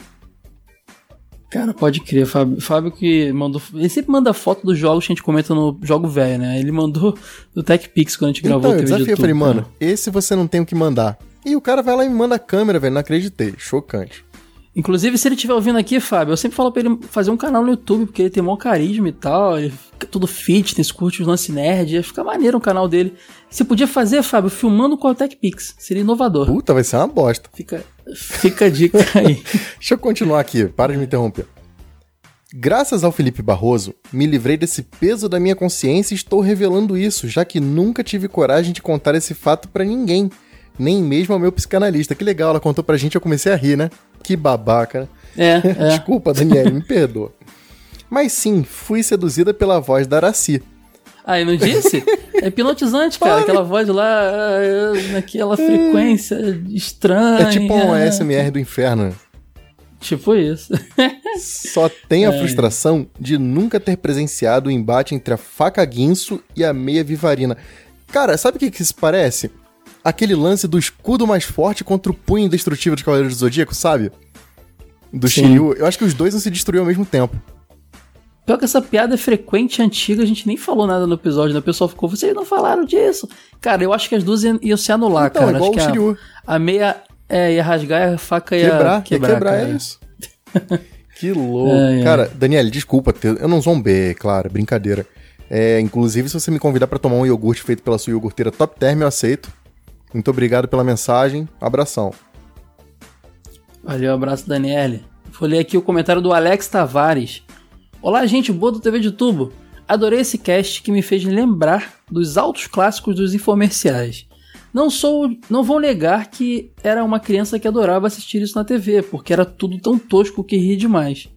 Cara, pode crer, Fábio. Fábio que mandou. Ele sempre manda foto dos jogos que a gente comenta no Jogo Velho, né? Ele mandou do TechPix quando a gente gravou então, o TV de desafiei, eu falei, cara. mano, esse você não tem o que mandar. E o cara vai lá e me manda a câmera, velho. Não acreditei. Chocante. Inclusive, se ele estiver ouvindo aqui, Fábio, eu sempre falo pra ele fazer um canal no YouTube, porque ele tem maior carisma e tal, ele fica todo fitness, curte os lance nerd, ia ficar maneiro o canal dele. Você podia fazer, Fábio, filmando com a TechPix, seria inovador. Puta, vai ser uma bosta. Fica, fica a dica aí. Deixa eu continuar aqui, para de me interromper. Graças ao Felipe Barroso, me livrei desse peso da minha consciência e estou revelando isso, já que nunca tive coragem de contar esse fato pra ninguém, nem mesmo ao meu psicanalista. Que legal, ela contou pra gente, eu comecei a rir, né? Que babaca, né? É, é. Desculpa, Daniel, me perdoa. Mas sim, fui seduzida pela voz da Araci. Ah, eu não disse? É hipnotizante, cara. Aquela voz lá, ah, naquela frequência estranha. É tipo um ASMR do inferno. Tipo isso. Só tem a É. frustração de nunca ter presenciado o embate entre a faca guinso e a meia vivarina. Cara, sabe o que, que isso parece? Aquele lance do escudo mais forte contra o punho indestrutível dos Cavaleiros do Zodíaco, sabe? Do Sim. Shiryu. Eu acho que os dois vão se destruir ao mesmo tempo. Pior que essa piada é frequente e antiga, a gente nem falou nada no episódio, né? O pessoal ficou, vocês não falaram disso. Cara, eu acho que as duas iam, iam se anular, Então, cara. igual acho o Shiryu. a, a meia é, ia rasgar e a faca ia Quebrar, quebrar. ia quebrar, cara. é isso. que louco. É, é. Cara, Daniel, desculpa, eu não zombei, claro, brincadeira. É, inclusive, se você me convidar pra tomar um iogurte feito pela sua iogurteira Top Term, eu aceito. Muito obrigado pela mensagem. Abração. Valeu, abraço, Daniele. Vou ler aqui o comentário do Alex Tavares. Olá, gente boa do TV de Tubo. Adorei esse cast que me fez lembrar dos altos clássicos dos infomerciais. Não sou, não vou negar que era uma criança que adorava assistir isso na TV, porque era tudo tão tosco que ri demais.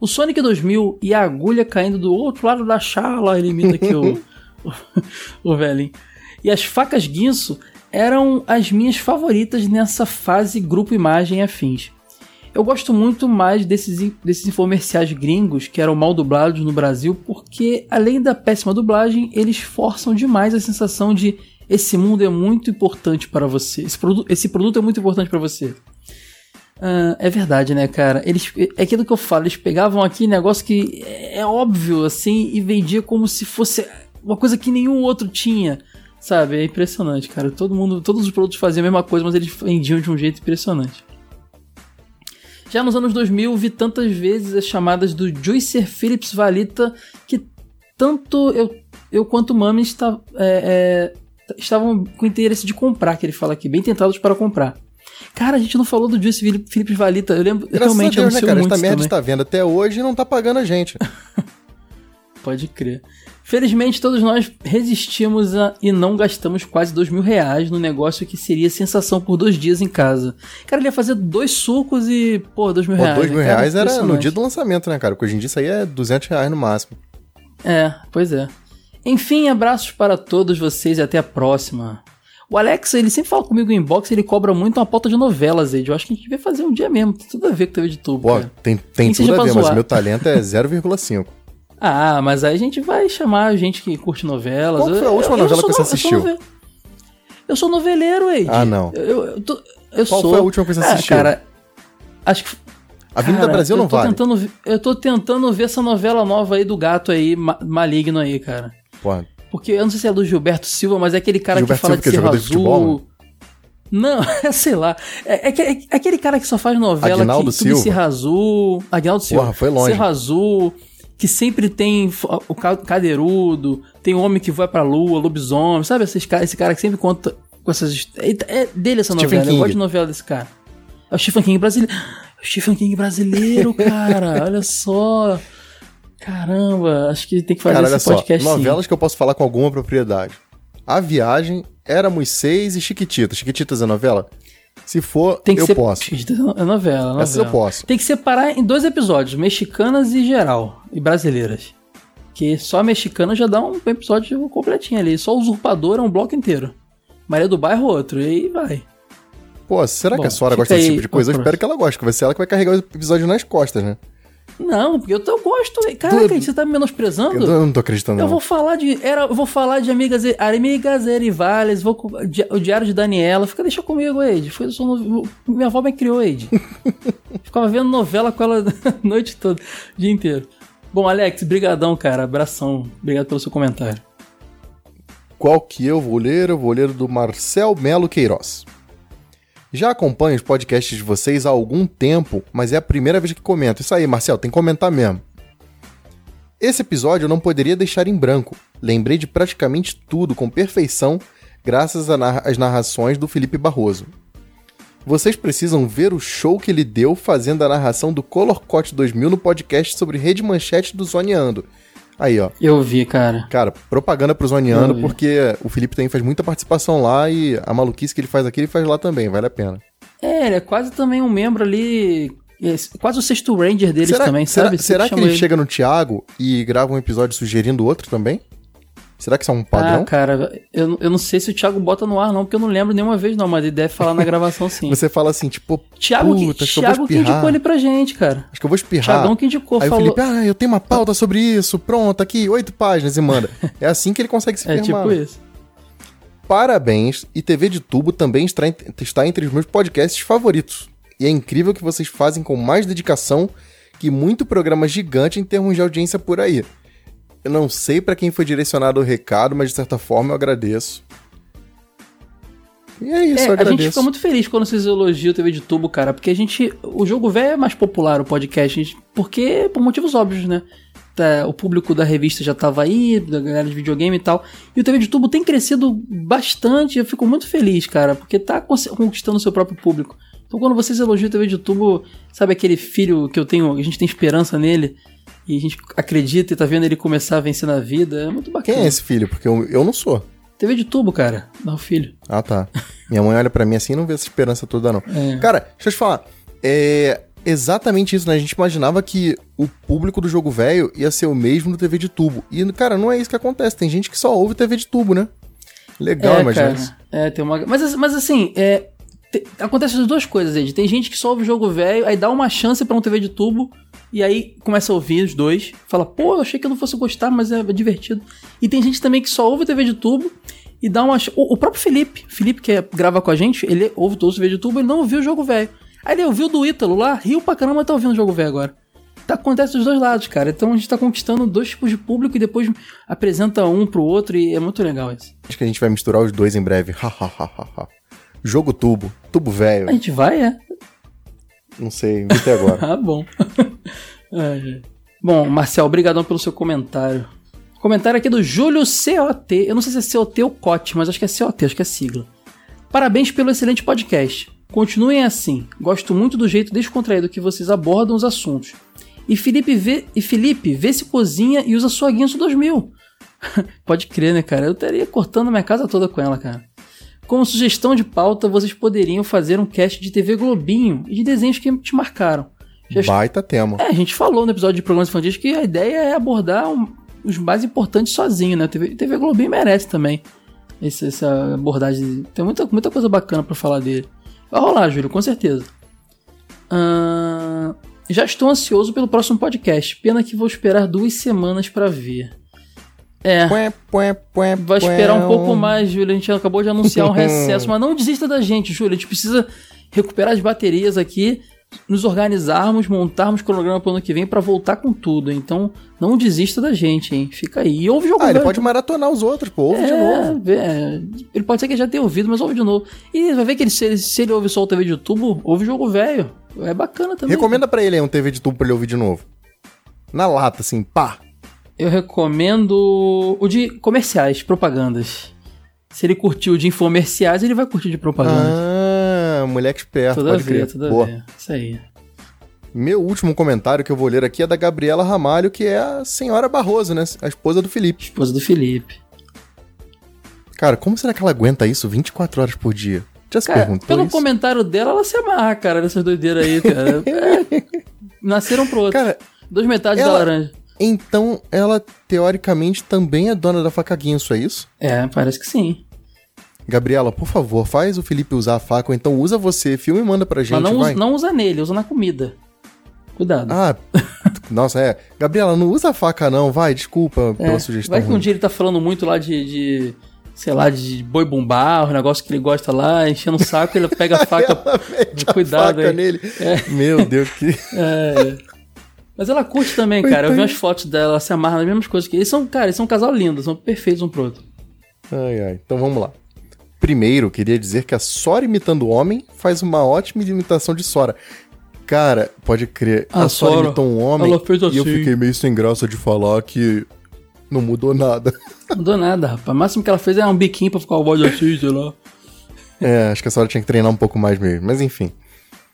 O Sonic 2000 e a agulha caindo do outro lado da chala, ele imita aqui o, o, o velhinho. E as facas guinso eram as minhas favoritas nessa fase grupo imagem afins. Eu gosto muito mais desses, desses infomerciais gringos que eram mal dublados no Brasil, porque além da péssima dublagem, eles forçam demais a sensação de esse mundo é muito importante para você, esse, produ esse produto é muito importante para você. Ah, é verdade, né, cara? Eles, é aquilo que eu falo, eles pegavam aqui negócio que é óbvio, assim, e vendia como se fosse uma coisa que nenhum outro tinha, sabe? É impressionante, cara. Todo mundo, todos os produtos faziam a mesma coisa, mas eles vendiam de um jeito impressionante. Já nos anos 2000, vi tantas vezes as chamadas do Juicer Phillips Valita que tanto eu, eu quanto Mami está, é, é, estavam com interesse de comprar, que ele fala aqui, bem tentados para comprar. Cara, a gente não falou do Juice Philip- Phillips Valita. Eu lembro, Graças realmente a Deus, né, anunciou cara? Essa merda está vendo até hoje e não tá pagando a gente. Pode crer. Felizmente, todos nós resistimos a, e não gastamos quase dois mil reais no negócio que seria sensação por dois dias em casa. Cara, ele ia fazer dois sucos e, pô, dois mil Pô, reais. dois mil né, reais era no Impressionante. dia do lançamento, né, cara? Porque hoje em dia isso aí é 200 reais no máximo. É, pois é. Enfim, abraços para todos vocês e até a próxima. O Alex, ele sempre fala comigo em inbox, ele cobra muito uma pauta de novelas, Ed. Eu acho que a gente devia fazer um dia mesmo. Tem tudo a ver com TV de tubo. Pô, cara. tem, tem tudo a ver, mas zoar. o meu talento é 0,5. Ah, mas aí a gente vai chamar a gente que curte novelas. Qual foi a Eu- última eu- eu novela sou que você no- eu sou assistiu? nove- Eu sou noveleiro, Ed. Ah, não. Eu, eu, eu tô- eu Qual sou. foi a última que você Ah, assistiu? cara, acho que. Avenida Cara, Brasil eu não vale. Tentando, eu tô tentando ver essa novela nova aí do gato aí, ma- maligno aí, cara. Pô, Porque eu não sei se é do Gilberto Silva, mas é aquele cara Gilberto que fala Silva é de de Azul. futebol, Não, sei lá. É, é que- é aquele cara que só faz novela Aguinaldo que Silva. Cerro Azul. Aguinaldo Silva. Porra, foi longe. Cerro Azul, que sempre tem o ca- cadeirudo, tem o homem que vai pra lua, lobisomem, sabe? Esses, ca- esse cara que sempre conta com essas. É, dele essa Stephen novela. Eu gosto de novela desse cara. É o Stephen King brasileiro. É o Stephen King brasileiro, cara. olha só. Caramba, acho que tem que fazer Cara, esse olha só, podcast sim. novelas que eu posso falar com alguma propriedade. A Viagem, Éramos Seis e Chiquititas. Chiquititas é novela? Se for, Tem que eu ser posso. É novela, novela. Essas eu posso. Tem que separar em dois episódios, mexicanas e geral, e brasileiras. Que só a mexicana já dá um episódio completinho ali. Só usurpador é um bloco inteiro. Maria do Bairro outro, e aí vai. Pô, será Bom, que a Sora gosta desse tipo de coisa? Eu espero que ela goste, que vai ser ela que vai carregar o episódio nas costas, né? Não, porque eu, eu gosto. Caraca, Do- você tá me menosprezando? Eu não tô acreditando, Eu vou falar de. Era, eu vou falar de Amigas, e- Amigas e Rivales, vou, di- o Diário de Daniela. Fica, deixa comigo, Ed. Foi, no- minha avó me criou, Ed. Ficava vendo novela com ela a noite toda, o dia inteiro. Bom, Alex, brigadão, cara. Abração. Obrigado pelo seu comentário. Qual que eu vou ler? Eu vou ler do Marcel Melo Queiroz. Já acompanho os podcasts de vocês há algum tempo, mas é a primeira vez que comento. Isso aí, Marcel, tem que comentar mesmo. Esse episódio eu não poderia deixar em branco. Lembrei de praticamente tudo com perfeição, graças às narrações do Felipe Barroso. Vocês precisam ver o show que ele deu fazendo a narração do Color Cut 2000 no podcast sobre Rede Manchete do Zoneando. Aí, ó. Eu vi, cara. Cara, propaganda pro vi. porque o Felipe também faz muita participação lá e a maluquice que ele faz aqui, ele faz lá também, vale a pena. É, ele é quase também um membro ali. Quase o sexto Ranger deles será também, será, sabe? será que Chama ele, chega no Thiago e grava um episódio sugerindo outro também? Será que isso é um padrão? Ah, cara, eu, eu não sei se o Thiago bota no ar, não, porque eu não lembro nenhuma vez, não, mas ele deve falar na gravação sim. Você fala assim, tipo, Thiago, puta, que Thiago que indicou ele pra gente, cara. Acho que eu vou espirrar. Thiagão que indicou, Aí falou. o Felipe, ah, eu tenho uma pauta sobre isso, pronto, aqui, oito páginas e manda. É assim que ele consegue se É firmar. tipo isso. Parabéns, e TV de Tubo também está, está entre os meus podcasts favoritos. E é incrível que vocês fazem com mais dedicação que muito programa gigante em termos de audiência por aí. Eu não sei pra quem foi direcionado o recado, mas de certa forma eu agradeço. E é isso, É, eu a agradeço. gente fica muito feliz quando vocês elogiam o TV de Tubo, cara, porque a gente. O jogo velho é mais popular, o podcast, gente, porque por motivos óbvios, né? Tá, o público da revista já tava aí, da galera de videogame e tal. E o TV de Tubo tem crescido bastante, eu fico muito feliz, cara, porque tá conquistando o seu próprio público. Então quando vocês elogiam o TV de Tubo, sabe aquele filho que eu tenho, a gente tem esperança nele, e a gente acredita e tá vendo ele começar a vencer na vida, é muito bacana. Quem é esse filho? Porque eu, eu não sou. TV de Tubo, cara, dá o filho. Ah, tá. Minha mãe olha pra mim assim e não vê essa esperança toda, não. É. Cara, deixa eu te falar. É exatamente isso, né? A gente imaginava que o público do jogo velho ia ser o mesmo do TV de tubo. E, cara, não é isso que acontece. Tem gente que só ouve TV de tubo, né? Legal, é, imagina cara. isso. É, tem uma. Mas, mas assim, é. te- Acontece as duas coisas, Ed. Tem gente que só ouve o jogo velho, aí dá uma chance pra um TV de tubo, e aí começa a ouvir os dois, fala, pô, eu achei que eu não fosse gostar, mas é divertido. E tem gente também que só ouve TV de tubo e dá uma. O, o próprio Felipe, Felipe que é- grava com a gente, ele ouve todos os TV de tubo, ele não ouviu o jogo velho. Aí ele ouviu do Ítalo lá, riu pra caramba, tá ouvindo o jogo velho agora. Tá, acontece dos dois lados, cara. Então a gente tá conquistando dois tipos de público e depois apresenta um pro outro e é muito legal isso. Acho que a gente vai misturar os dois em breve. Ha, ha, ha, ha, ha. Jogo tubo. Tubo velho. A gente vai, é? Não sei, inventei agora. ah, bom. Ai. Bom, Marcel, obrigadão pelo seu comentário. Comentário aqui do Júlio COT. Eu não sei se é COT ou COT, mas acho que é COT, acho que é sigla. Parabéns pelo excelente podcast. Continuem assim. Gosto muito do jeito descontraído que vocês abordam os assuntos. E Felipe vê, e Felipe vê se cozinha e usa sua Guinso 2000. Pode crer, né, cara? Eu estaria cortando minha casa toda com ela, cara. Como sugestão de pauta, vocês poderiam fazer um cast de TV Globinho e de desenhos que te marcaram. Já Baita tema. é, a gente falou no episódio de programas infantis que a ideia é abordar um- os mais importantes sozinho, né? TV, TV Globinho merece também esse- essa abordagem. Tem muita, muita coisa bacana pra falar dele. Vai rolar, Júlio, com certeza. Ahn, já estou ansioso pelo próximo podcast. Pena que vou esperar duas semanas pra ver. É. Vai esperar um pouco mais, Júlio. A gente acabou de anunciar um recesso, mas não desista da gente, Júlio. A gente precisa recuperar as baterias aqui, nos organizarmos, montarmos cronograma pro ano que vem pra voltar com tudo. Então, não desista da gente, hein? Fica aí. E ouve o jogo Ah, ele pode maratonar os outros, pô. Ouve de É, novo. é, ele pode ser que já tenha ouvido, mas ouve de novo. E vai ver que ele, se, ele, se ele ouve só o TV de YouTube, ouve o jogo velho. É bacana também. Recomenda pra ele aí um TV de tubo pra ele ouvir de novo. Na lata, assim, pá. Eu recomendo o de comerciais, propagandas. Se ele curtiu o de infomerciais, ele vai curtir de propagandas. Ah, moleque esperto, Tudo a pode ver, crer. tudo a Boa. ver. Isso aí. Meu último comentário que eu vou ler aqui é da Gabriela Ramalho, que é a senhora Barroso, né? A esposa do Felipe. Esposa do Felipe. Cara, como será que ela aguenta isso 24 horas por dia? Já se Cara, perguntou pelo isso? comentário dela, ela se amarra, cara, nessas doideiras aí, cara. É, nasceram pro outro. Cara, Duas metades ela- da laranja. Então, ela teoricamente também é dona da faca Guinso, é isso? É, parece que sim. Gabriela, por favor, faz o Felipe usar a faca, ou então usa você, filma e manda pra gente, Mas não, vai. usa, não usa nele, usa na comida. Cuidado. Ah, nossa, é. Gabriela, não usa a faca não, vai, desculpa É, pela sugestão. Vai que um dia ele tá falando muito lá de, de, sei lá, de boi bumbá, o negócio que ele gosta lá, enchendo o saco, ele pega a faca. Cuidado faca aí. nele. É. Meu Deus, que. É. Mas ela curte também, cara. Eu vi umas fotos dela, ela se amarra nas mesmas coisas que eles são, cara, eles são um casal lindo, são perfeitos um pro outro. Ai, ai. Então vamos lá. Primeiro, queria dizer que a Sora imitando o homem faz uma ótima imitação de Sora. Cara, pode crer, a, A Sora, Sora, imitou um homem ela fez e eu assim. fiquei meio sem graça de falar que não mudou nada. Não deu nada, rapaz. O máximo que ela fez é um biquinho pra ficar o bode assim, sei lá. É, acho que a Sora tinha que treinar um pouco mais mesmo, mas enfim.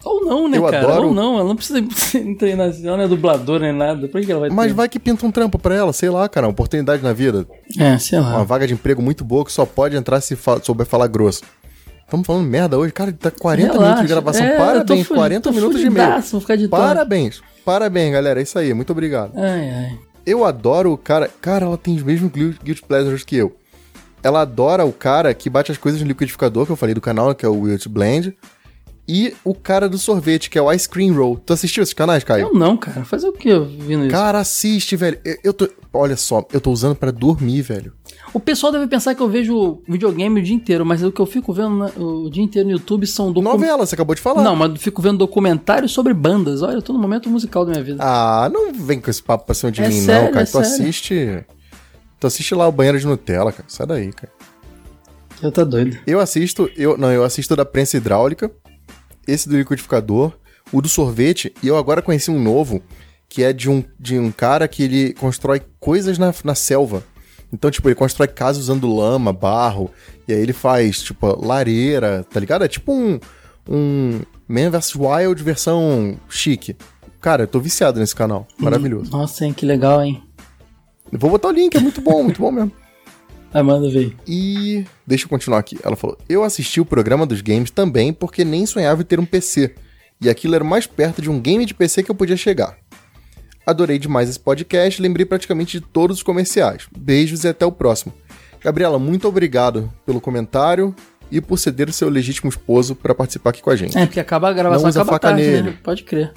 Ou não, né, Eu cara? adoro- Ou não, ela não precisa treinar ela não é dubladora nem nada. Por que ela vai Mas ter? vai que pinta um trampo pra ela, sei lá, cara, uma oportunidade na vida. É, sei lá. Uma vaga de emprego muito boa que só pode entrar se fa- souber falar grosso. Estamos falando merda hoje, cara, tá 40 Relaxa. minutos de gravação. É, Parabéns, fu- 40 tô minutos de fudidaço, vou ficar editando. Parabéns. Parabéns, galera. É isso aí, muito obrigado. Ai, ai. Eu adoro o cara. Cara, ela tem os mesmos gui- guilty pleasures que eu. Ela adora o cara que bate as coisas no liquidificador, que eu falei do canal, que é o Wilt Blend. E o cara do sorvete, que é o Ice Cream Roll. Tu assistiu esses canais, Caio? Eu não, cara. Fazer o que eu vindo isso? Cara, assiste, velho. Eu, eu tô. Olha só, eu tô usando pra dormir, velho. O pessoal deve pensar que eu vejo videogame o dia inteiro, mas o que eu fico vendo na- o dia inteiro no YouTube são documentários. Novela, você acabou de falar. Não, mas eu fico vendo documentários sobre bandas. Olha, eu tô no momento musical da minha vida. Ah, não vem com esse papo pra cima de É mim, sério, não, cara. é tu sério. assiste. Tu assiste lá o banheiro de Nutella, cara. Sai daí, cara. Eu tô doido. Eu assisto, eu não, eu assisto da prensa hidráulica, esse do liquidificador, o do sorvete, e eu agora conheci um novo, que é de um, de um cara que ele constrói coisas na, na selva. Então, tipo, ele constrói casas usando lama, barro, e aí ele faz, tipo, lareira, tá ligado? É tipo um, um Man vs. Wild versão chique. Cara, eu tô viciado nesse canal. Maravilhoso. Nossa, hein, que legal, hein? Vou botar o link, é muito bom, muito bom mesmo. Vai, manda ver. E deixa eu continuar aqui. Ela falou: Eu assisti o programa dos games também porque nem sonhava em ter um PC. E aquilo era mais perto de um game de PC que eu podia chegar. Adorei demais esse podcast, lembrei praticamente de todos os comerciais. Beijos e até o próximo. Gabriela, muito obrigado pelo comentário e por ceder o seu legítimo esposo para participar aqui com a gente. É, porque acaba a gravação, Não usa acaba faca tarde, nele. né? Pode crer.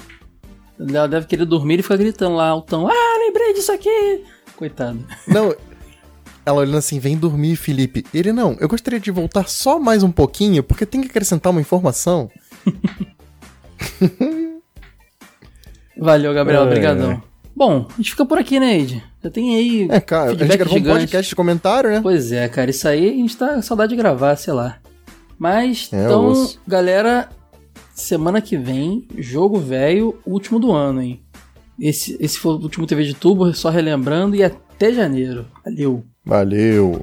Ela deve querer dormir e ficar gritando lá altão. Ah, lembrei disso aqui! Coitado. Não. Ela olhando assim, vem dormir, Felipe. Ele não, eu gostaria de voltar só mais um pouquinho, porque tem que acrescentar uma informação. Valeu, Gabriel. É. Obrigadão. Bom, a gente fica por aqui, né, Ed? Já tem aí. É, cara, a gente gravou um podcast de comentário, né? Pois é, cara, isso aí a gente tá com saudade de gravar, sei lá. Mas, É, então, galera, semana que vem, jogo velho, último do ano, hein? Esse, esse foi o último TV de tubo, só relembrando, e até janeiro. Valeu. Valeu.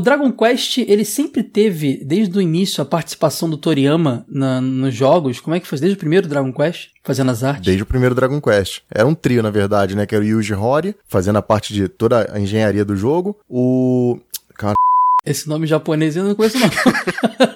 O Dragon Quest, ele sempre teve, desde o início, a participação do Toriyama na, nos jogos. Como é que foi? Desde o primeiro Dragon Quest? Fazendo as artes? Desde o primeiro Dragon Quest. Era um trio, na verdade, né? Que era o Yuji Horii, fazendo a parte de toda a engenharia do jogo. O... Cara... Esse nome japonês eu não conheço, não.